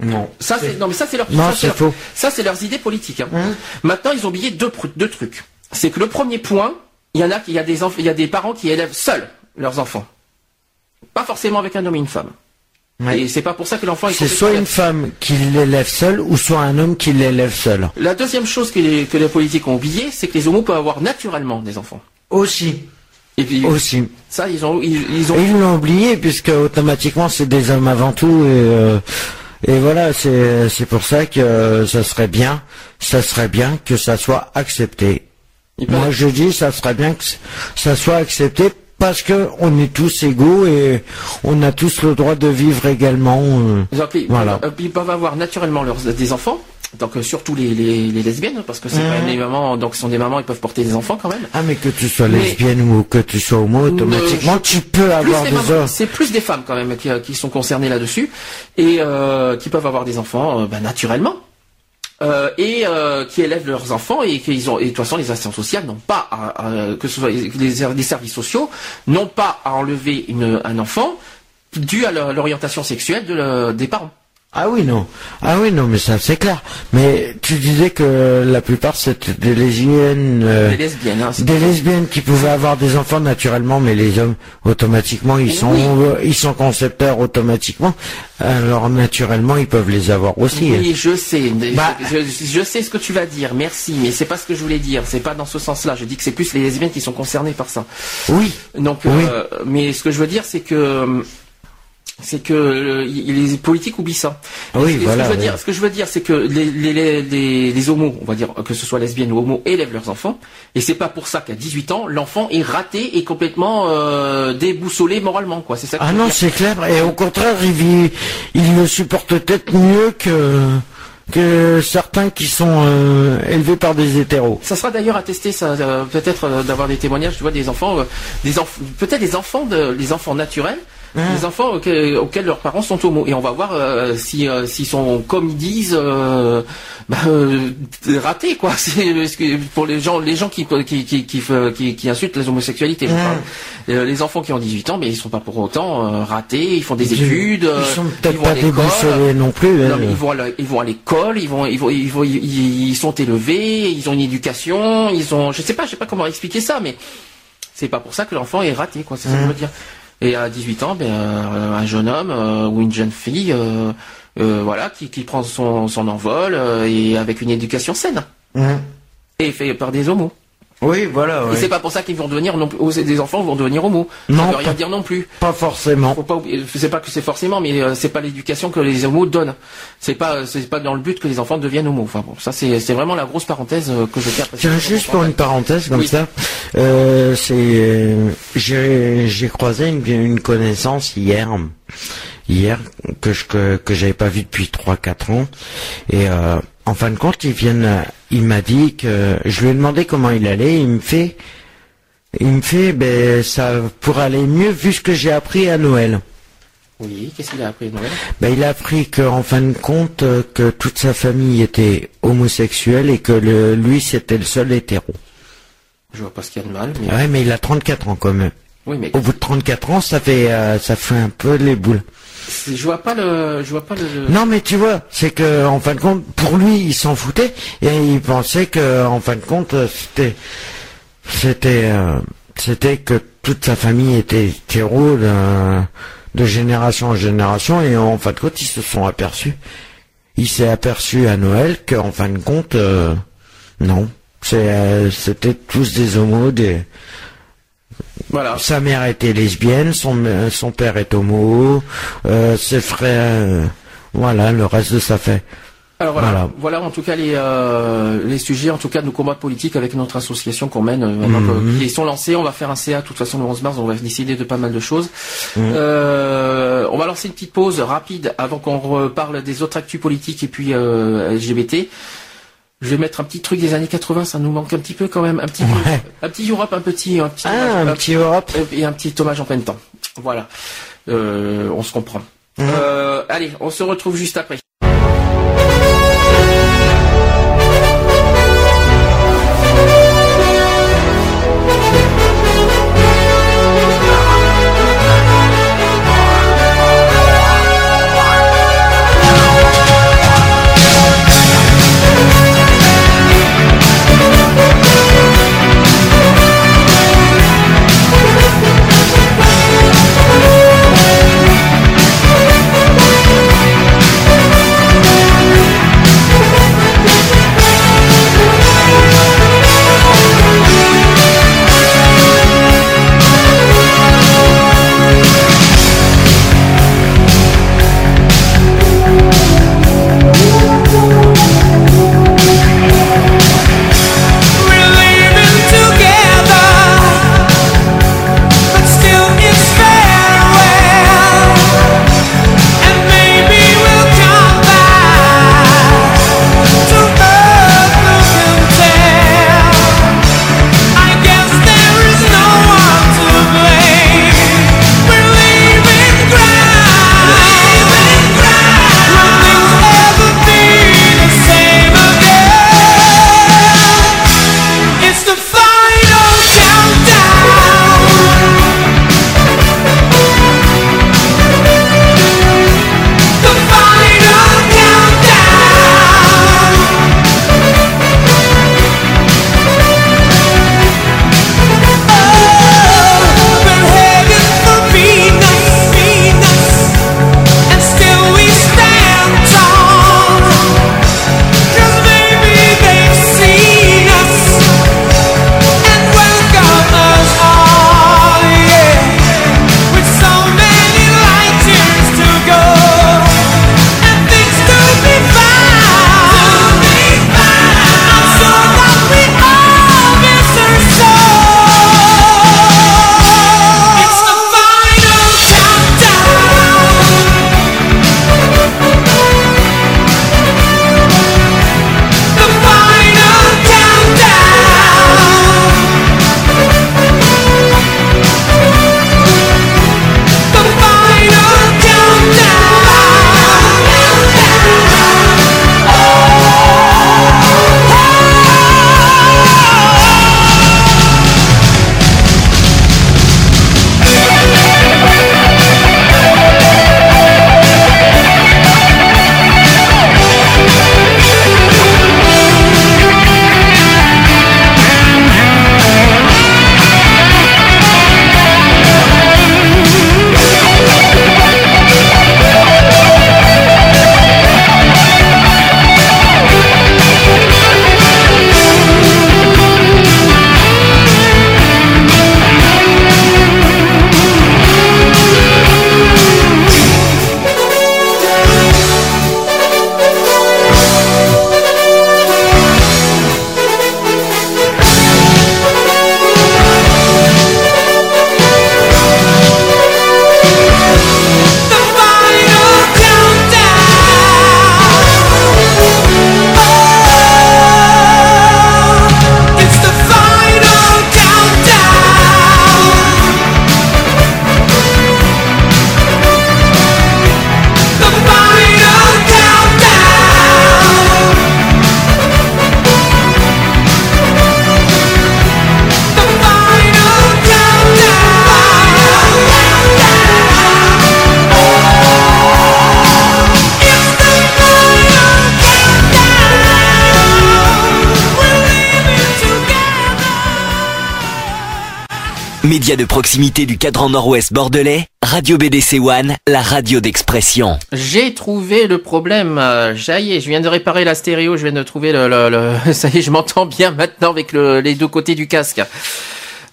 Non. Ça, c'est non, mais ça, c'est leur. Non, ça, c'est leur-. Ça, c'est leurs idées politiques. hein. Maintenant, ils ont oublié deux, trucs. C'est que le premier point, il y en a qui, il y a des enf- il y a des parents qui élèvent seuls leurs enfants, pas forcément avec un homme et une femme. Ouais. Et c'est pas pour ça que l'enfant est C'est soit une femme qui l'élève seule ou soit un homme qui l'élève seul. La deuxième chose que les, que les politiques ont oublié, c'est que les homos peuvent avoir naturellement des enfants. Aussi. Et puis, Aussi. ça, ils ont, ils, ils ont. Et ils l'ont oublié puisque automatiquement c'est des hommes avant tout et, euh, et voilà c'est c'est pour ça que euh, ça serait bien ça serait bien que ça soit accepté. Moi je dis ça serait bien que ça soit accepté parce que on est tous égaux et on a tous le droit de vivre également. euh. Voilà. peuvent, ils peuvent avoir naturellement leurs, des enfants. Donc euh, surtout les, les, les lesbiennes, parce que c'est quand même des mamans, donc ce sont des mamans, ils peuvent porter des enfants quand même. Ah mais que tu sois Mais- lesbienne ou que tu sois homo automatiquement tu peux avoir des hommes. C'est plus des femmes quand même qui, euh, qui sont concernées là-dessus et euh, qui peuvent avoir des enfants euh, ben, naturellement. Euh, et euh, qui élèvent leurs enfants et qu'ils ont et de toute façon les assistants sociales n'ont pas à, que ce soit les, services sociaux n'ont pas à enlever un enfant dû à l'orientation sexuelle de le- des parents. Ah oui, non. Ah oui, non, mais ça, c'est clair. Mais tu disais que la plupart, c'était des lesbiennes... euh, Des lesbiennes, hein, lesbiennes qui pouvaient avoir des enfants naturellement, mais les hommes, automatiquement, ils sont, Oui. euh, ils sont concepteurs automatiquement. Alors, naturellement, ils peuvent les avoir aussi. hein. Oui, je sais. Bah- je sais ce que tu vas dire. Merci, mais c'est pas ce que je voulais dire. C'est pas dans ce sens-là. Je dis que c'est plus les lesbiennes qui sont concernées par ça. Oui. Donc, Oui. euh, mais ce que je veux dire, c'est que c'est que euh, les politiques oublient ça. Ah Oui, ce, voilà, que je veux oui. dire, ce que je veux dire, c'est que les, les, les, les, les homos, on va dire que ce soit lesbiennes ou homos, élèvent leurs enfants, et c'est pas pour ça qu'à 18 ans, l'enfant est raté et complètement euh, déboussolé moralement, quoi. C'est ça. Que Ah non, c'est clair. Et au contraire, il, le supporte peut-être mieux que, que certains qui sont euh, élevés par des hétéros. Ça sera d'ailleurs à tester, ça, euh, peut-être euh, d'avoir des témoignages, tu vois, des enfants, des enf- peut-être des enfants de, les enfants naturels, des enfants auxquels, auxquels leurs parents sont homos, et on va voir euh, si euh, s'ils sont comme ils disent, euh, bah, ratés quoi. C'est pour les gens, les gens qui qui qui qui, qui, qui insultent les homosexualités, je parle. Euh, les enfants qui ont 18 ans, mais ils sont pas pour autant ratés, ils font des études, Ils sont peut-être pas déboussolés non plus. Non, hein. mais ils vont à la- ils vont à l'école, ils vont, ils vont, ils vont, ils, ils sont élevés, ils ont une éducation, ils ont, je sais pas, je sais pas comment expliquer ça, mais c'est pas pour ça que l'enfant est raté, quoi. C'est ça que je veux dire. Et à 18 ans, ben, euh, un jeune homme euh, ou une jeune fille, euh, voilà, qui, qui prend son, son envol et avec une éducation saine Hein. et fait par des homos. Oui, voilà. Et c'est pas pour ça qu'ils vont devenir non plus, des enfants vont devenir homos. Non, ça veut rien dire non plus. Pas forcément. Faut pas c'est pas que c'est forcément, mais euh, c'est pas l'éducation que les homos donnent. C'est pas, c'est pas dans le but que les enfants deviennent homos. Enfin bon, ça c'est, c'est vraiment la grosse parenthèse euh, que je tiens. à. Tiens, juste pour une parenthèse comme Oui. ça, euh, c'est, euh, j'ai, j'ai croisé une, une connaissance hier, hier que je que, que j'avais pas vu depuis 3-4 ans, et euh, en fin de compte, ils viennent, euh, il m'a dit que je lui ai demandé comment il allait, il me fait, il me fait, ben ça pourrait aller mieux vu ce que j'ai appris à Noël. Oui, qu'est-ce qu'il a appris Noël? Ben, il a appris qu'en fin de compte, euh, que toute sa famille était homosexuelle et que le, lui c'était le seul hétéro. Je vois pas ce qu'il y a de mal, mais Ouais, mais il a 34 ans quand même. oui, mais Au bout de 34 ans, ça fait, euh, ça fait un peu les boules. Je vois pas le, vois pas le. Non, mais tu vois, c'est que en fin de compte, pour lui, il s'en foutait et il pensait que, en fin de compte, euh, c'était, c'était, euh, c'était que toute sa famille était hétéro de, de génération en génération et en fin de compte, ils se sont aperçus. Il s'est aperçu à Noël qu'en fin de compte, euh, non, euh, c'était tous des homos, des, Voilà. sa mère était lesbienne, son, euh, son père est homo, euh, ses frères, euh, voilà, le reste de sa fait. Alors voilà, Voilà. voilà, en tout cas les euh, les sujets, en tout cas de nos combats politiques avec notre association qu'on mène, euh, Mhm. qui sont lancés. On va faire un CA de toute façon le 11 mars, on va décider de pas mal de choses. Mhm. Euh, on va lancer une petite pause rapide avant qu'on reparle des autres actus politiques et puis LGBT. Je vais mettre un petit truc des années 80, ça nous manque un petit peu quand même, un petit Ouais. un petit Europe, un petit, un petit, Ah, hommage- un petit Europe. et un petit hommage en plein temps. Voilà, Euh, on se comprend. Mhm. Euh, allez, on se retrouve juste après. De proximité du cadran nord-ouest bordelais, Radio BDC One, la radio d'expression. J'ai trouvé le problème. euh, Ça y je viens de réparer la stéréo. Je viens de trouver le. Ça y est, je m'entends bien maintenant avec le- les deux côtés du casque.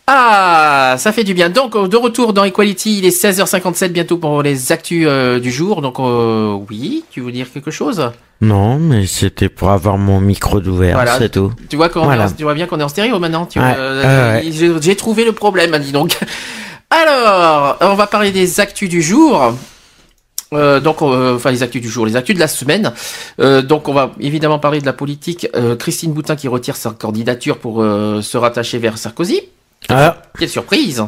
Ah, ça fait du bien. Donc, euh, de retour dans Equality, il est 16h57 bientôt pour les actus euh, du jour. Donc, euh, oui, tu veux dire quelque chose? Non, mais c'était pour avoir mon micro d'ouvert, Voilà. c'est tout. Tu vois, qu'on est Voilà. en- tu vois bien qu'on est en stéréo maintenant. Tu Ouais, euh, ouais, ouais. J'ai trouvé le problème, dis donc. Alors, on va parler des actus du jour. Euh, donc, euh, enfin les actus du jour, les actus de la semaine. Euh, donc, on va évidemment parler de la politique. Christine Boutin qui retire sa candidature pour se rattacher vers Sarkozy. Ah, Quelle surprise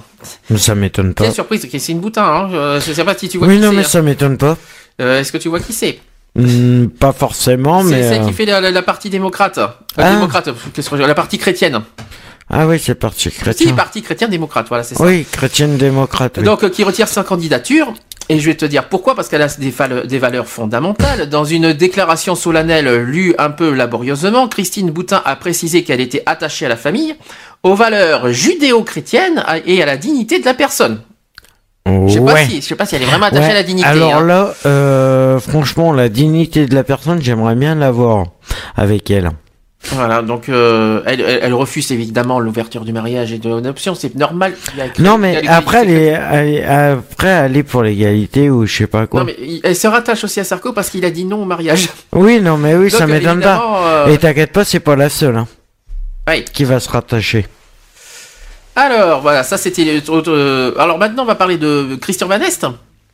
mais ça m'étonne pas. Quelle surprise, Christine Boutin. Hein euh, je sais pas si tu vois Oui, qui non, c'est. mais hein. ça m'étonne pas. Euh, Est-ce que tu vois qui c'est Hmm, pas forcément, C'est mais. celle euh, qui fait la, la- la partie démocrate. Euh, Ah. Démocrate, je- la partie chrétienne. Ah oui, c'est parti Si, chrétien. parti chrétien démocrate, voilà, c'est ça. Oui, chrétienne démocrate. oui. Donc, euh, qui retire sa candidature. Et je vais te dire pourquoi, parce qu'elle a des valeurs fondamentales. Dans une déclaration solennelle lue un peu laborieusement, Christine Boutin a précisé qu'elle était attachée à la famille, aux valeurs judéo-chrétiennes et à la dignité de la personne. Je sais pas si, je sais pas si elle est vraiment attachée Ouais. à la dignité. Alors hein. là, euh, franchement, la dignité de la personne, j'aimerais bien l'avoir avec elle. Voilà, donc euh, elle, refuse évidemment l'ouverture du mariage et de l'adoption, c'est normal. Non, mais après, elle est, après, elle est pour l'égalité ou je sais pas quoi. Non, mais elle se rattache aussi à Sarko parce qu'il a dit non au mariage. Oui, non, mais oui, ça Donc, m'étonne pas. euh, Et t'inquiète pas, c'est pas la seule hein, qui va se rattacher. Alors voilà, ça c'était. le- euh, alors maintenant on va parler de Christian Van Est.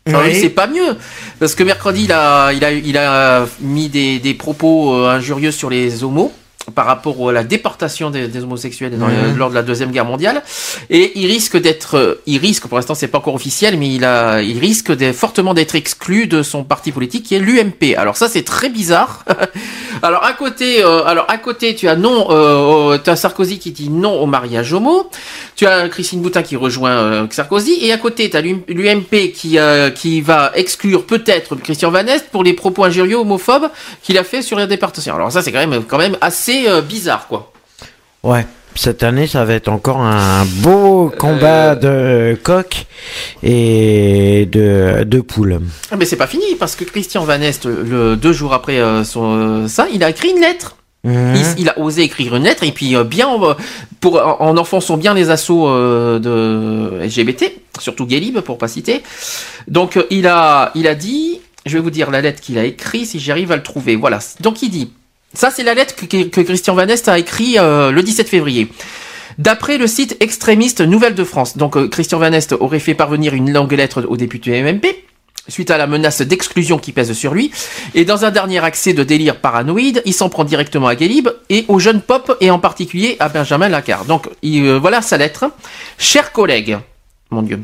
Alors Oui. lui c'est pas mieux parce que mercredi il a il a il a mis des, des propos euh, injurieux sur les homos par rapport à la déportation des, des homosexuels dans Mhm. lors de la deuxième guerre mondiale et il risque d'être euh, il risque pour l'instant c'est pas encore officiel mais il a il risque fortement d'être exclu de son parti politique qui est l'UMP. Alors ça c'est très bizarre. alors à côté euh, alors à côté tu as non euh, Sarkozy qui dit non au mariage homo. Tu as Christine Boutin qui rejoint euh, Sarkozy et à côté tu as l'UMP qui euh, qui va exclure peut-être Christian Van Est pour les propos injurieux homophobes qu'il a fait sur la déportation. Alors ça c'est quand même quand même assez bizarre quoi. Ouais. Cette année, ça va être encore un beau combat de coq et de, de poule. Ah, Mais c'est pas fini parce que Christian Van Est le deux jours après euh, son euh, ça, il a écrit une lettre. Mhm. Il, il a osé écrire une lettre et puis euh, bien euh, pour en, en enfonçant bien les assauts euh, de LGBT, surtout Galib pour pas citer. Donc euh, il a il a dit, je vais vous dire la lettre qu'il a écrite si j'arrive à le trouver. Voilà. Donc il dit, ça c'est la lettre que, Christian Van Est a écrit euh, le 17 février. D'après le site extrémiste Nouvelle de France, donc euh, Christian Van Est aurait fait parvenir une longue lettre au député MMP suite à la menace d'exclusion qui pèse sur lui. Et dans un dernier accès de délire paranoïde, il s'en prend directement à Guélib et aux jeunes pop et en particulier à Benjamin Lacard. Donc euh, voilà sa lettre. Chers collègues, mon Dieu.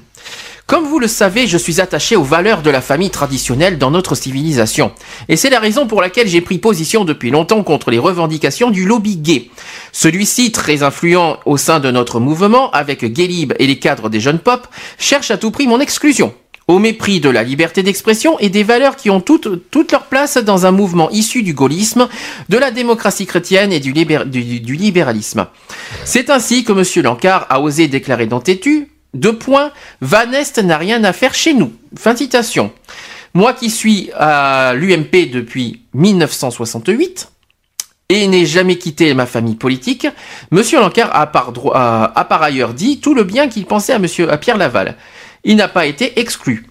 Comme vous le savez, je suis attaché aux valeurs de la famille traditionnelle dans notre civilisation. Et c'est la raison pour laquelle j'ai pris position depuis longtemps contre les revendications du lobby gay. Celui-ci, très influent au sein de notre mouvement, avec Guélib et les cadres des jeunes pop, cherche à tout prix mon exclusion. Au mépris de la liberté d'expression et des valeurs qui ont toute leur place dans un mouvement issu du gaullisme, de la démocratie chrétienne et du libéralisme. C'est ainsi que M. Lancard a osé déclarer dans Tétu, deux points, Van Est n'a rien à faire chez nous. Fin de citation. Moi qui suis à l'UMP depuis 1968, et n'ai jamais quitté ma famille politique, Monsieur Lancard a par, ailleurs dit tout le bien qu'il pensait à à Pierre Laval. Il n'a pas été exclu.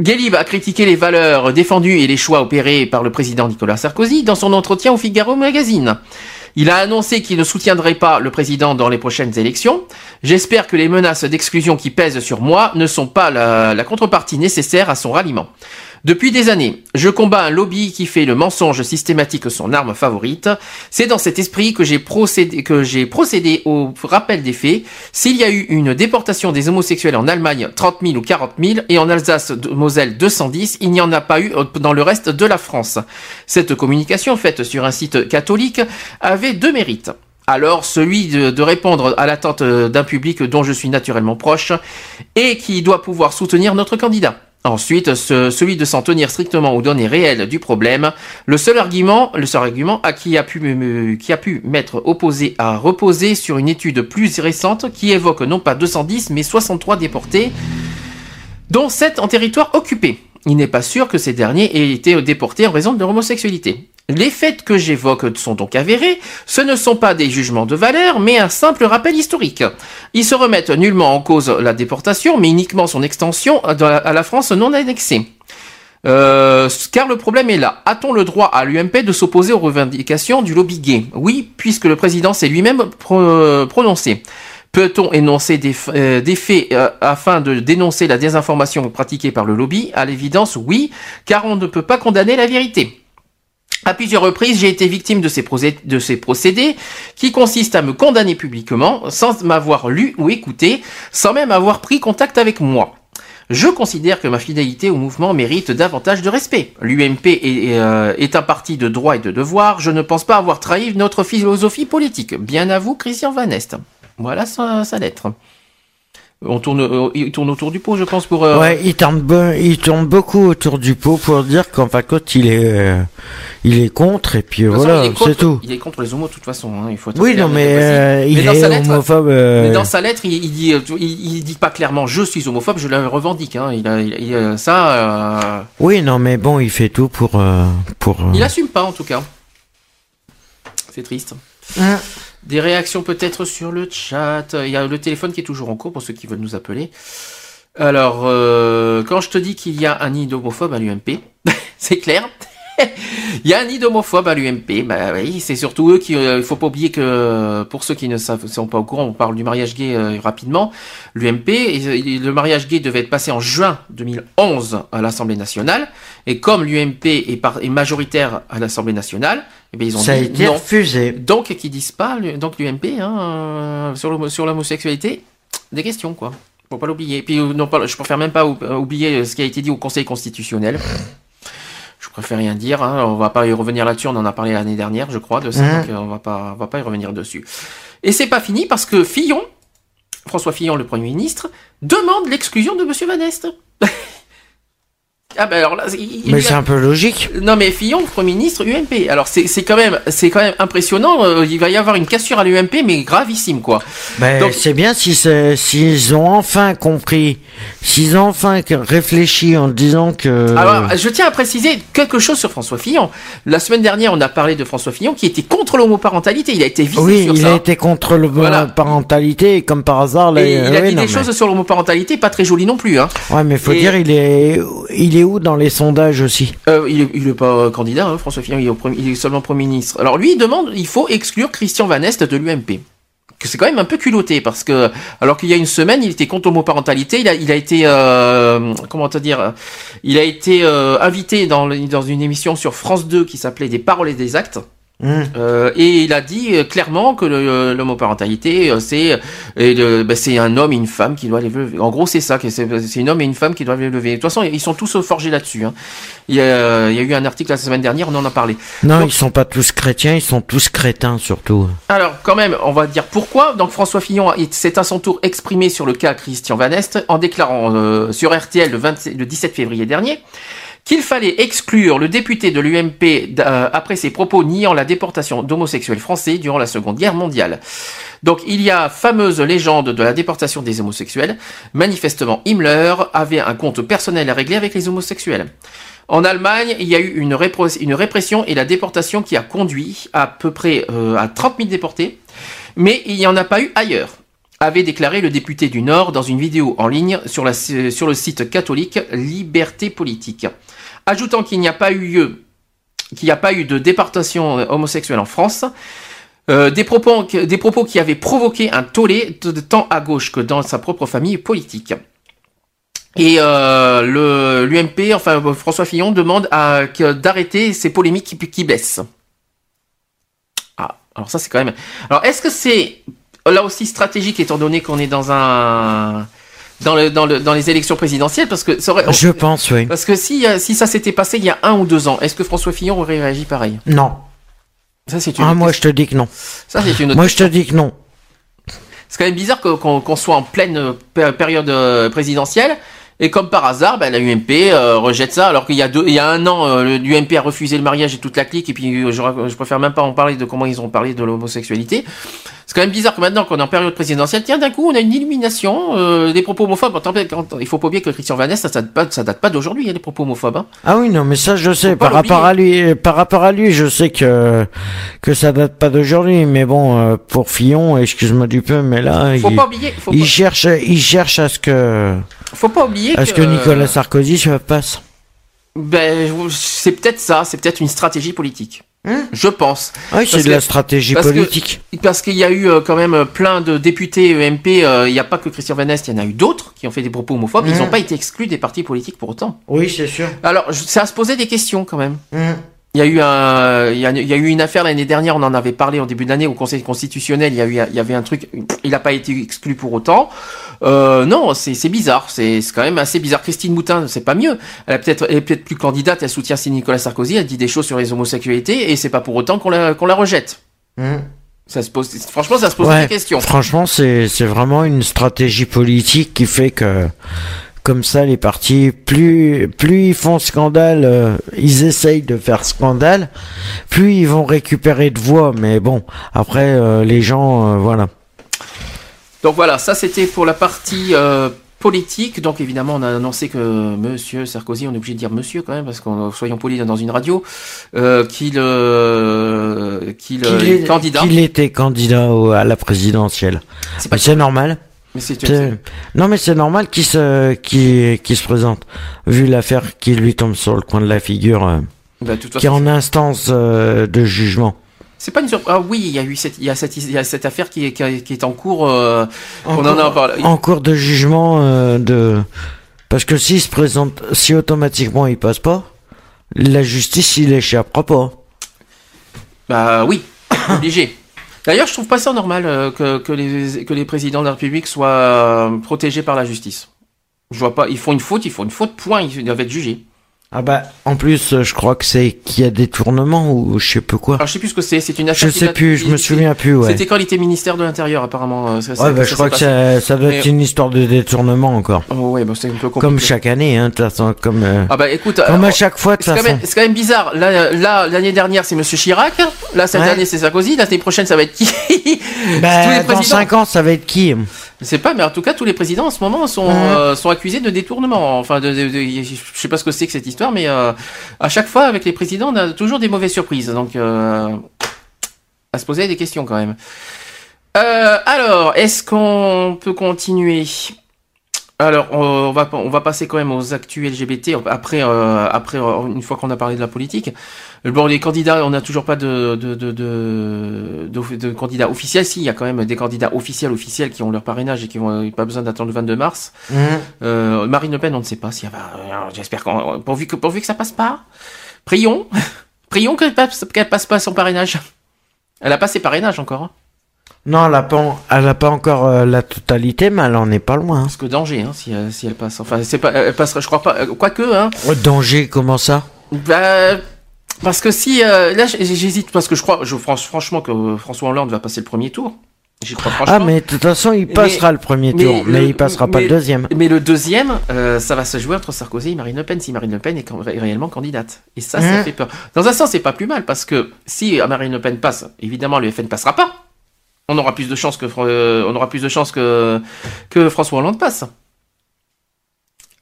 Guélib a critiqué les valeurs défendues et les choix opérés par le président Nicolas Sarkozy dans son entretien au Figaro Magazine. Il a annoncé qu'il ne soutiendrait pas le président dans les prochaines élections. J'espère que les menaces d'exclusion qui pèsent sur moi ne sont pas la, contrepartie nécessaire à son ralliement. Depuis des années, je combats un lobby qui fait le mensonge systématique son arme favorite. C'est dans cet esprit que j'ai procédé, au rappel des faits. S'il y a eu une déportation des homosexuels en Allemagne 30 000 ou 40 000 et en Alsace, de- Moselle 210, il n'y en a pas eu euh, dans le reste de la France. Cette communication faite sur un site catholique avait deux mérites. Alors celui de, de répondre à l'attente euh, d'un public dont je suis naturellement proche et qui doit pouvoir soutenir notre candidat. Ensuite, ce- celui de s'en tenir strictement aux données réelles du problème. Le seul argument, le seul argument à qui a pu, qui m'être opposé à reposer sur une étude plus récente qui évoque non pas 210 mais 63 déportés, dont 7 en territoire occupé. Il n'est pas sûr que ces derniers aient été déportés en raison de leur homosexualité. Les faits que j'évoque sont donc avérés, ce ne sont pas des jugements de valeur, mais un simple rappel historique. Ils se remettent nullement en cause la déportation, mais uniquement son extension à la- France non annexée. Euh, car le problème est là. A-t-on le droit à l'UMP de s'opposer aux revendications du lobby gay? Oui, puisque le président s'est lui-même pro- prononcé. Peut-on énoncer des, euh, faits euh, afin de dénoncer la désinformation pratiquée par le lobby? À l'évidence, oui, car on ne peut pas condamner la vérité. À plusieurs reprises, j'ai été victime de ces, procédés qui consistent à me condamner publiquement sans m'avoir lu ou écouté, sans même avoir pris contact avec moi. Je considère que ma fidélité au mouvement mérite davantage de respect. L'UMP euh, est un parti de droit et de devoir. Je ne pense pas avoir trahi notre philosophie politique. Bien à vous, Christian Van Est. Voilà sa lettre. On tourne, euh, il tourne autour du pot, je pense, pour. euh, Ouais, il tourne, il tourne beaucoup autour du pot pour dire qu'en fin de compte, il est, euh, il est contre et puis façon, voilà, c'est tout. Il est contre les homos de toute façon. hein, il faut être Oui, clair non, mais euh, il Mais dans sa est lettre- homophobe. Mais dans sa lettre, il, il dit, il, il dit pas clairement je suis homophobe, je le revendique. Hein. Il, a, il, ça, Oui, non, mais bon, il fait tout pour, pour. il assume pas en tout cas. C'est triste. Hein. Des réactions peut-être sur le chat. Il y a le téléphone qui est toujours en cours pour ceux qui veulent nous appeler. Alors, euh, quand je te dis qu'il y a un nid à l'UMP, c'est clair. Il y a un nid d'homophobes à l'UMP. Bah oui, c'est surtout eux qui. euh, Il faut pas oublier que pour ceux qui ne savent, sont pas au courant, on parle du mariage gay euh, rapidement. L'UMP, le mariage gay devait être passé en juin 2011 à l'Assemblée nationale. Et comme l'UMP est, majoritaire à l'Assemblée nationale, eh bien, ils ont ça a été non. refusé. Donc, qui disent pas, donc l'UMP, hein, euh, sur l'homo- sur l'homosexualité, des questions, quoi. Faut pas l'oublier. Puis, euh, non, je préfère même pas ou- euh, oublier ce qui a été dit au Conseil constitutionnel. Je préfère rien dire, hein, on va pas y revenir là-dessus, on en a parlé l'année dernière, je crois, de ça, Mhm. donc euh, on va pas, on va pas y revenir dessus. Et c'est pas fini parce que Fillon, François Fillon, le Premier ministre, demande l'exclusion de Monsieur Van Est. ah ben alors là, il, il Mais c'est un peu logique. non mais Fillon, Premier ministre, UMP. Alors c'est quand même c'est quand même impressionnant. euh, il va y avoir une cassure à l'UMP, mais gravissime quoi. Donc- c'est bien si s'ils ont enfin compris, s'ils ont enfin réfléchi en disant que. Alors je tiens à préciser quelque chose sur François Fillon. La semaine dernière, on a parlé de François Fillon qui était contre l'homoparentalité. Il a été visé oui, sur il ça. a été contre le Voilà. parentalité et comme par hasard, là, Et il a oui, dit non, des mais- choses sur l'homoparentalité pas très jolies non plus. Hein. Ouais, mais faut Et- dire, il est, il est où dans les sondages aussi Euh, il, est, il est pas euh, candidat, hein, François Fillon. Il est, seulement Premier ministre. Alors lui, il demande, il faut exclure Christian Van Est de l'UMP. C'est quand même un peu culotté parce que alors qu'il y a une semaine, il était contre l'homoparentalité. Il a, il a été euh, comment te dire Il a été invité dans une émission sur France 2 qui s'appelait Des paroles et des actes. Hum. Euh, et il a dit euh, clairement que le- l'homoparentalité, euh, c'est bah, c'est un homme et une femme qui doivent l'élever. En gros, c'est ça, c'est un homme et une femme qui doivent l'élever. De toute façon, ils sont tous forgés là-dessus. Hein. Il, y a, il y a eu un article la semaine dernière, on en a parlé. Non, Donc- ils sont pas tous chrétiens, ils sont tous crétins surtout. Alors, quand même, on va dire pourquoi. Donc, François Fillon est- s'est à son tour exprimé sur le cas Christian Van Est en déclarant euh, sur RTL le, 27 le 17 février dernier qu'il fallait exclure le député de l'UMP euh, après ses propos niant la déportation d'homosexuels français durant la Seconde Guerre mondiale. Donc il y a fameuse légende de la déportation des homosexuels. Manifestement, Himmler avait un compte personnel à régler avec les homosexuels. En Allemagne, il y a eu une répression et la déportation qui a conduit à peu près euh, à 30 000 déportés, mais il n'y en a pas eu ailleurs avait déclaré le député du Nord dans une vidéo en ligne sur, le site catholique Liberté politique, ajoutant qu'il n'y a pas eu lieu, qu'il n'y a pas eu de déportation homosexuelle en France. euh, des, propos, qui avaient provoqué un tollé tant à gauche que dans sa propre famille politique. Et euh, l'UMP, enfin François Fillon demande d'arrêter ces polémiques qui, qui. Ah, alors ça c'est quand même. Alors est-ce que c'est là aussi stratégique étant donné qu'on est dans un dans le dans le dans les élections présidentielles parce que ça aurait- Je pense, oui. parce que si euh, si ça s'était passé il y a un ou deux ans, est-ce que François Fillon aurait réagi pareil? Non. Ça c'est une Ah, moi, je te dis que non. ça c'est une autre Moi, je te dis que non. C'est quand même bizarre qu'on soit en pleine euh, pé- période euh, présidentielle Et comme par hasard, ben, la UMP euh, rejette ça, alors qu'il y a deux, il y a un an, euh, l'UMP a refusé le mariage et toute la clique, et puis euh, je, je préfère même pas en parler de comment ils ont parlé de l'homosexualité. C'est quand même bizarre que maintenant qu'on est en période présidentielle, tiens, d'un coup, on a une illumination euh, des propos homophobes. Attends, il faut pas oublier que Christian Vanès, ça, ça date pas, ça date pas d'aujourd'hui, hein, les propos homophobes. Hein. Ah oui, non, mais ça, je sais. Par rapport à lui, par rapport à lui, je sais que que ça date pas d'aujourd'hui. Mais bon, euh, pour Fillon, excuse-moi du peu, mais là, Faut il, pas oublier, faut il pas, cherche, il cherche à ce que faut pas oublier à ce que Nicolas Sarkozy se passe. Ben, c'est peut-être ça, c'est peut-être une stratégie politique. Je pense. Ah Oui, c'est de que- la stratégie parce que- politique. Parce qu'il y a eu euh, quand même plein de députés EMP, euh, il n'y a pas que Christian Van Est, il y en a eu d'autres qui ont fait des propos homophobes, ils n'ont pas été exclus des partis politiques pour autant. Oui, c'est sûr. Alors, ça a se poser des questions quand même. Mhm. Il y a eu un, il y a, il y a eu une affaire l'année dernière, on en avait parlé en début d'année au Conseil constitutionnel. Il y a eu, il y avait un truc, il n'a pas été exclu pour autant. Euh, non, c'est c'est bizarre, c'est c'est quand même assez bizarre. Christine Moutin, c'est pas mieux. Elle a peut-être, elle est peut-être plus candidate, elle soutient Nicolas Sarkozy, elle dit des choses sur les homosexualités et c'est pas pour autant qu'on la qu'on la rejette. Mhm. Ça se pose, franchement, ça se pose Ouais, des questions. Franchement, c'est c'est vraiment une stratégie politique qui fait que comme ça, les partis, plus plus ils font scandale, euh, ils essayent de faire scandale, plus ils vont récupérer de voix. Mais bon, après, euh, les gens, euh, voilà. Donc voilà, ça c'était pour la partie euh, politique. Donc évidemment, on a annoncé que Monsieur Sarkozy, on est obligé de dire Monsieur quand même, parce qu'on soyons polis dans une radio, euh, qu'il euh, qu'il Qu'il est candidat. qu'il était candidat au- à la présidentielle. C'est pas Mais c'est normal. Mais c'est C'est- Non, mais c'est normal qu'il se qu'il qu'il se présente, vu l'affaire qui lui tombe sur le coin de la figure, bah, qui est en instance euh, de jugement. C'est pas une surprise. Ah oui, il y a eu cette, il y a cette, il y a cette affaire qui est, qui est- en cours. euh, on en a parlé. En cours de jugement euh, de parce que s'il se présente, si automatiquement il passe pas, la justice il échappera pas. Bah oui, obligé. D'ailleurs, je trouve pas ça normal euh, que, que, les, que les présidents de la République soient euh, protégés par la justice. Je vois pas, ils font une faute, ils font une faute, point, ils doivent être jugés. Ah bah en plus euh, je crois que c'est qu'il y a détournement ou je sais pas quoi. Alors je sais plus ce que c'est, c'est une Je affaire. qui sais plus, je me souviens plus ouais. C'était quand il était ministère de l'Intérieur, apparemment. euh, ça- Ouais bah je crois que ça, ça doit être une histoire de détournement encore. Oh, ouais, bah, c'est un peu compliqué. Comme chaque année hein, de toute façon, comme euh, Ah bah écoute, comme à chaque fois de toute c'est quand, façon. même, c'est quand même bizarre. Là, là, l'année dernière, c'est Monsieur Chirac. Là, cette Ouais. année, c'est Sarkozy. L'année prochaine, ça va être qui? Bah, tous les dans présidents. 5 ans ça va être qui? Je sais pas, mais en tout cas, tous les présidents en ce moment sont, Ouais. euh, sont accusés de détournement. Enfin, de, de- de- je sais pas ce que c'est que cette histoire, mais euh, à chaque fois, avec les présidents, on a toujours des mauvaises surprises. Donc, euh, à se poser des questions quand même. Euh, alors, est-ce qu'on peut continuer? Alors, on va on va passer quand même aux actus LGBT après euh, après euh, une fois qu'on a parlé de la politique. Bon, les candidats, on n'a toujours pas de de de de, de, candidats officiels. Si, il y a quand même des candidats officiels officiels qui ont leur parrainage et qui ont pas besoin d'attendre le 22 mars. Euh, Marine Le Pen, on ne sait pas si elle va. euh, J'espère qu'on pourvu que pourvu que ça passe pas. Prions, prions qu'elle passe qu'elle passe pas son parrainage. Elle a pas ses parrainages encore. Hein. Non, elle a pas, en- elle a pas encore euh, la totalité, mais elle en est pas loin. hein. Parce que danger, hein, si, elle- si elle passe. Enfin, c'est pas, elle passera, je crois pas. euh, Quoique, hein. Oh, danger, comment ça? Bah, parce que si euh, là, j'hésite parce que je crois, je pense franchement que euh, François Hollande va passer le premier tour. J'y crois franchement. Ah, mais de toute façon, il Mais- passera le premier mais tour, mais le- il passera pas le deuxième. Mais le deuxième, euh, ça va se jouer entre Sarkozy et Marine Le Pen. Si Marine Le Pen est réellement candidate, et ça, ça Mhm. fait peur. Dans un sens, c'est pas plus mal parce que si Marine Le Pen passe, évidemment, le FN passera pas. On aura plus de chances que euh, on aura plus de chances que que François Hollande passe.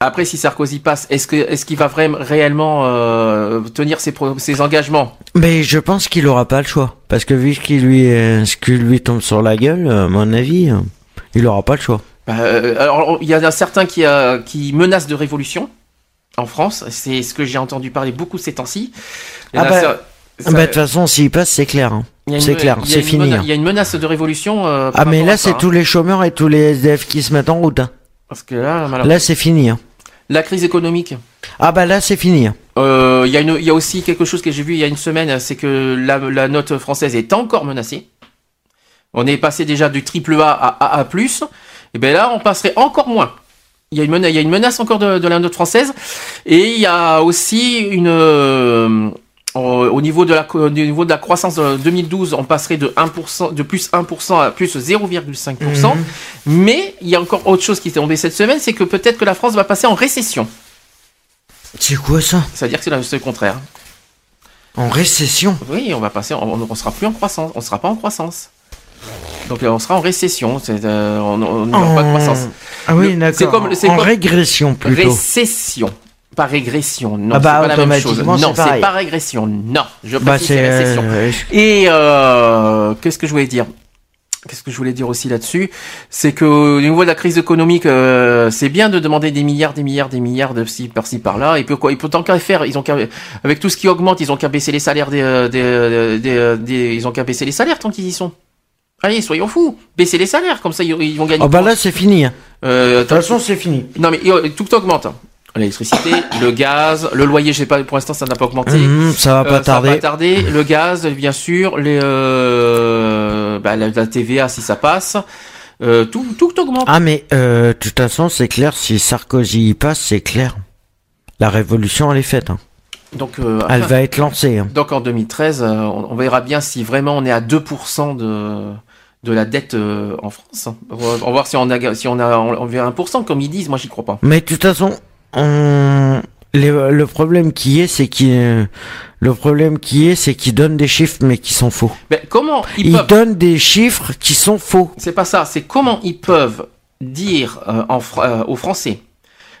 Après, si Sarkozy passe, est-ce que est-ce qu'il va vraiment réellement euh, tenir ses, ses engagements? Mais je pense qu'il aura pas le choix. Parce que vu ce qui lui, ce qui lui tombe sur la gueule, à mon avis, il aura pas le choix. Bah, euh, alors, il y en a certains qui, euh, qui menacent de révolution en France. C'est ce que j'ai entendu parler beaucoup ces temps-ci. Ah bah, Ah bah, de toute façon, s'il passe, c'est clair. hein. C'est clair, c'est fini. hein. Il y a une menace de révolution. euh, Ah, mais là, c'est hein. tous les chômeurs et tous les SDF qui se mettent en route. hein. Parce que là, malheureusement, Là, c'est fini. hein. la crise économique. Ah bah là, c'est fini. Euh, Il y, a y aussi quelque chose que j'ai vu il y a une semaine, c'est que la, la note française est encore menacée. On est passé déjà du triple A à AA+, et bien là, on passerait encore moins. Il y a une menace, il y a une menace encore de, de la note française, et il y a aussi une, euh, Au, au niveau de la au niveau de la croissance de 2012, on passerait de 1% de plus 1% à plus 0,5%. Mhm. Mais il y a encore autre chose qui est tombée cette semaine, c'est que peut-être que la France va passer en récession. C'est quoi ça? C'est-à-dire que c'est la- c'est le contraire. En récession? Oui, on va passer, on, on sera plus en croissance, on sera pas en croissance. Donc euh, on sera en récession, euh, on n'aura pas de croissance. Ah oui, d'accord. c'est comme- en comme- régression plutôt. Récession, pas régression. Non, Ah bah, c'est pas la même chose. Non, c'est pas régression. Non, je bah précise, c'est. c'est récession. euh, Et euh, qu'est-ce que je voulais dire? Qu'est-ce que je voulais dire aussi là-dessus? C'est que au niveau de la crise économique, euh, c'est bien de demander des milliards, des milliards, des milliards de ci par-ci par-là. Et puis quoi, et puis tant qu'à faire, ils ont qu'à, avec tout ce qui augmente, ils ont qu'à baisser les salaires des, euh, des, euh, des, euh, des- ils ont qu'à baisser les salaires tant qu'ils y sont. Allez, soyons fous, baisser les salaires comme ça ils, ils vont gagner. Oh bah là c'est fini. hein. Euh, De toute façon c'est fini. non mais euh, tout augmente. L'électricité, le gaz, le loyer, je sais pas, pour l'instant ça n'a pas augmenté. Mhm, ça va Euh, pas Ça va tarder. pas tarder. Le gaz, bien sûr, les, euh, bah, la, la TVA si ça passe. Euh, tout, tout augmente. Ah mais de toute façon c'est clair si Sarkozy y passe c'est clair. La révolution elle est faite. hein. Donc, euh, Elle enfin, va être lancée. hein. donc en 2013, euh, on, on verra bien si vraiment on est à 2% de de la dette euh, en France. On va, on va voir si on a si on a on, on verra 1% comme ils disent. Moi, j'y crois pas. Mais de toute façon, on... le problème qui est, c'est qu'il le problème qui est, c'est qu'ils donnent des chiffres mais qui sont faux. Mais comment ils, Ils peuvent donnent des chiffres qui sont faux. C'est pas ça. C'est comment ils peuvent dire euh, en euh, aux Français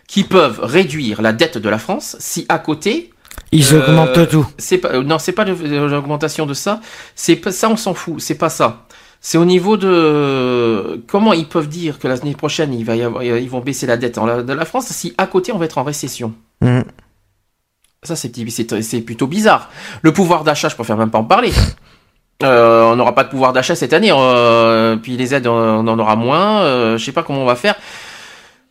qu'ils peuvent réduire la dette de la France si à côté Ils Euh, augmentent tout. C'est pas, non, c'est pas l'augmentation de ça. C'est ça, on s'en fout. C'est pas ça. C'est au niveau de comment ils peuvent dire que l'année prochaine il va y avoir, ils vont baisser la dette de la France si à côté on va être en récession? Mhm. Ça c'est plutôt bizarre. Le pouvoir d'achat, je préfère même pas en parler. Euh, on n'aura pas de pouvoir d'achat cette année. euh, puis les aides, on, on en aura moins. Euh, je sais pas comment on va faire.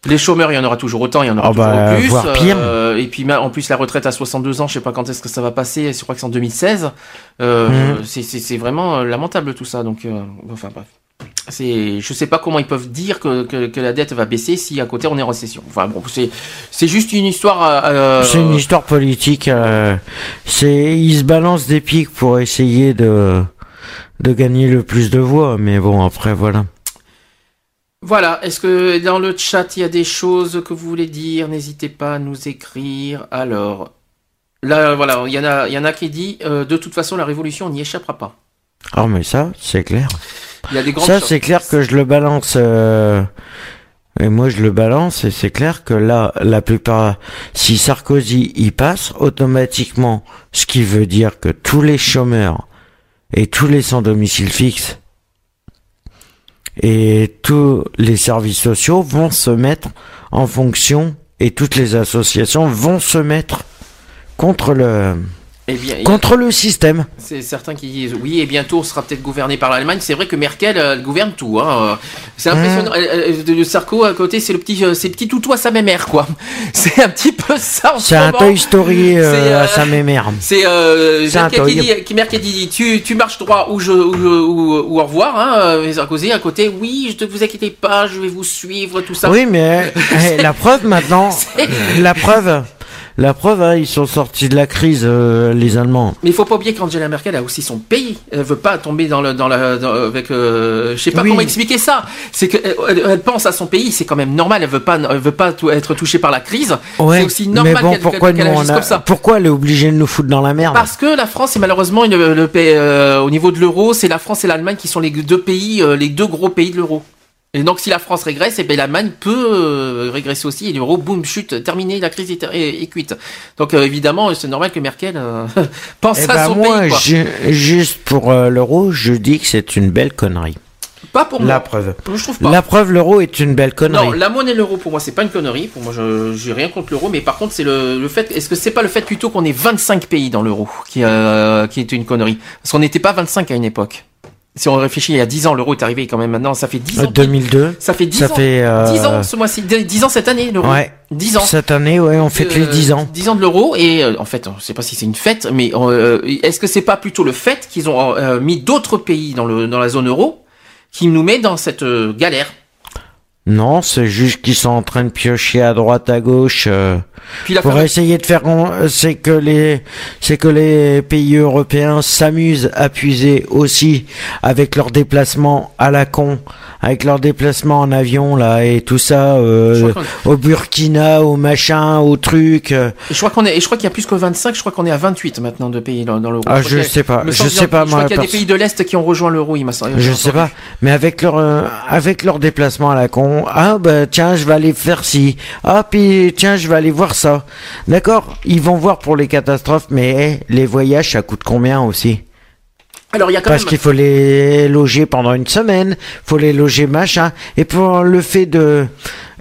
Les chômeurs, il y en aura toujours autant, il y en aura Ah bah, toujours plus. voire pire. Euh, et puis en plus la retraite à 62 ans, je sais pas quand est-ce que ça va passer. Je crois que c'est en 2016. Euh, Mhm. c'est- vraiment euh, lamentable tout ça. Donc, euh, enfin bref. C'est, je sais pas comment ils peuvent dire que, que, que la dette va baisser si à côté on est en récession. Enfin bon, c'est c'est juste une histoire. euh, C'est une histoire politique. euh, c'est ils se balancent des pics pour essayer de de gagner le plus de voix. Mais bon, après voilà. Voilà, est-ce que dans le chat il y a des choses que vous voulez dire? N'hésitez pas à nous écrire. Alors, là voilà, il y en a, il y en a qui dit euh, de toute façon la révolution on n'y échappera pas. Ah mais ça, c'est clair. Il y a des grandes Ça, c'est clair que je le balance. euh, Et moi, je le balance, et c'est clair que là, la plupart, si Sarkozy y passe, automatiquement, ce qui veut dire que tous les chômeurs et tous les sans domicile fixe et tous les services sociaux vont se mettre en fonction et toutes les associations vont se mettre contre le Eh bien, a- contre le système. c'est certains qui disent oui et bientôt on sera peut-être gouverné par l'Allemagne. C'est vrai que Merkel euh, elle gouverne tout. Hein. C'est impressionnant. Elle- elle- de- de Sarko à côté c'est le petit, euh, c'est le petit toutou à sa mère quoi. C'est un petit peu ça. en ce C'est un moment. Toy Story euh, euh, à sa mémère. C'est euh, qui Merkel qui dit, tu, tu marches droit ou je ou, je- ou, ou au revoir. Hein, Sarkozy à côté, oui, je ne vous inquiétez pas, je vais vous suivre, tout ça. Oui, mais eh, la preuve maintenant, la preuve, la preuve, hein, ils sont sortis de la crise, euh, les Allemands. Mais il faut pas oublier qu'Angela Merkel a aussi son pays. Elle veut pas tomber dans le dans la dans- avec. Euh, je sais pas Oui. comment expliquer ça. C'est qu'elle elle, elle pense à son pays. C'est quand même normal. Elle veut pas elle veut pas être touchée par la crise. c'est aussi normal mais bon, qu'elle pourquoi qu'elle nous, agisse on a- comme ça. pourquoi elle est obligée de nous foutre dans la merde? Parce que la France est malheureusement une, le pays euh, au niveau de l'euro, c'est la France et l'Allemagne qui sont les deux pays, euh, les deux gros pays de l'euro. Et donc si la France régresse, et ben l'Allemagne peut euh, régresser aussi et l'euro boum chute, terminé, la crise est, est- est cuite. Donc euh, évidemment, c'est normal que Merkel euh, pense Eh à ben son moi, pays. Quoi. ju- juste pour euh, l'euro, je dis que c'est une belle connerie. Pas pour La moi. preuve. Je trouve pas. La preuve, l'euro est une belle connerie. Non, la monnaie l'euro pour moi c'est pas une connerie. Pour moi, je j'ai rien contre l'euro, mais par contre c'est le, le fait. Est-ce que c'est pas le fait plutôt qu'on ait 25 pays dans l'euro qui euh, qui est une connerie? Parce qu'on n'était pas 25 à une époque. Si on réfléchit, il y a 10 ans, l'euro est arrivé quand même maintenant. Ça fait 10 Euh, ans. 2002. Ça fait 10 Ça ans. fait, euh, 10 ans ce mois-ci. 10 ans cette année l'euro. Ouais. 10 ans. Cette année, ouais, on fête les Euh, 10 ans. 10 ans de l'euro et euh, en fait, je sais pas si c'est une fête, mais euh, est-ce que c'est pas plutôt le fait qu'ils ont euh, mis d'autres pays dans le dans la zone euro qui nous met dans cette euh, galère? Non, c'est juste qu'ils sont en train de piocher à droite, à gauche. euh, pour essayer de faire, c'est que les, c'est que les pays européens s'amusent à puiser aussi avec leurs déplacements à la con, avec leurs déplacements en avion là et tout ça, euh, Je au Burkina, au machin, au truc. euh, Et je crois qu'on est, je crois qu'il y a plus que 25, je crois qu'on est à 28 maintenant de pays dans, dans l'euro. Ah, je a- sais pas, je sais pas, Je crois qu'il y a des pays de l'Est qui ont rejoint l'euro, il m'a semblé. Je sais pas, mais avec leur euh, avec leur déplacement à la con, ah bah tiens, je vais aller faire ci. Ah puis tiens, je vais aller voir ça. D'accord, ils vont voir pour les catastrophes, mais eh, les voyages ça coûte combien aussi? Alors il y a quand Parce même. qu'il faut les loger pendant une semaine, faut les loger machin, et pour le fait de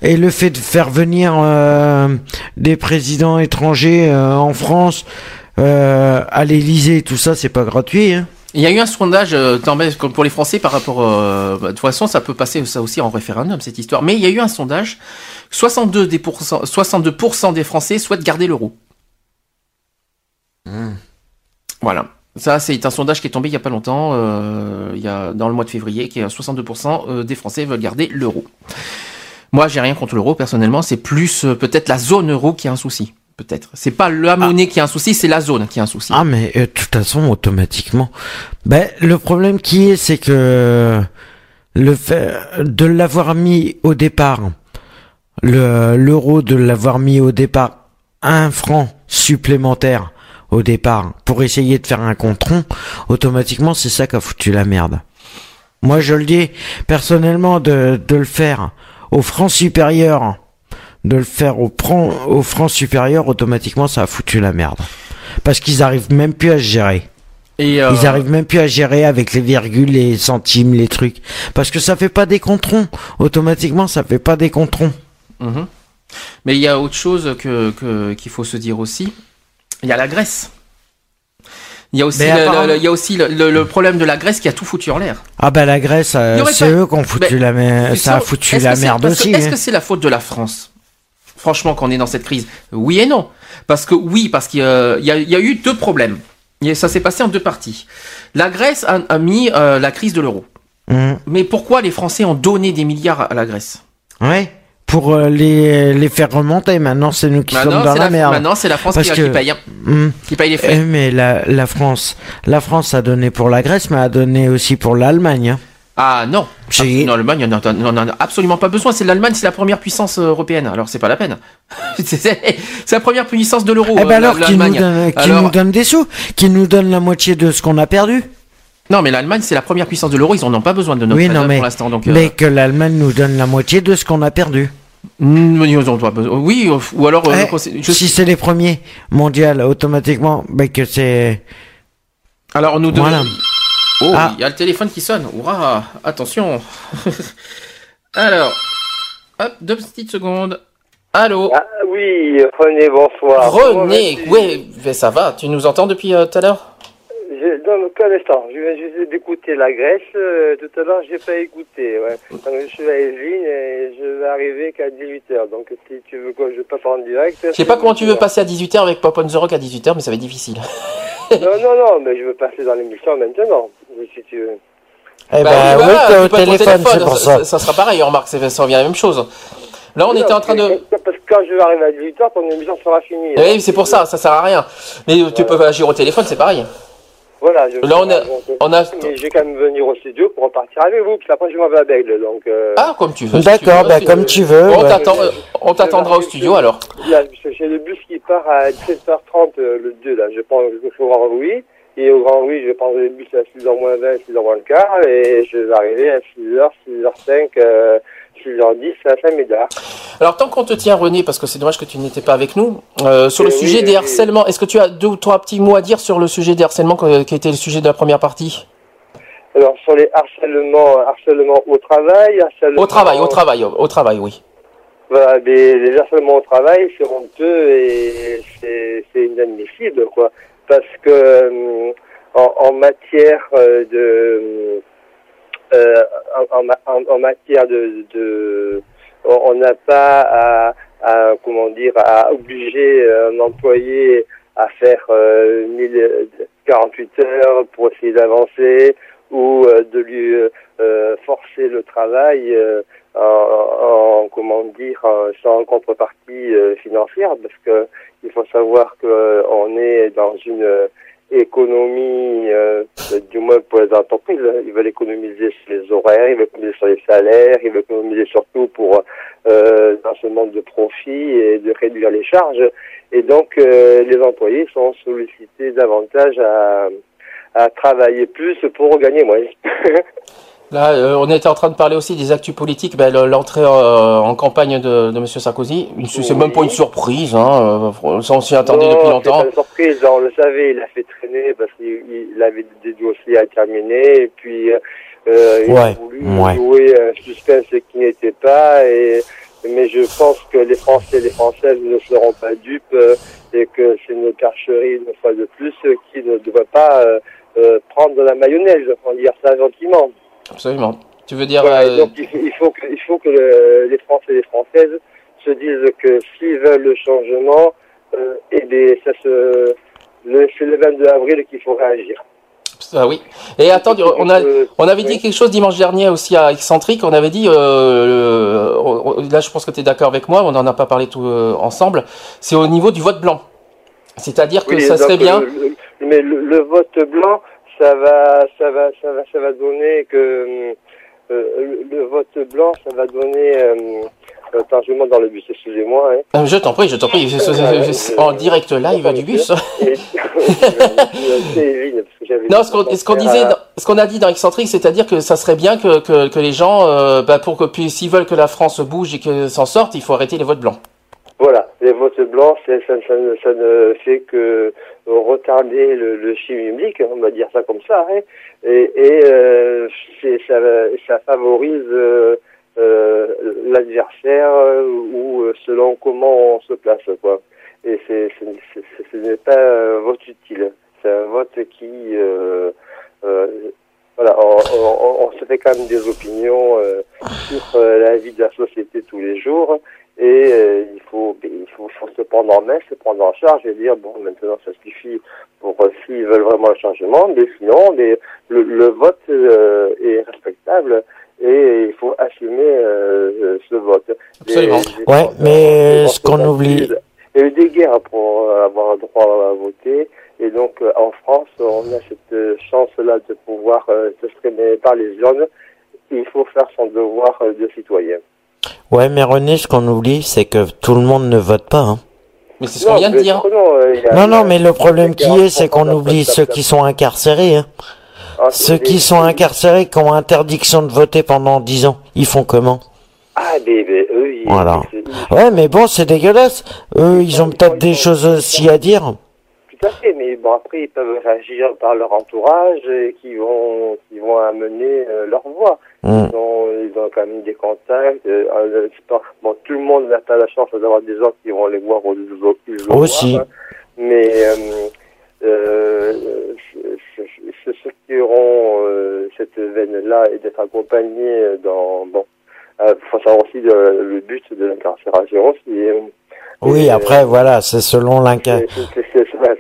et le fait de faire venir euh, des présidents étrangers euh, en France euh, à l'Élysée, tout ça, c'est pas gratuit. Hein. Il y a eu un sondage euh, pour les Français par rapport. euh, bah, de toute façon, ça peut passer ça aussi en référendum cette histoire. Mais il y a eu un sondage. 62 des pourcents- 62% des Français souhaitent garder l'euro. Voilà. Ça, c'est un sondage qui est tombé il y a pas longtemps, euh, il y a dans le mois de février, qui est à 62% euh, des Français veulent garder l'euro. Moi, j'ai rien contre l'euro personnellement. C'est plus euh, peut-être la zone euro qui a un souci. Peut-être. C'est pas la monnaie qui a un souci, c'est la zone qui a un souci. Ah mais euh, de toute façon automatiquement. Ben le problème qui est c'est que le fait de l'avoir mis au départ le l'euro de l'avoir mis au départ un franc supplémentaire au départ pour essayer de faire un contron, automatiquement c'est ça qui a foutu la merde. Moi je le dis personnellement de, de le faire au franc supérieur, de le faire au franc, au franc supérieur, automatiquement ça a foutu la merde. Parce qu'ils arrivent même plus à se gérer. Et, euh, Ils arrivent même plus à gérer avec les virgules, les centimes, les trucs. Parce que ça fait pas des controns. Automatiquement, ça fait pas des controns. Mhm. Mais il y a autre chose que qu'il faut se dire aussi. Il y a la Grèce. Il y a aussi, le, apparemment- le- il y a aussi le, le- le problème de la Grèce qui a tout foutu en l'air. Ah bah la Grèce, euh, c'est pas- eux qui ont foutu Mais- la merde. Ça a foutu la aussi. Est-ce hein. que c'est la faute de la France? Franchement, qu'on est dans cette crise, oui et non. Parce que oui, parce qu'il y a, y eu deux problèmes. Et ça s'est passé en deux parties. La Grèce a, a mis euh, la crise de l'euro. Hum, Mais pourquoi les Français ont donné des milliards à la Grèce? Ouais. Pour euh, les, les faire remonter. Maintenant, c'est nous qui Maintenant, sommes dans la, la, merde. maintenant, c'est la France Parce qui, que- qui paye, hein, Hum. qui paye les Eh, frais. mais la, la France, la France a donné pour la Grèce, mais a donné aussi pour l'Allemagne. hein. Ah non, Si. Ah, non, l'Allemagne on en a- on en a absolument pas besoin. C'est l'Allemagne, c'est la première puissance euh, européenne. Alors c'est pas la peine. c'est la première puissance de l'euro. Eh euh, ben alors, qui nous, donne, qui Alors- nous donne des sous, qui nous donne la moitié de ce qu'on a perdu. Non, mais l'Allemagne c'est la première puissance de l'euro. Ils en ont pas besoin de notre Oui, non, mais, pour l'instant. Donc, euh, mais que l'Allemagne nous donne la moitié de ce qu'on a perdu. mm, besoin. Oui, euh, ou alors. euh, Eh, le conseil- je- si c'est les premiers mondiaux, automatiquement, ben que c'est. Alors nous devons. Voilà. Oh, Ah. il y a le téléphone qui sonne. Ouah, attention. alors, hop, deux petites secondes. Allô. Ah oui, René, bonsoir. René, oui, mais ça va. Tu nous entends depuis euh, tout à l'heure? Je, non, qu'un instant. Je viens juste d'écouter la Grèce. euh, tout à l'heure, j'ai pas écouté. Ouais. Donc, je suis à Evelyne et je vais arriver qu'à 18h. Donc, si tu veux que je passe en direct. Je sais pas comment tu veux passer à 18h avec Pop on the Rock à 18h, mais ça va être difficile. Non, non, non, mais je veux passer dans l'émission maintenant. Oui, si tu veux. Eh ben, Bah, oui, voilà, t'es tu au peux être téléphone, c'est pour ça. Ça sera pareil, remarque, c'est- ça revient à la même chose. Là, on était en train de. Parce que quand je vais arriver à 18h, ton émission sera finie. hein. Oui, c'est pour ça, ça sert à rien. Mais tu peux agir au téléphone, c'est pareil. Voilà, je Là, on a- donc, on a- Mais je vais quand même venir au studio pour repartir avec vous, puis après, je m'en vais à Bègle. Donc, euh, Ah, comme tu veux. D'accord, bah, si comme tu veux. On ouais. t'attend, euh, on t'attendra au studio alors. Là, j'ai le bus qui part à 17h30 euh, le 2, là. Je prends le bus au Grand Louis. Et au Grand Louis, je prends le bus à 6h moins 20, 6h moins le quart. Et je vais arriver à 6h, 6h05, euh, 6h10 à Saint-Médard. Alors, tant qu'on te tient, René, parce que c'est dommage que tu n'étais pas avec nous, euh, sur le Oui, sujet oui, des oui. harcèlements, est-ce que tu as deux ou trois petits mots à dire sur le sujet des harcèlements qui était le sujet de la première partie? Alors, sur les harcèlements, harcèlements au travail, harcèlement... Au travail, au travail, au, au travail, oui. Voilà, les, les harcèlements au travail, c'est honteux et c'est c'est inadmissible, quoi. Parce que euh, en, en matière euh, de euh, en, en ma- en- en matière de, on n'a pas à, à comment dire à obliger un employé à faire euh, 1000 48 heures pour essayer d'avancer ou euh, de lui euh, euh, forcer le travail. Euh, en, en- comment dire, en- sans contrepartie euh, financière, parce que il faut savoir que euh, on est dans une euh, économie, euh, du moins pour les entreprises, ils veulent économiser sur les horaires, ils veulent économiser sur les salaires, ils veulent économiser surtout pour euh, dans ce monde de profit et de réduire les charges. Et donc, euh, les employés sont sollicités davantage à, à travailler plus pour gagner moins. Là, euh, on était en train de parler aussi des actus politiques. Ben, le- l'entrée euh, en campagne de, de Monsieur Sarkozy, c'est même pas une surprise. Hein, euh, ça, on s'y attendait Non, depuis c'est longtemps. pas une surprise, on le savait, il a fait traîner parce qu'il il avait des dossiers à terminer et puis euh, il a voulu ouais. jouer un suspense qui n'était pas. Et, mais je pense que les Français et les Françaises ne seront pas dupes euh, et que c'est une percherie une fois de plus euh, qui ne devrait pas euh, euh, prendre de la mayonnaise, on va dire ça gentiment. Absolument. Tu veux dire Voilà, euh, donc il faut, que, il faut que le- les Français et les Françaises se disent que s'ils veulent le changement, euh, eh bien, ça se, le, c'est le 22 avril qu'il faut réagir. Ah oui. Et attends, on, a, on avait dit quelque chose dimanche dernier aussi à Excentrique. On avait dit, euh, le- là je pense que tu es d'accord avec moi, on n'en a pas parlé tout euh, ensemble, c'est au niveau du vote blanc. C'est-à-dire que Oui, ça serait bien... le- le- mais le, le vote blanc, ça va, ça va, ça va, ça va donner que euh, le, le vote blanc, ça va donner. Euh, attends, je monte dans le bus, excusez-moi. Hein. Euh, Je t'en prie, je t'en prie. En direct live du bus. Et- Non, ce qu'on disait, ce qu'on a dit dans Excentrique, c'est-à-dire que ça serait bien que, que, que les gens, euh, bah, pour que puis s'ils veulent que la France bouge et que s'en sorte, il faut arrêter les votes blancs. Voilà, les votes blancs, ça, ça, ne- ça ne fait que retarder le, le chimique, on va dire ça comme ça, hein, et, et euh, ça, ça favorise euh, euh, l'adversaire ou selon comment on se place, quoi. Et c'est, ce n'est pas un vote utile, c'est un vote qui, voilà, on, on- se fait quand même des opinions sur la vie de la société tous les jours. Et euh, il faut, il faut, faut se prendre en main, se prendre en charge et dire bon maintenant ça suffit pour euh, s'ils veulent vraiment le changement, mais sinon les- le, le vote euh, est respectable et il faut assumer euh, euh, ce vote. Absolument. Les- les Ouais, mais ce qu'on oublie- Il y a eu des guerres pour euh, avoir le droit à voter et donc euh, en France on a cette chance-là de pouvoir euh, s'exprimer par les urnes. Il faut faire son devoir euh, de citoyen. Ouais, mais René, ce qu'on oublie, c'est que tout le monde ne vote pas. Hein. Mais c'est ce qu'on vient de dire. non, euh, Non, mais le problème qui est, c'est qu'on 40% oublie ceux qui sont incarcérés. Hein. Ah, Ceux qui sont incarcérés, qui ont interdiction de voter pendant 10 ans, ils font comment? Ah, mais, mais eux, ils, Voilà. Ouais, mais bon, c'est dégueulasse. Eux, ils ont peut-être des choses aussi à dire. Tout à fait, mais bon, après, ils peuvent réagir par leur entourage et qui vont, qui vont amener euh, leur voix. Mm. Ils, ont, ils ont quand même des contacts. euh, bon, tout le monde n'a pas la chance d'avoir des gens qui vont les voir au isoloir, Aussi. hein. Mais euh, euh, ceux qui auront cette veine-là et d'être accompagnés dans... Bon, il faut savoir aussi le, le but de l'incarcération. C'est, euh, Oui, après, voilà, c'est selon l'inca...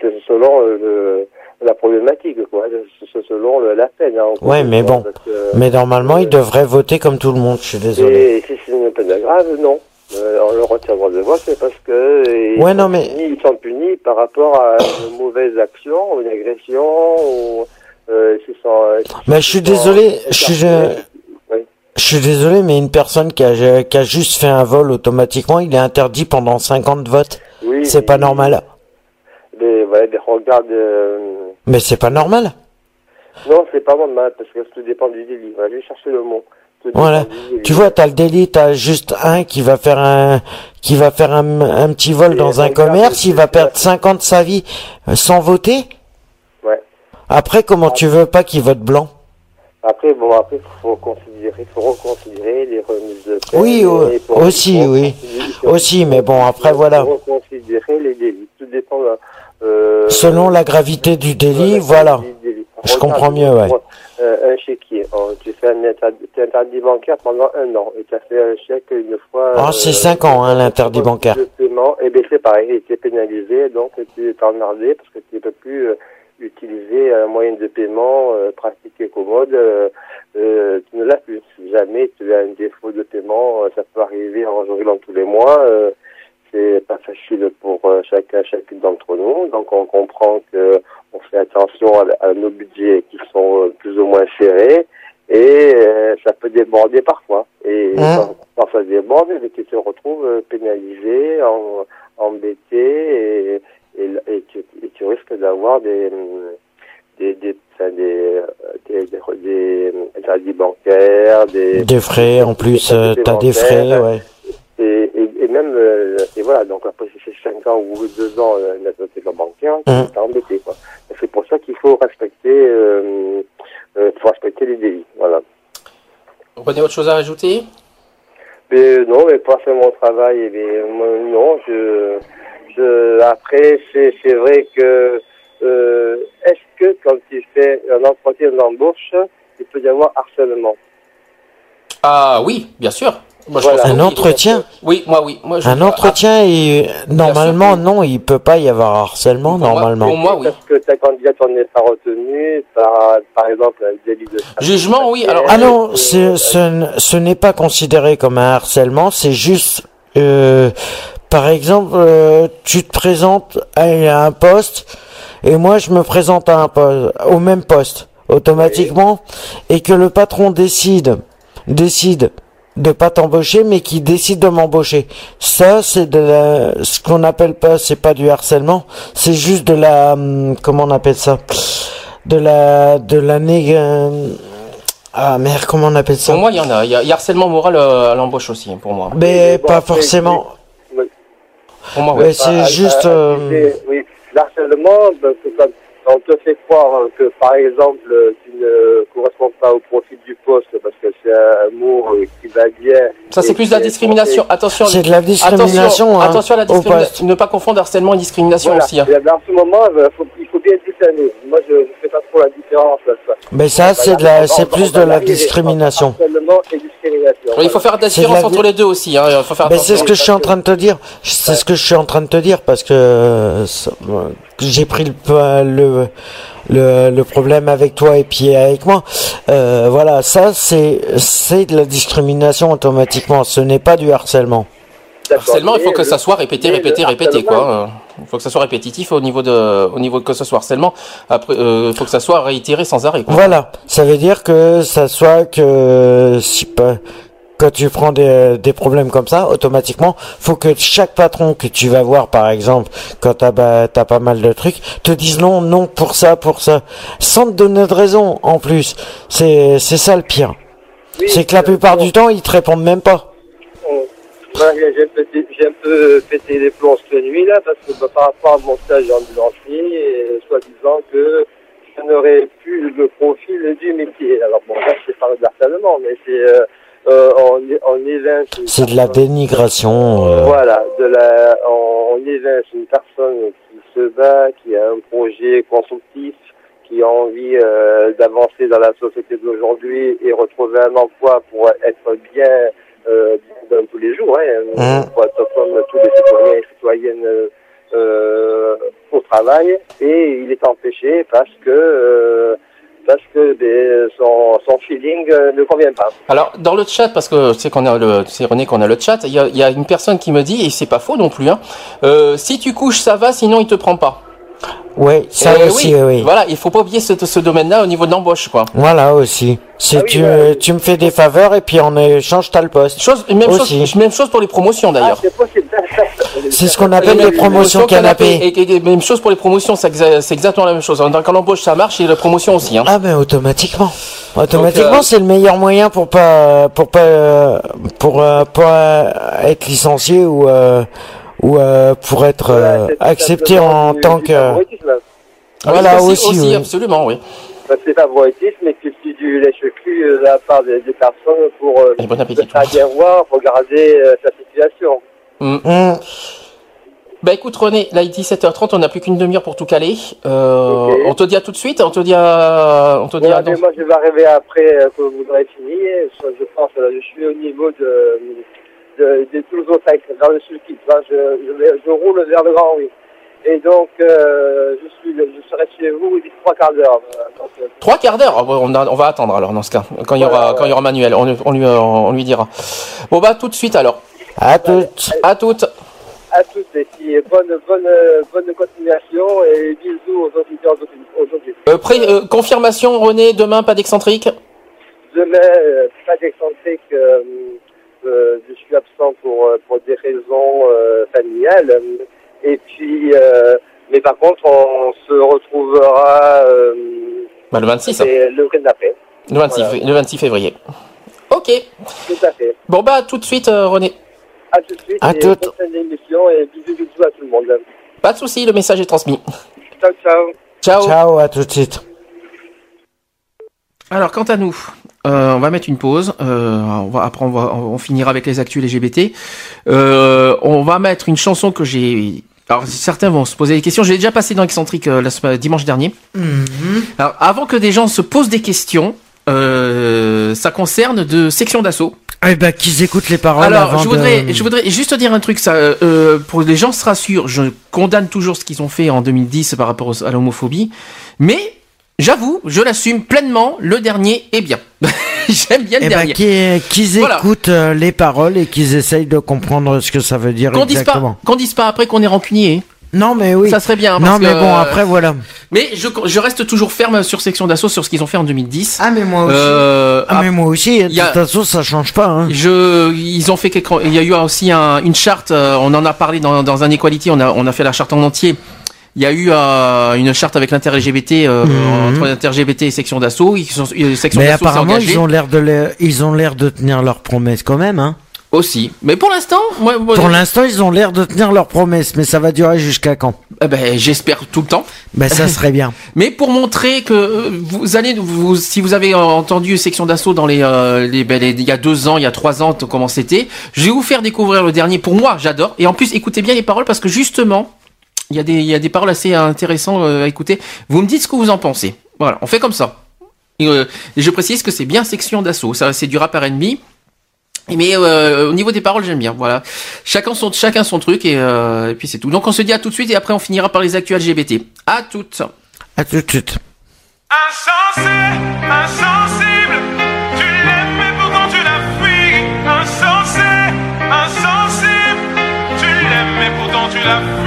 c'est- selon euh, le- la problématique, quoi. C'est- selon le- la peine. hein, Ouais, mais bon. que- Mais normalement, ils devraient voter comme tout le monde, je suis désolé. Et si c'est une peine grave, non. Euh, on leur retire le droit de vote, c'est parce que euh, ils, Ouais, sont non, mais- punis, ils sont punis par rapport à une mauvaise action, ou une agression, ou euh, sont, euh, Mais je suis désolé, je suis. Oui. je suis désolé, mais une personne qui a, qui a juste fait un vol automatiquement, il est interdit pendant 50 votes. Oui, C'est pas normal. Mais, ouais, mais regarde, euh, Mais c'est pas normal. non, c'est pas normal, parce que tout dépend du délit. Voilà, j'ai cherché le mot. Voilà. Tu vois, t'as le délit, t'as juste un qui va faire un, qui va faire un, un petit vol Et dans un commerce, il va perdre 50 de sa vie euh, sans voter. Ouais. Après, comment tu veux pas qu'il vote blanc? Après, bon, après, faut considérer, faut reconsidérer les remises de peine. Oui, pour- aussi, oui. Aussi, mais bon, après, voilà. Faut reconsidérer les délits. Tout dépend, euh, Selon la gravité du délit, voilà. gravité du délit. Je Regarde, comprends mieux, ouais. euh, un chéquier, oh, tu fais un interdit, bancaire pendant un an et tu as fait un chèque une fois. Ah, c'est cinq ans, hein, l'interdit bancaire. Paiement, et bien c'est pareil, tu es pénalisé, donc tu es emmerdé parce que tu ne peux plus euh, utiliser un moyen de paiement euh, pratique et commode, euh, euh, tu ne l'as plus. Si jamais tu as un défaut de paiement, euh, ça peut arriver en jour dans tous les mois. euh, c'est pas facile pour chacun, chacune d'entre nous. Donc on comprend que on fait attention à, à nos budgets qui sont euh, plus ou moins serrés et euh, ça peut déborder parfois. Et Hein? quand, quand ça déborde, eh tu te retrouves pénalisé, en, embêté et, et, et tu, et tu risques d'avoir des des des des, des, des, des, des interdits bancaires, des, Des frais, en plus, euh, t'as des frais, ouais. et, et, et même euh, et voilà donc après si c'est 5 ans ou 2 ans euh, d'interdiction bancaire tu t'es embêté quoi. C'est pour ça qu'il faut respecter euh, euh, faut respecter les délits voilà. René, autre chose à rajouter? Mais non mais pas faire mon travail mais moi, non je je après c'est c'est vrai que euh, est-ce que quand tu fais un entretien d'embauche il peut y avoir harcèlement? Ah oui, bien sûr. Moi, je Voilà. pense que Un entretien Oui, moi oui. Moi, je- Un entretien, et normalement, non, il peut pas y avoir harcèlement, Pour moi- normalement. Pour moi, oui. parce que ta candidature n'est pas retenue par par exemple un délit de Jugement, oui. Alors, Ah non, ce, ce, n- ce n'est pas considéré comme un harcèlement, c'est juste, euh, par exemple, euh, tu te présentes à un poste et moi je me présente à un poste, au même poste automatiquement et que le patron décide, décide de pas t'embaucher mais qui décide de m'embaucher. Ça c'est de la, ce qu'on appelle pas, c'est pas du harcèlement, c'est juste de la, hum, comment on appelle ça, de la, de la nég- euh, ah merde, comment on appelle ça? Pour moi, il y en a. Il y a, harcèlement moral euh, à l'embauche aussi, pour moi. Mais pas forcément. Pour moi, Ouais, oui. C'est Ah, juste. euh, c'est- oui, l'harcèlement, quand on te fait croire que, par exemple, tu ne corresponds pas au profil du poste parce que c'est un mot euh, qui va bien. Ça, c'est plus de la discrimination. Attention. C'est de la discrimination, Attention, hein, attention à la discrimination. Ne pas confondre harcèlement et discrimination Voilà. aussi. hein. Et ce moment, il faut Moi, je ne fais pas trop la différence. là, ça. Mais ça, va c'est de la, c'est plus de la discrimination. Harcèlement et discrimination. Il faut faire de la différence entre les deux aussi. Hein. Il faut faire Mais c'est ce que je suis en train de te dire. C'est ce que je suis en train de te dire parce que euh, j'ai pris le, le le le problème avec toi et puis avec moi. Euh, voilà, ça c'est c'est de la discrimination automatiquement. Ce n'est pas du harcèlement. Harcèlement, il faut que le- ça soit répété, répété, répété, quoi. Euh, Il faut que ça soit répétitif au niveau de, au niveau de que ce soit harcèlement. Après, euh, il faut que ça soit réitéré sans arrêt, quoi. Voilà, ça veut dire que ça soit que si pas quand tu prends des, des problèmes comme ça, automatiquement, faut que chaque patron que tu vas voir, par exemple, quand t'as bah, t'as pas mal de trucs, te dise non, non pour ça, pour ça, sans te donner de raison. En plus, c'est c'est ça le pire. Oui, c'est que la euh, plupart bon. du temps, ils te répondent même pas. J'ai un, peu- j'ai un peu pété les plombs cette nuit-là, parce que bah, par rapport à mon stage en ambulancier, et soi-disant que je n'aurais plus le profil du métier. Alors bon, là, c'est pas de l'harcèlement, mais c'est... Euh, euh, on, on évince... C'est de la dénigration. euh. Voilà, de la, on, on évince une personne qui se bat, qui a un projet constructif, qui a envie euh, d'avancer dans la société d'aujourd'hui et retrouver un emploi pour être bien euh, dans tous les jours, hein, être comme tous les citoyens et citoyennes euh, au travail, et il est empêché parce que euh, parce que des- son, son feeling euh, ne convient pas. Alors, dans le chat, parce que c'est qu'on a le, c'est René qu'on a le chat, il y a, il y a une personne qui me dit, et c'est pas faux non plus, hein, euh, si tu couches, ça va, sinon il te prend pas. Ouais, ça aussi, oui. oui. Voilà, il faut pas oublier ce, ce domaine-là au niveau de l'embauche, quoi. Voilà aussi. C'est Ah oui, tu, ouais. tu me fais des faveurs et puis en échange t'as le poste. Chose, même Aussi. chose, même chose pour les promotions Ah, d'ailleurs. c'est possible. C'est ce qu'on appelle les promotions canapé. Et, et- et même chose pour les promotions, c'est exa- c'est exactement la même chose. Donc, Quand l'embauche ça marche, et la promotion aussi. Hein. Ah ben automatiquement. Automatiquement, euh, c'est le meilleur moyen pour pas pour pas euh, pour euh, pas être licencié ou euh, ou euh, pour être euh, accepté en du- tant que favoritisme. Ah oui, voilà aussi, aussi, aussi, oui. absolument, oui. C'est favoritisme et que c'est du lèche-cul euh, de la part des, des personnes pour euh, bon se appétit. faire bien voir, regarder euh, sa situation. Mm. Hum, Bah écoute René, là il est 17h30, on n'a plus qu'une demi-heure pour tout caler. Euh. On te dit à tout de suite, on te dit à... On te dit à dans- moi, je vais arriver après que vous aurez fini. Je, pense, je suis au niveau de, de, de Toulouse-Sac, dans le sulky. Là, je, je, roule vers le Grand oui. Et donc, euh, je, suis, je serai chez vous d'ici trois quarts d'heure. euh, Trois quarts d'heure. Ah, On, on va attendre alors dans ce cas. Quand il y aura, quand il y aura Manuel, on, on lui, on lui dira. Bon bah tout de suite alors. À toutes. À toutes. à toutes et puis bonne, bonne, bonne continuation et bisous aux auditeurs aujourd'hui. Euh, euh, confirmation René, demain pas d'excentrique? Demain, euh, pas d'excentrique, euh, je suis absent pour, euh, pour des raisons euh, familiales. Et puis, euh, mais par contre, on se retrouvera euh, Bah, le 26. et le week-end d'après. Le 26, Voilà. le 26 février. Ok. Tout à fait. Bon bah tout de suite euh, René. À tout de suite. À et toutes. bonne fin d'émission et bisous, bisous à tout le monde. Pas de souci, le message est transmis. Ciao, ciao. Ciao. Ciao, à tout de suite. Alors quant à nous, euh, on va mettre une pause. Euh, on va après on va on finira avec les actus LGBT. Euh, on va mettre une chanson que j'ai. Alors certains vont se poser des questions. J'ai déjà passé dans Excentrique euh, la dimanche dernier. Alors avant que des gens se posent des questions, euh, ça concerne de section d'assaut. Eh ben, qu'ils écoutent les paroles Alors, avant je voudrais, de... je voudrais juste dire un truc, ça, euh, pour que les gens se rassurent, je condamne toujours ce qu'ils ont fait en 2010 par rapport à l'homophobie, mais j'avoue, je l'assume pleinement, le dernier est bien. J'aime bien le Eh ben, dernier. qu'ils écoutent euh, les paroles et qu'ils essayent de comprendre ce que ça veut dire Qu'on dise pas, exactement. qu'on dise pas après qu'on est rancunier. Non, mais oui. Ça serait bien. non, parce mais que, bon, euh, après, voilà. Mais je, je reste toujours ferme sur section d'assaut sur ce qu'ils ont fait en 2010. Ah, mais moi aussi. Euh, ah, mais moi aussi. De y a- toute façon, ça change pas. Hein. Je, ils ont fait quelques, il y a eu aussi un- une charte, on en a parlé dans, dans un Equality, on a, on a fait la charte en entier. Il y a eu euh, une charte avec l'inter-LGBT, euh, Mhm. entre l'inter-LGBT et section d'assaut. Euh, Mais apparemment, ils ont l'air de, les- ils ont l'air de tenir leurs promesses quand même. Hein. aussi. Mais pour l'instant, moi, moi- Pour l'instant, ils ont l'air de tenir leurs promesses, mais ça va durer jusqu'à quand? Eh ben, j'espère tout le temps. Ben, ça serait bien. Mais pour montrer que euh, vous allez, vous, si vous avez entendu section d'assaut dans les, euh, les, ben, les- il y a deux ans, il y a trois ans, comment c'était, je vais vous faire découvrir le dernier. Pour moi, j'adore. Et en plus, écoutez bien les paroles parce que justement, il y a des, il y a des paroles assez intéressantes euh, à écouter. Vous me dites ce que vous en pensez. Voilà, on fait comme ça. Et, euh, et je précise que c'est bien section d'assaut. Ça, c'est du rap R&B. Mais euh, au niveau des paroles, j'aime bien. Voilà, chacun son chacun son truc et, euh, et puis c'est tout. Donc on se dit à tout de suite et après on finira par les actus LGBT. À toutes. À tout de suite. Insensé, insensible, tu l'aimes mais pourtant tu la fuis. Insensé, insensible, tu l'aimes mais pourtant tu la fuis.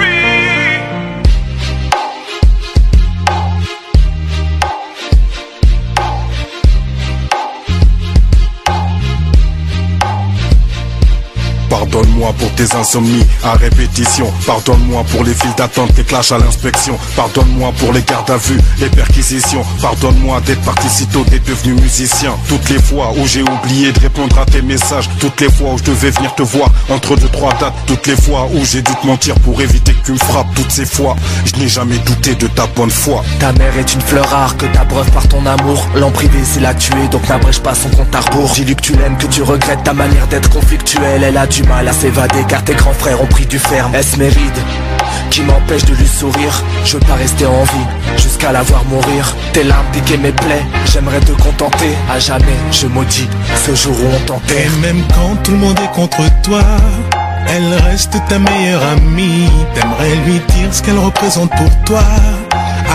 Pardonne-moi pour tes insomnies à répétition. Pardonne-moi pour les files d'attente, les clashs à l'inspection. Pardonne-moi pour les gardes à vue, les perquisitions. Pardonne-moi d'être parti si tôt, d'être devenu musicien. Toutes les fois où j'ai oublié de répondre à tes messages. Toutes les fois où je devais venir te voir entre deux, trois dates. Toutes les fois où j'ai dû te mentir pour éviter que tu me frappes. Toutes ces fois, je n'ai jamais douté de ta bonne foi. Ta mère est une fleur rare que t'abreuves par ton amour L'en privé c'est la tuer donc n'abrège pas son compte à rebours Dis-lui que tu l'aimes, que tu regrettes ta manière d'être conflictuelle Elle a du mal à s'évader car tes grands frères ont pris du ferme. Est-ce mes rides qui m'empêche de lui sourire? Je veux pas rester en vie jusqu'à la voir mourir. Tes larmes piquaient mes plaies, j'aimerais te contenter. À jamais je maudis ce jour où on t'enterre. Même quand tout le monde est contre toi, elle reste ta meilleure amie. T'aimerais lui dire ce qu'elle représente pour toi,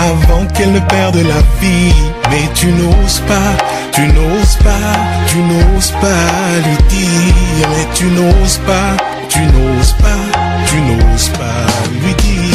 avant qu'elle ne perde la vie. Mais tu n'oses pas, tu n'oses pas, tu n'oses pas lui dire. Mais tu n'oses pas, tu n'oses pas, tu n'oses pas lui dire.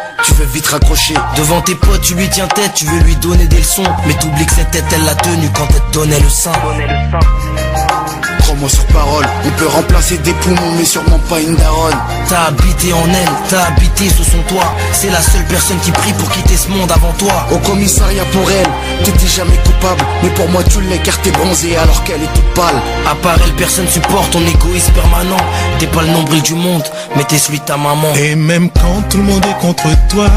tu veux vite raccrocher. Devant tes potes, tu lui tiens tête, tu veux lui donner des leçons. Mais t'oublies que cette tête, elle l'a tenue quand elle te donnait le sein. Crois-moi sur parole, on peut remplacer des poumons, mais sûrement pas une daronne. T'as habité en elle, t'as habité sous son toit. C'est la seule personne qui prie pour quitter ce monde avant toi. Au commissariat pour elle, t'étais jamais coupable, mais pour moi tu l'es car t'es bronzé alors qu'elle est toute pâle. À part elle, personne supporte ton égoïsme permanent. T'es pas le nombril du monde, mais t'es celui de ta maman. Et même quand tout le monde est contre toi,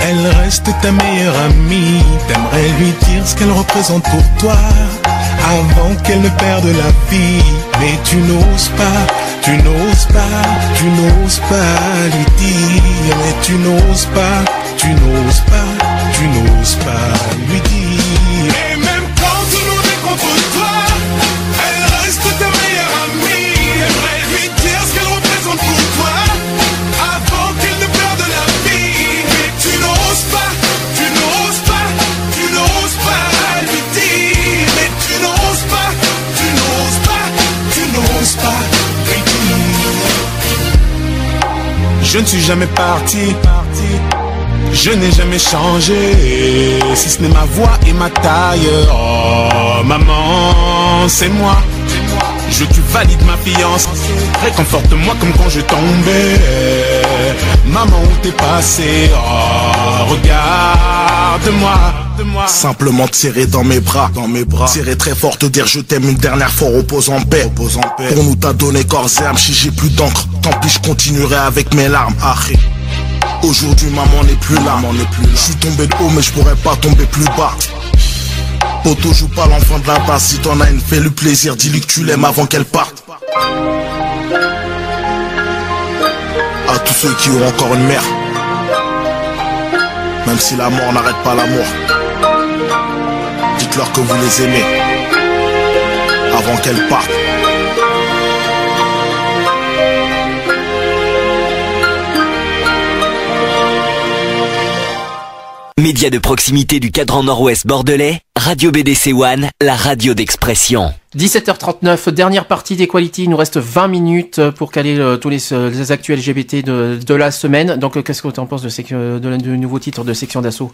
elle reste ta meilleure amie. T'aimerais lui dire ce qu'elle représente pour toi, avant qu'elle ne perde la vie. Mais tu n'oses pas, tu n'oses pas, tu n'oses pas lui dire. Mais tu n'oses pas, tu n'oses pas, tu n'oses pas lui dire. Je ne suis jamais parti, je n'ai jamais changé, si ce n'est ma voix et ma taille. Oh maman, c'est moi. Je tu valides ma fiance, réconforte-moi comme quand je tombais. Maman, où t'es passé? Oh, regarde-moi. Simplement te serrer dans mes bras, dans mes bras. Serrer très fort, te dire je t'aime une dernière fois, repose en paix. Repose en paix. Pour nous t'as donné corps et âme, si j'ai plus d'encre, tant pis je continuerai avec mes larmes. Arrête. Aujourd'hui maman n'est plus là, maman n'est plus là. Je suis tombé de haut mais je pourrais pas tomber plus bas. Poto joue pas l'enfant de la base, si t'en as une, fais-lui plaisir, dis-lui que tu l'aimes avant qu'elle parte. À tous ceux qui ont encore une mère, même si la mort n'arrête pas l'amour, dites-leur que vous les aimez. Avant qu'elle parte. Média de proximité du cadran nord-ouest bordelais, Radio BDC One, la radio d'expression. 17h39, dernière partie d'Equality. Il nous reste 20 minutes pour caler euh, tous les, euh, les actuels LGBT de, de la semaine. Donc, euh, qu'est-ce que tu en penses de, sec- de, du nouveau titre de section d'assaut?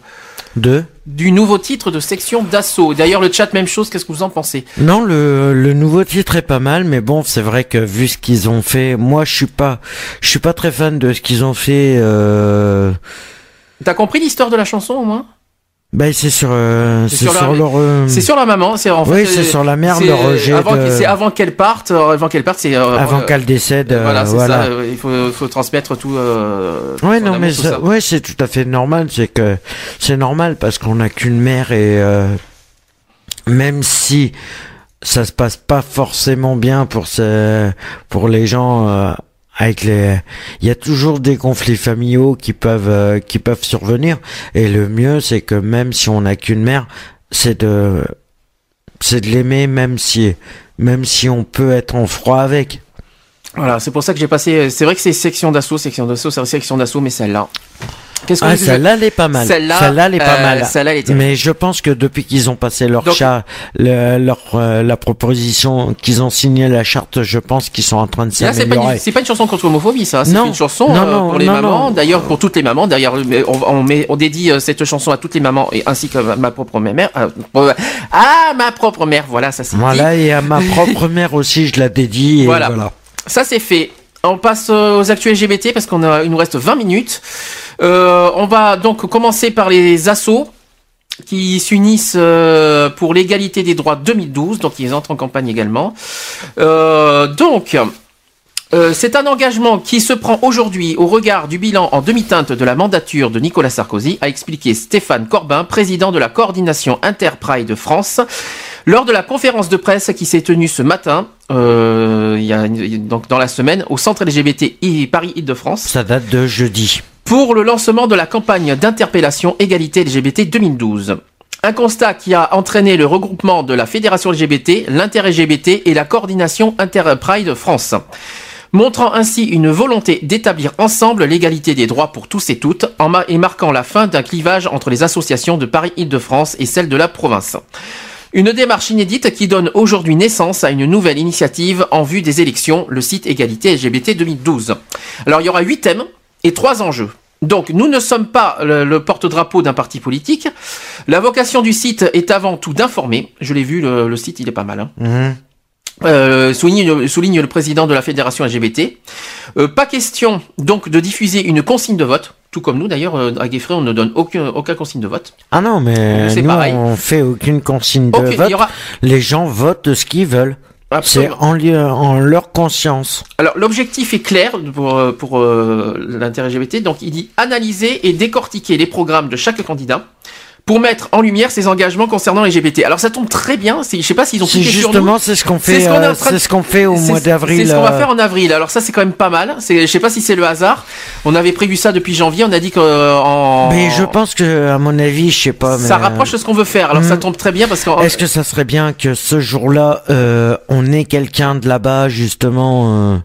Deux Du nouveau titre de section d'assaut. D'ailleurs, le chat, même chose. Qu'est-ce que vous en pensez? Non, le, le nouveau titre est pas mal, mais bon, c'est vrai que vu ce qu'ils ont fait, moi, je suis pas, je suis pas très fan de ce qu'ils ont fait. Euh... T'as compris l'histoire de la chanson au moins? Ben, c'est sur, euh, c'est sur, leur. euh, C'est sur la maman. C'est en fait. Oui, c'est euh, sur la mère, c'est le rejet Avant, de- C'est avant qu'elle parte. euh, Avant qu'elle parte, c'est. euh, Avant euh, qu'elle décède, euh, Voilà, c'est voilà. ça. euh, Il faut, faut transmettre tout. Euh, Ouais, non, amour, mais tout ça- ça. ouais, c'est tout à fait normal. C'est que c'est normal parce qu'on n'a qu'une mère et euh, même si ça se passe pas forcément bien pour ce, pour les gens euh, avec les, il y a toujours des conflits familiaux qui peuvent euh, qui peuvent survenir et le mieux c'est que même si on n'a qu'une mère, c'est de c'est de l'aimer même si même si on peut être en froid avec. Voilà, c'est pour ça que j'ai passé. C'est vrai que c'est section d'assaut, section d'assaut, c'est section d'assaut, mais celle-là. Qu'est-ce que Ah, celle-là, elle est pas mal. Celle-là, Celle-là, elle est pas euh, mal. Celle-là, elle. Mais je pense que depuis qu'ils ont passé leur Donc- le- leur, euh, la proposition, qu'ils ont signé la charte, je pense qu'ils sont en train de Là, c'est pas, s'améliorer. une- c'est pas une chanson contre l'homophobie, ça. C'est une chanson Non, euh, non, pour les non, mamans. D'ailleurs, pour toutes les mamans. D'ailleurs, on, on, met, on dédie cette chanson à toutes les mamans et ainsi que ma, ma propre mère. ah, ma propre mère. Voilà, ça c'est dit. Voilà, et à ma propre mère aussi, je la dédie. Et Voilà. voilà. Ça c'est fait. On passe aux actuels LGBT parce qu'on a, il nous reste 20 minutes. Euh, on va donc commencer par les assos qui s'unissent euh, pour l'égalité des droits 2012, donc ils entrent en campagne également. Euh, donc, c'est un engagement qui se prend aujourd'hui au regard du bilan en demi-teinte de la mandature de Nicolas Sarkozy, a expliqué Stéphane Corbin, président de la coordination Interpride de France, lors de la conférence de presse qui s'est tenue ce matin, euh, y a, donc dans la semaine, au centre LGBT Paris-Île-de-France. Ça date de jeudi. Pour le lancement de la campagne d'interpellation égalité LGBT 2012. Un constat qui a entraîné le regroupement de la Fédération LGBT, l'Inter-LGBT et la coordination Interpride France. Montrant ainsi une volonté d'établir ensemble l'égalité des droits pour tous et toutes, en ma- et marquant la fin d'un clivage entre les associations de Paris-Île-de-France et celles de la province. Une démarche inédite qui donne aujourd'hui naissance à une nouvelle initiative en vue des élections, le site Égalité LGBT 2012. Alors il y aura huit thèmes et trois enjeux. Donc nous ne sommes pas le, porte-drapeau d'un parti politique. La vocation du site est avant tout d'informer. Je l'ai vu, le, site il est pas mal. hein. Mhm. Euh, souligne, souligne le président de la fédération LGBT. Euh, pas question donc de diffuser une consigne de vote, tout comme nous d'ailleurs euh, à Guéfré on ne donne aucun, aucun consigne de vote. Ah non, mais nous, pareil. on fait aucune consigne de vote. aura- Les gens votent ce qu'ils veulent. C'est Absolument. en, leur conscience. Alors l'objectif est clair pour, euh, pour euh, l'intérêt LGBT, donc il dit analyser et décortiquer les programmes de chaque candidat pour mettre en lumière ses engagements concernant les LGBT. Alors ça tombe très bien, je sais pas s'ils ont cliqué sur justement c'est ce qu'on C'est fait. euh, c'est ce qu'on fait au mois d'avril. C'est ce qu'on va euh, faire en avril. Alors ça c'est quand même pas mal. Je sais pas si c'est le hasard. On avait prévu ça depuis janvier. On a dit que euh, Mais je pense que, à mon avis, je sais pas. ça rapproche de ce qu'on veut faire. Alors ça Hmm. tombe très bien parce que Est-ce que ça serait bien que ce jour-là, euh, on ait quelqu'un de là-bas justement euh,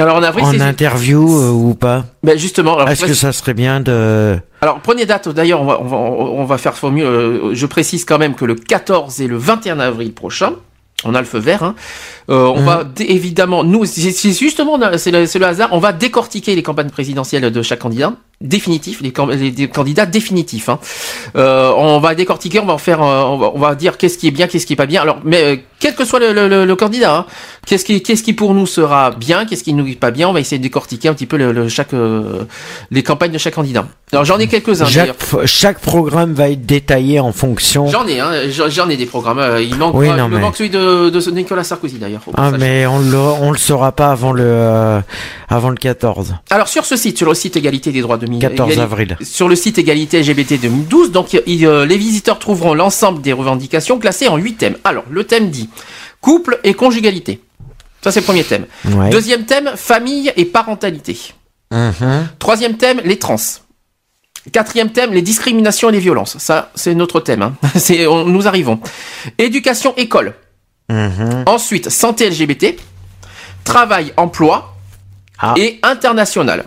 alors en avril en interview euh, ou pas ben, justement. Est-ce que ça serait bien de Alors prenez date. D'ailleurs, on va, on va, on va faire formule. euh, Je précise quand même que le 14 et le 21 avril prochain, on a le feu vert. Hein, euh, on Mhm. va évidemment, nous, c'est justement, c'est le, c'est le hasard. On va décortiquer les campagnes présidentielles de chaque candidat définitif, les, candidats définitifs. Hein. Euh, on va décortiquer, on va en faire, euh, on, va, on va dire qu'est-ce qui est bien, qu'est-ce qui est pas bien. Alors, mais euh, quel que soit le, le- le- candidat, hein, qu'est-ce qui, qu'est-ce qui pour nous sera bien, qu'est-ce qui nous est pas bien, on va essayer de décortiquer un petit peu le, le- chaque, euh, les campagnes de chaque candidat. Alors j'en ai quelques-uns. chaque, chaque programme va être détaillé en fonction. J'en ai, hein, j'en ai des programmes. euh, Il manque, Oui, il non, me mais- manque celui de, de Nicolas Sarkozy d'ailleurs. Ah mais on le on le saura pas avant le euh, avant le 14. Alors sur ce site, sur le site Égalité des droits de 14 avril. sur le site Égalité LGBT 2012, donc il- euh, les visiteurs trouveront l'ensemble des revendications classées en huit thèmes. Alors le thème dit couple et conjugalité. Ça c'est le premier thème. Ouais. Deuxième thème famille et parentalité. Mhm. Troisième thème les trans. Quatrième thème les discriminations et les violences. Ça c'est notre thème. Hein. C'est nous arrivons. Éducation école. Mhm. Ensuite, santé LGBT, travail, emploi Ah. et international.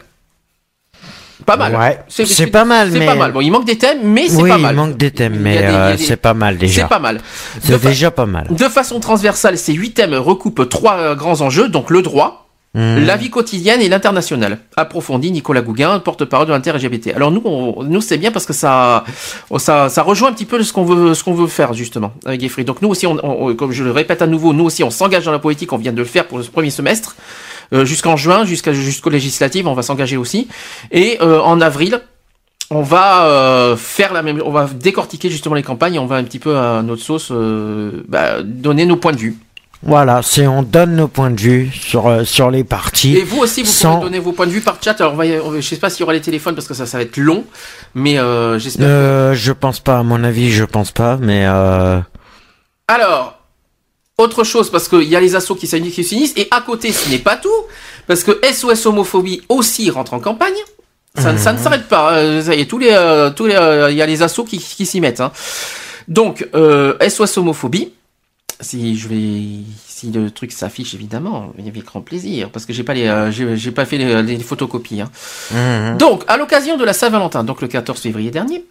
Pas mal. Ouais, c'est pas mal, C'est mais- pas mal. Bon, il manque des thèmes, mais c'est oui, pas mal. il manque des thèmes, mais euh, des- c'est pas mal déjà. C'est pas mal. De, C'est déjà pas mal. de façon transversale, ces huit thèmes recoupent trois euh, grands enjeux, donc le droit, Mhm. la vie quotidienne et l'international. Approfondit Nicolas Gouguin, porte-parole de l'inter-LGBT. Alors nous, on- nous c'est bien parce que ça, ça, ça rejoint un petit peu ce qu'on veut, ce qu'on veut faire justement avec Geoffrey. Donc nous aussi, on, on- comme je le répète à nouveau, nous aussi, on s'engage dans la politique. On vient de le faire pour le premier semestre. Euh, jusqu'en juin, jusqu'à jusqu'aux législatives, on va s'engager aussi. Et euh, en avril, on va euh, faire la même, on va décortiquer justement les campagnes. et On va un petit peu à notre sauce euh, bah, donner nos points de vue. Voilà, c'est on donne nos points de vue sur euh, sur les parties. Et vous aussi, vous sans- pouvez donner vos points de vue par chat. Alors, on va je sais pas s'il y aura les téléphones parce que ça, ça va être long, mais j'espère. Je pense pas, à mon avis, je pense pas, mais Alors, autre chose, parce qu'il y a les assos qui s'unissent, et à côté, ce n'est pas tout, parce que SOS homophobie aussi rentre en campagne. Ça, ne- ça ne s'arrête pas. euh, ça y est, tous les, euh, tous les, euh, il y a les assos qui, qui s'y mettent. hein. Donc, euh, SOS homophobie. Si je vais, si le truc s'affiche évidemment, avec grand plaisir, parce que j'ai pas les, euh, j'ai pas fait les, les photocopies. hein. Mhm. Donc, à l'occasion de la Saint-Valentin, donc le 14 février dernier,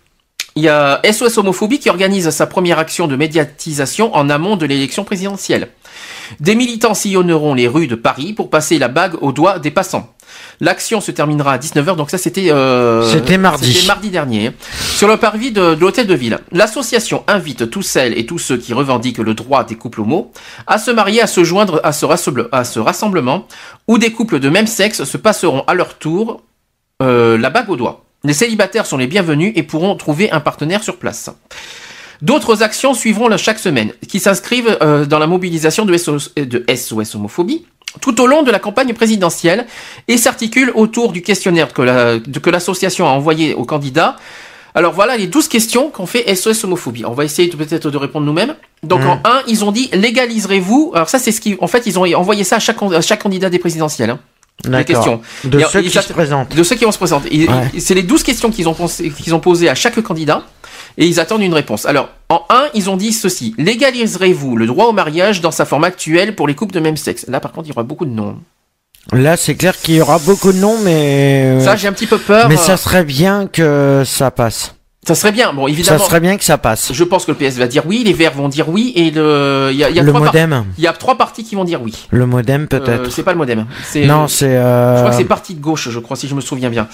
il y a SOS Homophobie qui organise sa première action de médiatisation en amont de l'élection présidentielle. Des militants sillonneront les rues de Paris pour passer la bague au doigt des passants. L'action se terminera à 19h, donc ça c'était... euh, C'était mardi. C'était mardi dernier. Sur le parvis de, de l'hôtel de ville. L'association invite tous celles et tous ceux qui revendiquent le droit des couples homo à se marier, à se joindre à ce, rassemble- à ce rassemblement où des couples de même sexe se passeront à leur tour euh, la bague au doigt. Les célibataires sont les bienvenus et pourront trouver un partenaire sur place. D'autres actions suivront chaque semaine, qui s'inscrivent euh, dans la mobilisation de SOS, euh, de SOS homophobie tout au long de la campagne présidentielle et s'articulent autour du questionnaire que la- de- que l'association a envoyé aux candidats. Alors voilà les 12 questions qu'on fait SOS homophobie. On va essayer de- peut-être de répondre nous-mêmes. Donc en 1, ils ont dit légaliserez-vous? Alors ça c'est ce qui en fait ils ont envoyé ça à chaque can- à chaque candidat des présidentielles. hein. Les questions. De Et- ceux qui se présentent. De ceux qui vont se présenter. Ouais. C'est les 12 questions qu'ils ont, qu'ils ont posées à chaque candidat et ils attendent une réponse. Alors, en 1, ils ont dit ceci. Légaliserez-vous le droit au mariage dans sa forme actuelle pour les couples de même sexe? Là, par contre, il y aura beaucoup de noms. Là, c'est clair qu'il y aura beaucoup de noms, mais euh, Ça, j'ai un petit peu peur. mais euh, ça serait bien que ça passe. Ça serait bien. Bon, évidemment. Ça serait bien que ça passe. Je pense que le PS va dire oui, les Verts vont dire oui, et le, il y a, y a Le trois Modem. Il y a trois partis qui vont dire oui. Le modem Euh, peut-être. c'est pas le Modem. Non, c'est. Euh... Je crois que c'est parti de gauche, je crois, si je me souviens bien.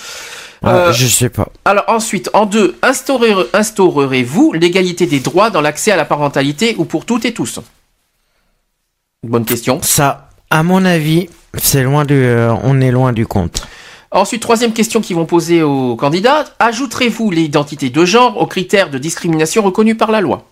Euh, Je sais pas. Alors ensuite, en deux, instaurer- instaurerez-vous l'égalité des droits dans l'accès à la parentalité ou pour toutes et tous? Bonne question. Ça, à mon avis, c'est loin du, euh, on est loin du compte. Ensuite, troisième question qu'ils vont poser aux candidats. Ajouterez-vous l'identité de genre aux critères de discrimination reconnus par la loi?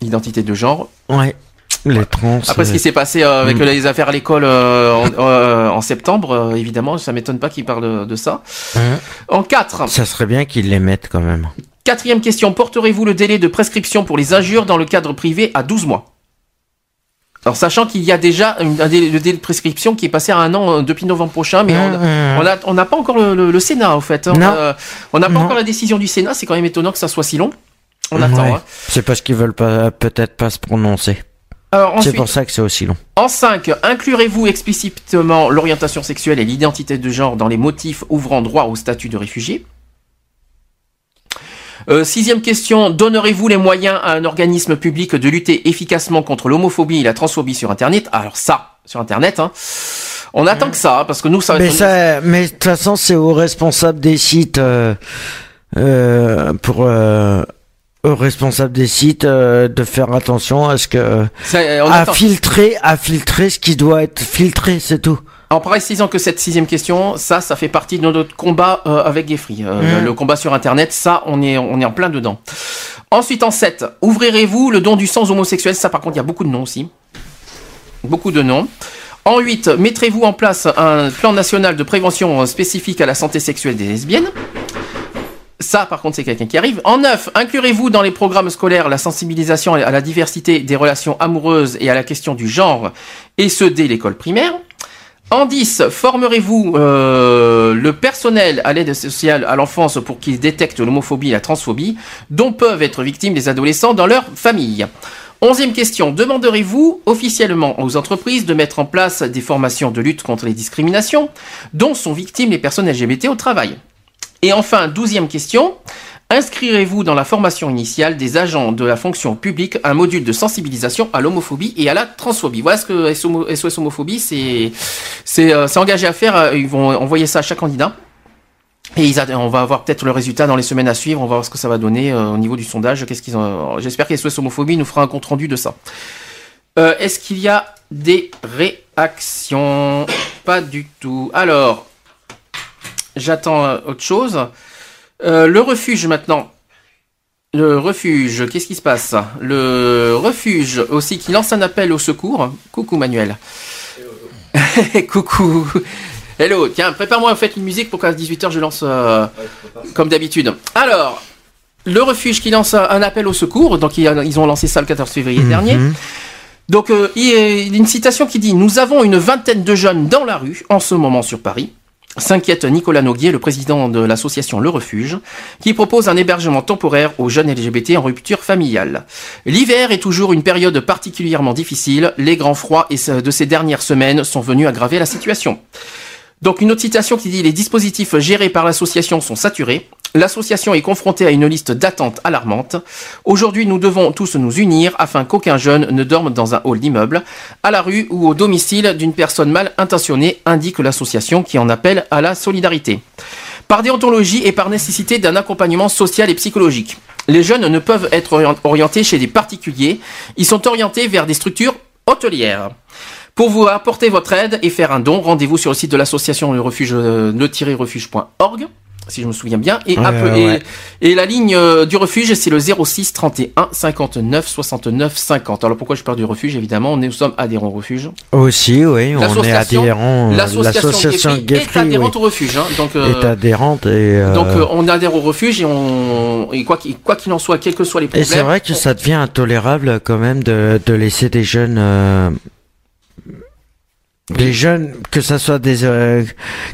L'identité de genre. Ouais. Les trans. Après ce euh, qui s'est passé euh, avec Mm. les affaires à l'école euh, en, euh, en septembre, euh, évidemment, ça m'étonne pas qu'ils parlent de, de ça. hein, En 4, Ça serait bien qu'ils les mettent quand même. quatrième question, porterez-vous le délai de prescription pour les injures dans le cadre privé à 12 mois? Alors sachant qu'il y a déjà une- un délai, le délai de prescription qui est passé à un an euh, depuis novembre prochain, mais on Mmh. on a- on n'a pas encore le, le- le Sénat au fait. hein. Non. Euh, on n'a pas Non. encore la décision du Sénat, c'est quand même étonnant que ça soit si long. On attend. Ouais. hein. C'est parce qu'ils veulent pas, peut-être pas se prononcer. C'est pour ça que c'est aussi long. En 5, inclurez-vous explicitement l'orientation sexuelle et l'identité de genre dans les motifs ouvrant droit au statut de réfugié? Euh, Sixième question, donnerez-vous les moyens à un organisme public de lutter efficacement contre l'homophobie et la transphobie sur Internet? Alors ça, sur Internet, hein, on attend que ça, hein, parce que nous, ça va Mais être... ça, mais de toute façon, c'est aux responsables des sites euh, euh, pour aux responsables des sites euh, de faire attention à ce que Ça, on à attend. filtrer, à filtrer ce qui doit être filtré, c'est tout. En précisant que cette sixième question, ça, ça fait partie de notre combat euh, avec Geoffrey. Euh, Mm. Le combat sur Internet, ça, on est, on est en plein dedans. Ensuite, en 7, ouvrirez-vous le don du sang aux homosexuels Ça, par contre, il y a beaucoup de noms aussi. Beaucoup de noms. En 8, mettrez-vous en place un plan national de prévention euh, spécifique à la santé sexuelle des lesbiennes? Ça, par contre, c'est quelqu'un qui arrive. En 9, inclurez-vous dans les programmes scolaires la sensibilisation à la diversité des relations amoureuses et à la question du genre, et ce dès l'école primaire. En 10, formerez-vous euh, le personnel à l'aide sociale à l'enfance pour qu'il détecte l'homophobie et la transphobie dont peuvent être victimes les adolescents dans leur famille? Onzième question, demanderez-vous officiellement aux entreprises de mettre en place des formations de lutte contre les discriminations dont sont victimes les personnes LGBT au travail? Et enfin, douzième question, inscrirez-vous dans la formation initiale des agents de la fonction publique un module de sensibilisation à l'homophobie et à la transphobie Voilà ce que SOS Homophobie s'est c'est, euh, engagé à faire. Euh, Ils vont envoyer ça à chaque candidat. Et on va avoir peut-être le résultat dans les semaines à suivre. On va voir ce que ça va donner euh, au niveau du sondage. Qu'est-ce qu'ils ont... J'espère que SOS Homophobie nous fera un compte rendu de ça. Euh, Est-ce qu'il y a des réactions? Pas du tout. Alors, j'attends autre chose. Euh, le refuge maintenant. Le refuge, qu'est-ce qui se passe? Le refuge aussi qui lance un appel au secours. Coucou Manuel. Coucou. Hello, tiens, prépare-moi en fait une musique pour qu'à 18h je lance euh, comme d'habitude. Alors, le refuge qui lance un appel au secours, donc ils ont lancé ça le 14 février dernier. Donc, euh, il y a une citation qui dit Nous avons une vingtaine de jeunes dans la rue en ce moment sur Paris. S'inquiète Nicolas Noguier, le président de l'association Le Refuge, qui propose un hébergement temporaire aux jeunes LGBT en rupture familiale. L'hiver est toujours une période particulièrement difficile. Les grands froids de ces dernières semaines sont venus aggraver la situation. Donc une autre citation qui dit les dispositifs gérés par l'association sont saturés. L'association est confrontée à une liste d'attente alarmante. Aujourd'hui, nous devons tous nous unir afin qu'aucun jeune ne dorme dans un hall d'immeuble, à la rue ou au domicile d'une personne mal intentionnée, indique l'association qui en appelle à la solidarité. Par déontologie et par nécessité d'un accompagnement social et psychologique. Les jeunes ne peuvent être orient- orientés chez des particuliers, ils sont orientés vers des structures hôtelières. Pour vous apporter votre aide et faire un don, rendez-vous sur le site de l'association le refuge euh, le-refuge.org si je me souviens bien et, Ouais, ouais. et, et la ligne euh, du refuge c'est le 06 31 59 69 50. Alors pourquoi je parle du refuge évidemment, nous sommes adhérents au refuge. Aussi, oui, on est L'association- adhérent. euh, L'association est adhérente oui, au refuge hein, donc euh, est adhérente et. euh, donc on adhère au refuge et on et quoi qu'il quoi en soit, quels que soient les Et problèmes. c'est vrai que ça devient intolérable quand même de, de laisser des jeunes, des jeunes, que ça soit des, euh,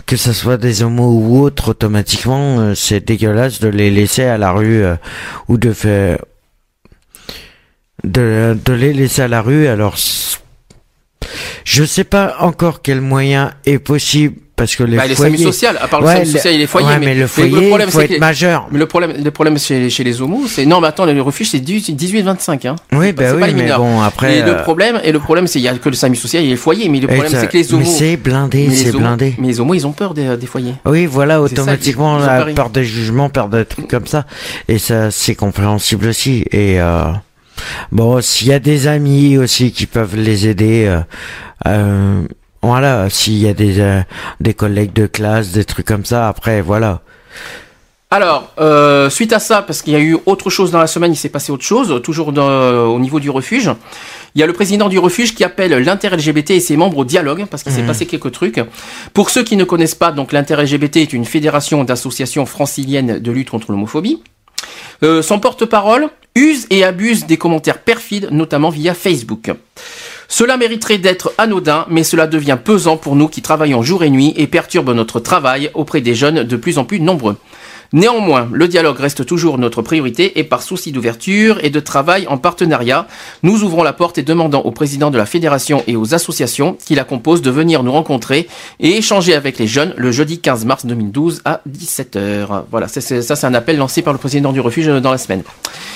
que ça soit des homos ou autres, automatiquement, euh, c'est dégueulasse de les laisser à la rue euh, ou de faire, de, de les laisser à la rue. Alors, je sais pas encore quel moyen est possible parce que les Bah, les foyers. SAMU social, à part le Ouais, SAMU le- social et les foyers, ouais, mais, mais le foyer, il faut c'est être que- majeur. Mais le problème, le problème chez, chez les homos, c'est non, mais attends, le refuge c'est 18-25, hein. Oui, bah oui, pas les mais bon, après, Et le euh, problème, et le problème, c'est il y a que le SAMU social et les foyers, mais le problème, c'est que les homos. mais c'est blindé, mais les c'est blindé. Mais les homos, ils ont peur des, des foyers. Oui, voilà, C'est ça, automatiquement, ils la peur. des jugements, peur des trucs comme ça. Et ça, c'est compréhensible aussi. Et, euh, Bon, s'il y a des amis aussi qui peuvent les aider, euh, euh, voilà, s'il y a des, euh, des collègues de classe, des trucs comme ça, après, voilà. Alors, euh, suite à ça, parce qu'il y a eu autre chose dans la semaine, il s'est passé autre chose, toujours dans- au niveau du refuge. Il y a le président du refuge qui appelle l'inter-LGBT et ses membres au dialogue, parce qu'il s'est Mhm. passé quelques trucs. Pour ceux qui ne connaissent pas, donc l'inter-LGBT est une fédération d'associations franciliennes de lutte contre l'homophobie. Euh, son porte-parole use et abuse des commentaires perfides, notamment via Facebook. Cela mériterait d'être anodin, mais cela devient pesant pour nous qui travaillons jour et nuit et perturbe notre travail auprès des jeunes de plus en plus nombreux. Néanmoins, le dialogue reste toujours notre priorité et par souci d'ouverture et de travail en partenariat, nous ouvrons la porte et demandons au président de la fédération et aux associations qui la composent de venir nous rencontrer et échanger avec les jeunes le jeudi 15 mars 2012 à 17h. Voilà, ça c'est un appel lancé par le président du refuge euh, dans la semaine.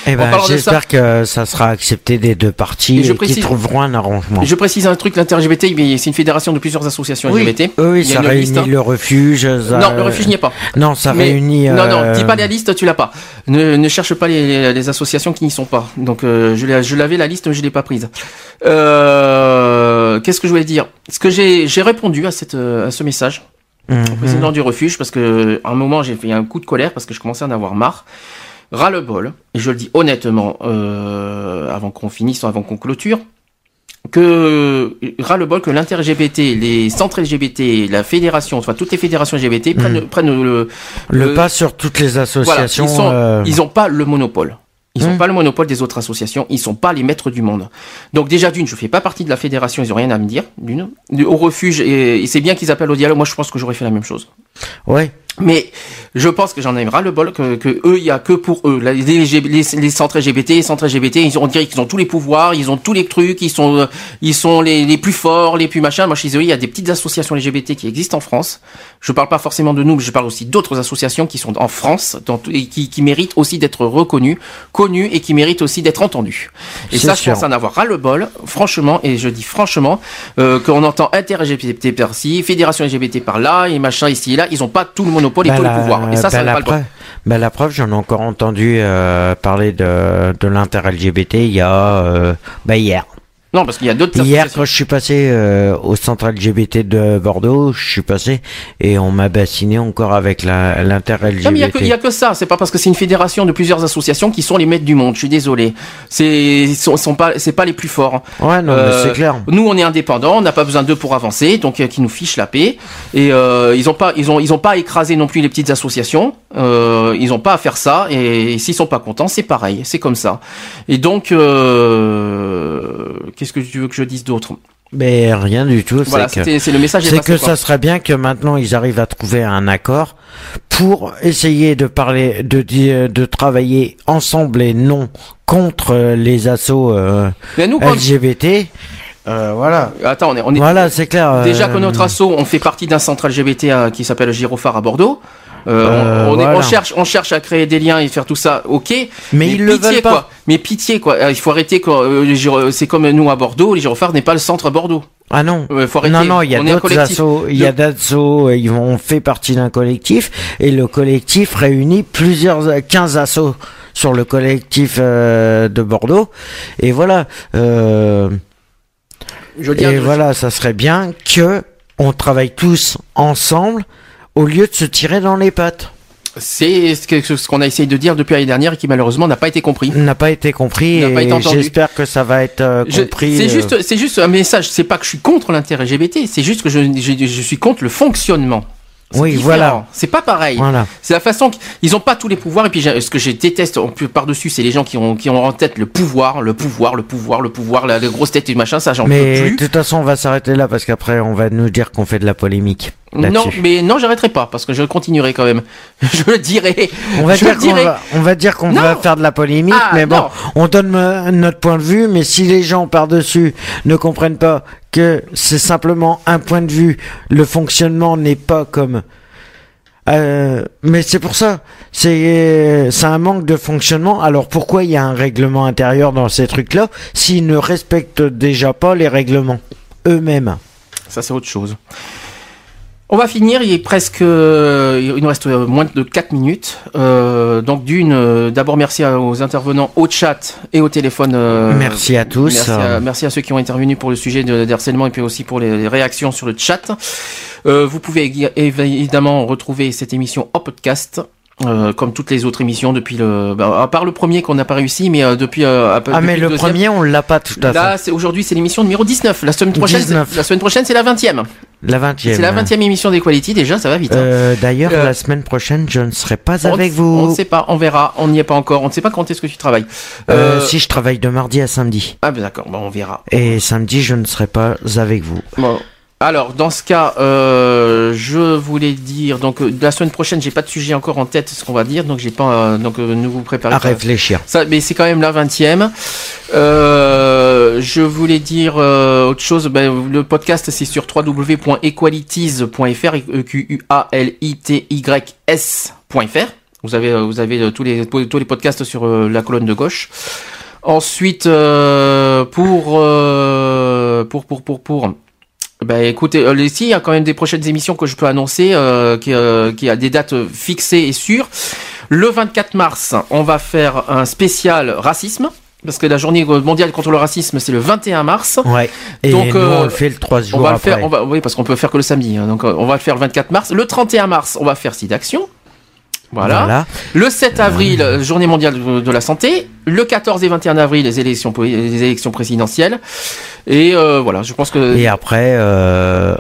Eh En ben, j'espère que ça sera accepté des deux parties Et qu'ils trouveront un arrangement. Je précise un truc, l'inter-LGBT, c'est une fédération de plusieurs associations Oui, LGBT. oui, ça réunit liste, hein. le refuge. ça- Non, le refuge n'y est pas. Non, ça Mais- réunit. Non, non, euh, dis pas la liste, tu l'as pas. Ne, ne cherche pas les, associations qui n'y sont pas. Donc, euh, je, l'avais la liste, mais je l'ai pas prise. Euh, Qu'est-ce que je voulais dire? Ce que j'ai, répondu à cette, euh, à ce message Mhm. au président du refuge parce que à un moment j'ai fait un coup de colère parce que je commençais à en avoir marre. Ras le bol, et je le dis honnêtement, euh, avant qu'on finisse, avant qu'on clôture, que ras le bol que l'inter-LGBT, les centres LGBT, la fédération, enfin toutes les fédérations LGBT prennent, Mhm. prennent le, Le pas sur toutes les voilà, associations. ils sont, euh, pas le monopole. Ils n'ont Hmm. pas le monopole des autres associations. Ils sont pas les maîtres du monde. Donc déjà d'une, je fais pas partie de la fédération. Ils ont rien à me dire. D'une, au refuge et, et c'est bien qu'ils appellent au dialogue. Moi, je pense que j'aurais fait la même chose. Ouais. Mais je pense que j'en ai ras le bol que, que eux, il y a que pour eux. Les, les, les, centres LGBT, les centres LGBT, ils ont, on dirait qu'ils ont tous les pouvoirs, ils ont tous les trucs, ils sont, euh, ils sont les, les plus forts, les plus machins. Moi, je suis désolé, il y a des petites associations LGBT qui existent en France. Je parle pas forcément de nous, mais je parle aussi d'autres associations qui sont en France dans et qui, qui méritent aussi d'être reconnues, connues et qui méritent aussi d'être entendues. Et ça, je pense en avoir ras le bol, franchement, et je dis franchement, euh, qu'on entend inter-LGBT par-ci, fédération LGBT par-là, et machin ici et là, ils ont pas tout le monopole la- le pouvoir. Et ça, bah, ça n'a la pas le droit. preuve, bah, la preuve, j'en ai encore entendu euh, parler de, de l'inter-LGBT il y a euh, bah, hier. Non, parce qu'il y a d'autres Hier, quand je suis passé euh, au centre LGBT de Bordeaux, je suis passé et on m'a bassiné encore avec la- l'inter-LGBT. Non, mais il y a que- a ça. C'est pas parce que c'est une fédération de plusieurs associations qui sont les maîtres du monde. Je suis désolé. C'est ils sont, sont pas c'est pas les plus forts. Euh, Ouais, non, c'est clair. Nous, on est indépendants. On n'a pas besoin d'eux pour avancer. Donc, euh, qui nous fichent la paix. Et euh, ils ont pas ils ont ils ont pas écrasé non plus les petites associations. Euh, ils ont pas à faire ça. Et, s'ils sont pas contents, c'est pareil. C'est comme ça. Et donc, euh, qu'est-ce que tu veux que je dise d'autre? Mais rien du tout. Voilà, c'est que- le message est C'est que quoi. ça serait bien que maintenant ils arrivent à trouver un accord pour essayer de parler, de dire, de travailler ensemble et non contre euh, les assauts euh, LGBT. Euh, voilà. Attends, on est, on est Voilà, c'est clair. Déjà euh, que notre asso, on fait partie d'un centre LGBT à- qui s'appelle Girophare à Bordeaux. Euh, Euh, on, on est- voilà. on cherche, on cherche à créer des liens et faire tout ça, ok. Mais ils le pitié, veulent pas. Quoi. Mais pitié quoi. Euh, Il faut arrêter quoi. Euh, C'est comme nous à Bordeaux. Les Girophares n'est pas le centre à Bordeaux. Ah non. Euh, faut arrêter. Non, non, il y a d'autres assos, il y a d'assos, euh, ils vont fait partie d'un collectif, et le collectif réunit plusieurs, euh, 15 assos sur le collectif euh, de Bordeaux, et voilà, euh, Je et voilà, ça serait bien que on travaille tous ensemble, au lieu de se tirer dans les pattes. C'est ce qu'on a essayé de dire depuis l'année dernière et qui malheureusement n'a pas été compris. N'a pas été compris, j'espère que ça va être euh, compris. C'est euh, juste, c'est juste un message. C'est pas que je suis contre l'intérêt LGBT. C'est juste que je, je, je suis contre le fonctionnement. Oui, différent. voilà. C'est pas pareil. Voilà. C'est la façon qu'ils ont pas tous les pouvoirs. Et puis, ce que je déteste en plus par-dessus, c'est les gens qui ont, qui ont en tête le pouvoir, le pouvoir, le pouvoir, le pouvoir, la, les grosses têtes et machin. Ça, j'en peux Mais plus. de toute façon, on va s'arrêter là parce qu'après, on va nous dire qu'on fait de la polémique. Non, mais non, j'arrêterai pas parce que je continuerai quand même. Je le dirai. On va je dire qu'on va, on va dire qu'on Non. va faire de la polémique, Ah, mais bon, non. on donne notre point de vue, mais si les gens par-dessus ne comprennent pas que c'est simplement un point de vue, le fonctionnement n'est pas comme... Euh, mais c'est pour ça, c'est c'est un manque de fonctionnement. Alors pourquoi il y a un règlement intérieur dans ces trucs-là s'ils ne respectent déjà pas les règlements eux-mêmes? Ça, c'est autre chose. On va finir, il est presque, euh, il nous reste euh, moins de 4 minutes. Euh, donc d'une, euh, d'abord merci aux intervenants au chat et au téléphone. euh, Merci à tous. Merci à, merci à ceux qui ont intervenu pour le sujet de, de harcèlement et puis aussi pour les, les réactions sur le chat. Euh, vous pouvez évi- évidemment retrouver cette émission en podcast. Euh, comme toutes les autres émissions depuis le, bah, à part le premier qu'on n'a pas réussi, mais euh, depuis. euh, à peu- Ah, mais le premier, on l'a pas tout à Là, fait. c'est aujourd'hui, c'est l'émission numéro 19. La semaine prochaine, c'est- 19. la semaine prochaine, c'est la 20e. La 20e. C'est la 20e émission d'Equality, déjà, ça va vite. hein. Euh, D'ailleurs, Euh, la semaine prochaine, je ne serai pas On avec vous. On ne sait pas, on verra, on n'y est pas encore, on ne sait pas quand est-ce que tu travailles. Euh, Euh, Si je travaille de mardi à samedi. Ah ben d'accord, bon, on verra. Et samedi, je ne serai pas avec vous. Bon. Alors, dans ce cas, euh, je voulais dire, donc euh, la semaine prochaine, j'ai pas de sujet encore en tête, ce qu'on va dire, donc j'ai pas, euh, donc euh, ne vous préparez À pas. réfléchir. Ça, mais c'est quand même la 20e. Euh, je voulais dire autre chose. Ben, le podcast, c'est sur www.equalities.fr, e q u a l i t y s.fr. Vous avez, vous avez tous les tous les podcasts sur la colonne de gauche. Ensuite, pour pour pour pour pour ben écoutez, euh, ici il y a quand même des prochaines émissions que je peux annoncer, euh, qui, euh, qui a des dates fixées et sûres. Le 24 mars, on va faire un spécial racisme. Parce que la journée mondiale contre le racisme, c'est le 21 mars. Ouais. Et Donc, nous, euh, on le fait le 3 jours on va le faire, on va, oui, parce qu'on peut faire que le samedi. hein. donc, euh, on va le faire le 24 mars. Le 31 mars, on va faire site d'action. Voilà. Voilà. Le 7 avril, euh, journée mondiale de, de la santé. Le 14 et 21 avril, les élections, po- les élections présidentielles. Et euh, voilà, je pense que. Et après, euh,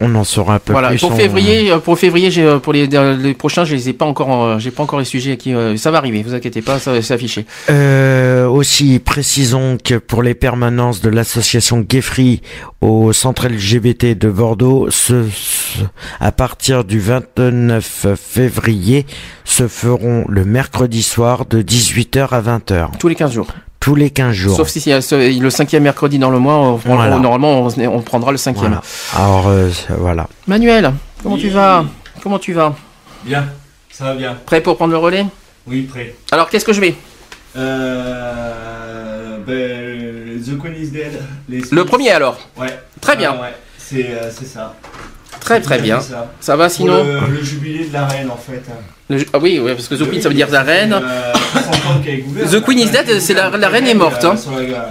on en saura un peu Voilà, plus. pour février, euh, pour février, j'ai euh, pour les, les prochains, je les ai pas encore, euh, j'ai pas encore les sujets qui, ça va arriver, vous inquiétez pas, ça va s'afficher. Euh, aussi, précisons que pour les permanences de l'association Free au centre LGBT de Bordeaux, ce, ce- à partir du 29 février, se feront le mercredi soir de 18h à 20h. Tous les 15 jours. Tous les 15 jours. Sauf si c'est euh, le cinquième mercredi dans le mois, on, on- Voilà. normalement, on, on prendra le cinquième. Voilà. Alors, euh, voilà. Manuel, comment tu vas? Comment tu vas? Bien, ça va bien. Prêt pour prendre le relais? Oui, prêt. Alors, qu'est-ce que je mets Euh, ben, The Queen is Dead. les Le premier alors Ouais. Très bien. Ah, ouais. C'est euh, c'est ça. Très très bien. Ça, Ça va Pour sinon le, le jubilé de la reine en fait. Le Ah oui, ouais, parce que The Queen, ça veut dire la reine. Euh, 60 ans qu'elle est gouverne. The Queen is dead, c'est la, la reine est morte. hein.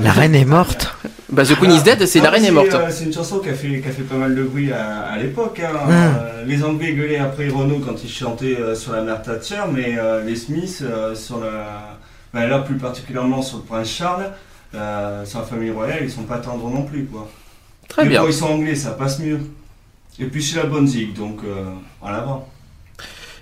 La- reine est morte Bah, The Queen is dead, c'est la reine est morte. euh, C'est une chanson qui a, fait, qui a fait pas mal de bruit à, à l'époque. hein. Euh, les Anglais gueulaient après Renault quand ils chantaient euh, sur la mère Thatcher, mais les Smiths, sur la, ben là plus particulièrement sur le prince Charles, sur la famille royale, ils sont pas tendres non plus. Quoi. Très mais bien. Quand ils sont anglais, ça passe mieux. Et puis c'est la bonne zig, donc euh, en avant.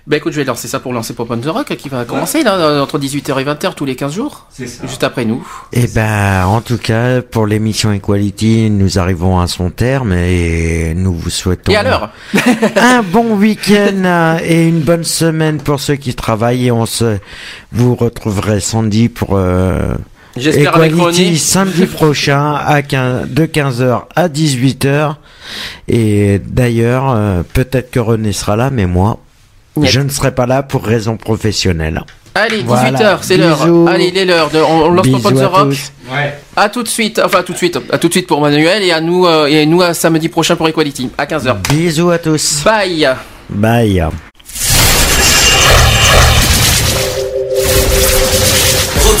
Bah écoute, je vais lancer ça pour lancer Pop on the Rock qui va commencer là, entre 18h et 20h tous les 15 jours. C'est ça. Juste après nous. Et ben, en tout cas, pour l'émission Equality, nous arrivons à son terme et nous vous souhaitons Et à l'heure un bon week-end euh, et une bonne semaine pour ceux qui travaillent et on se, vous retrouverez samedi pour euh, J'espère avec samedi prochain à 15, de 15h à 18h et d'ailleurs euh, peut-être que René sera là mais moi je ne serai pas là pour raison professionnelle. Allez, 18h, Voilà. c'est l'heure. Allez, il est l'heure. de- On, on lance Pop on Bisous the à Rock. tous. Ouais. À tout de suite, enfin à tout de suite, à tout de suite pour Manuel et à nous euh, et nous à samedi prochain pour Equality à 15h. Bisous à tous. Bye. Bye.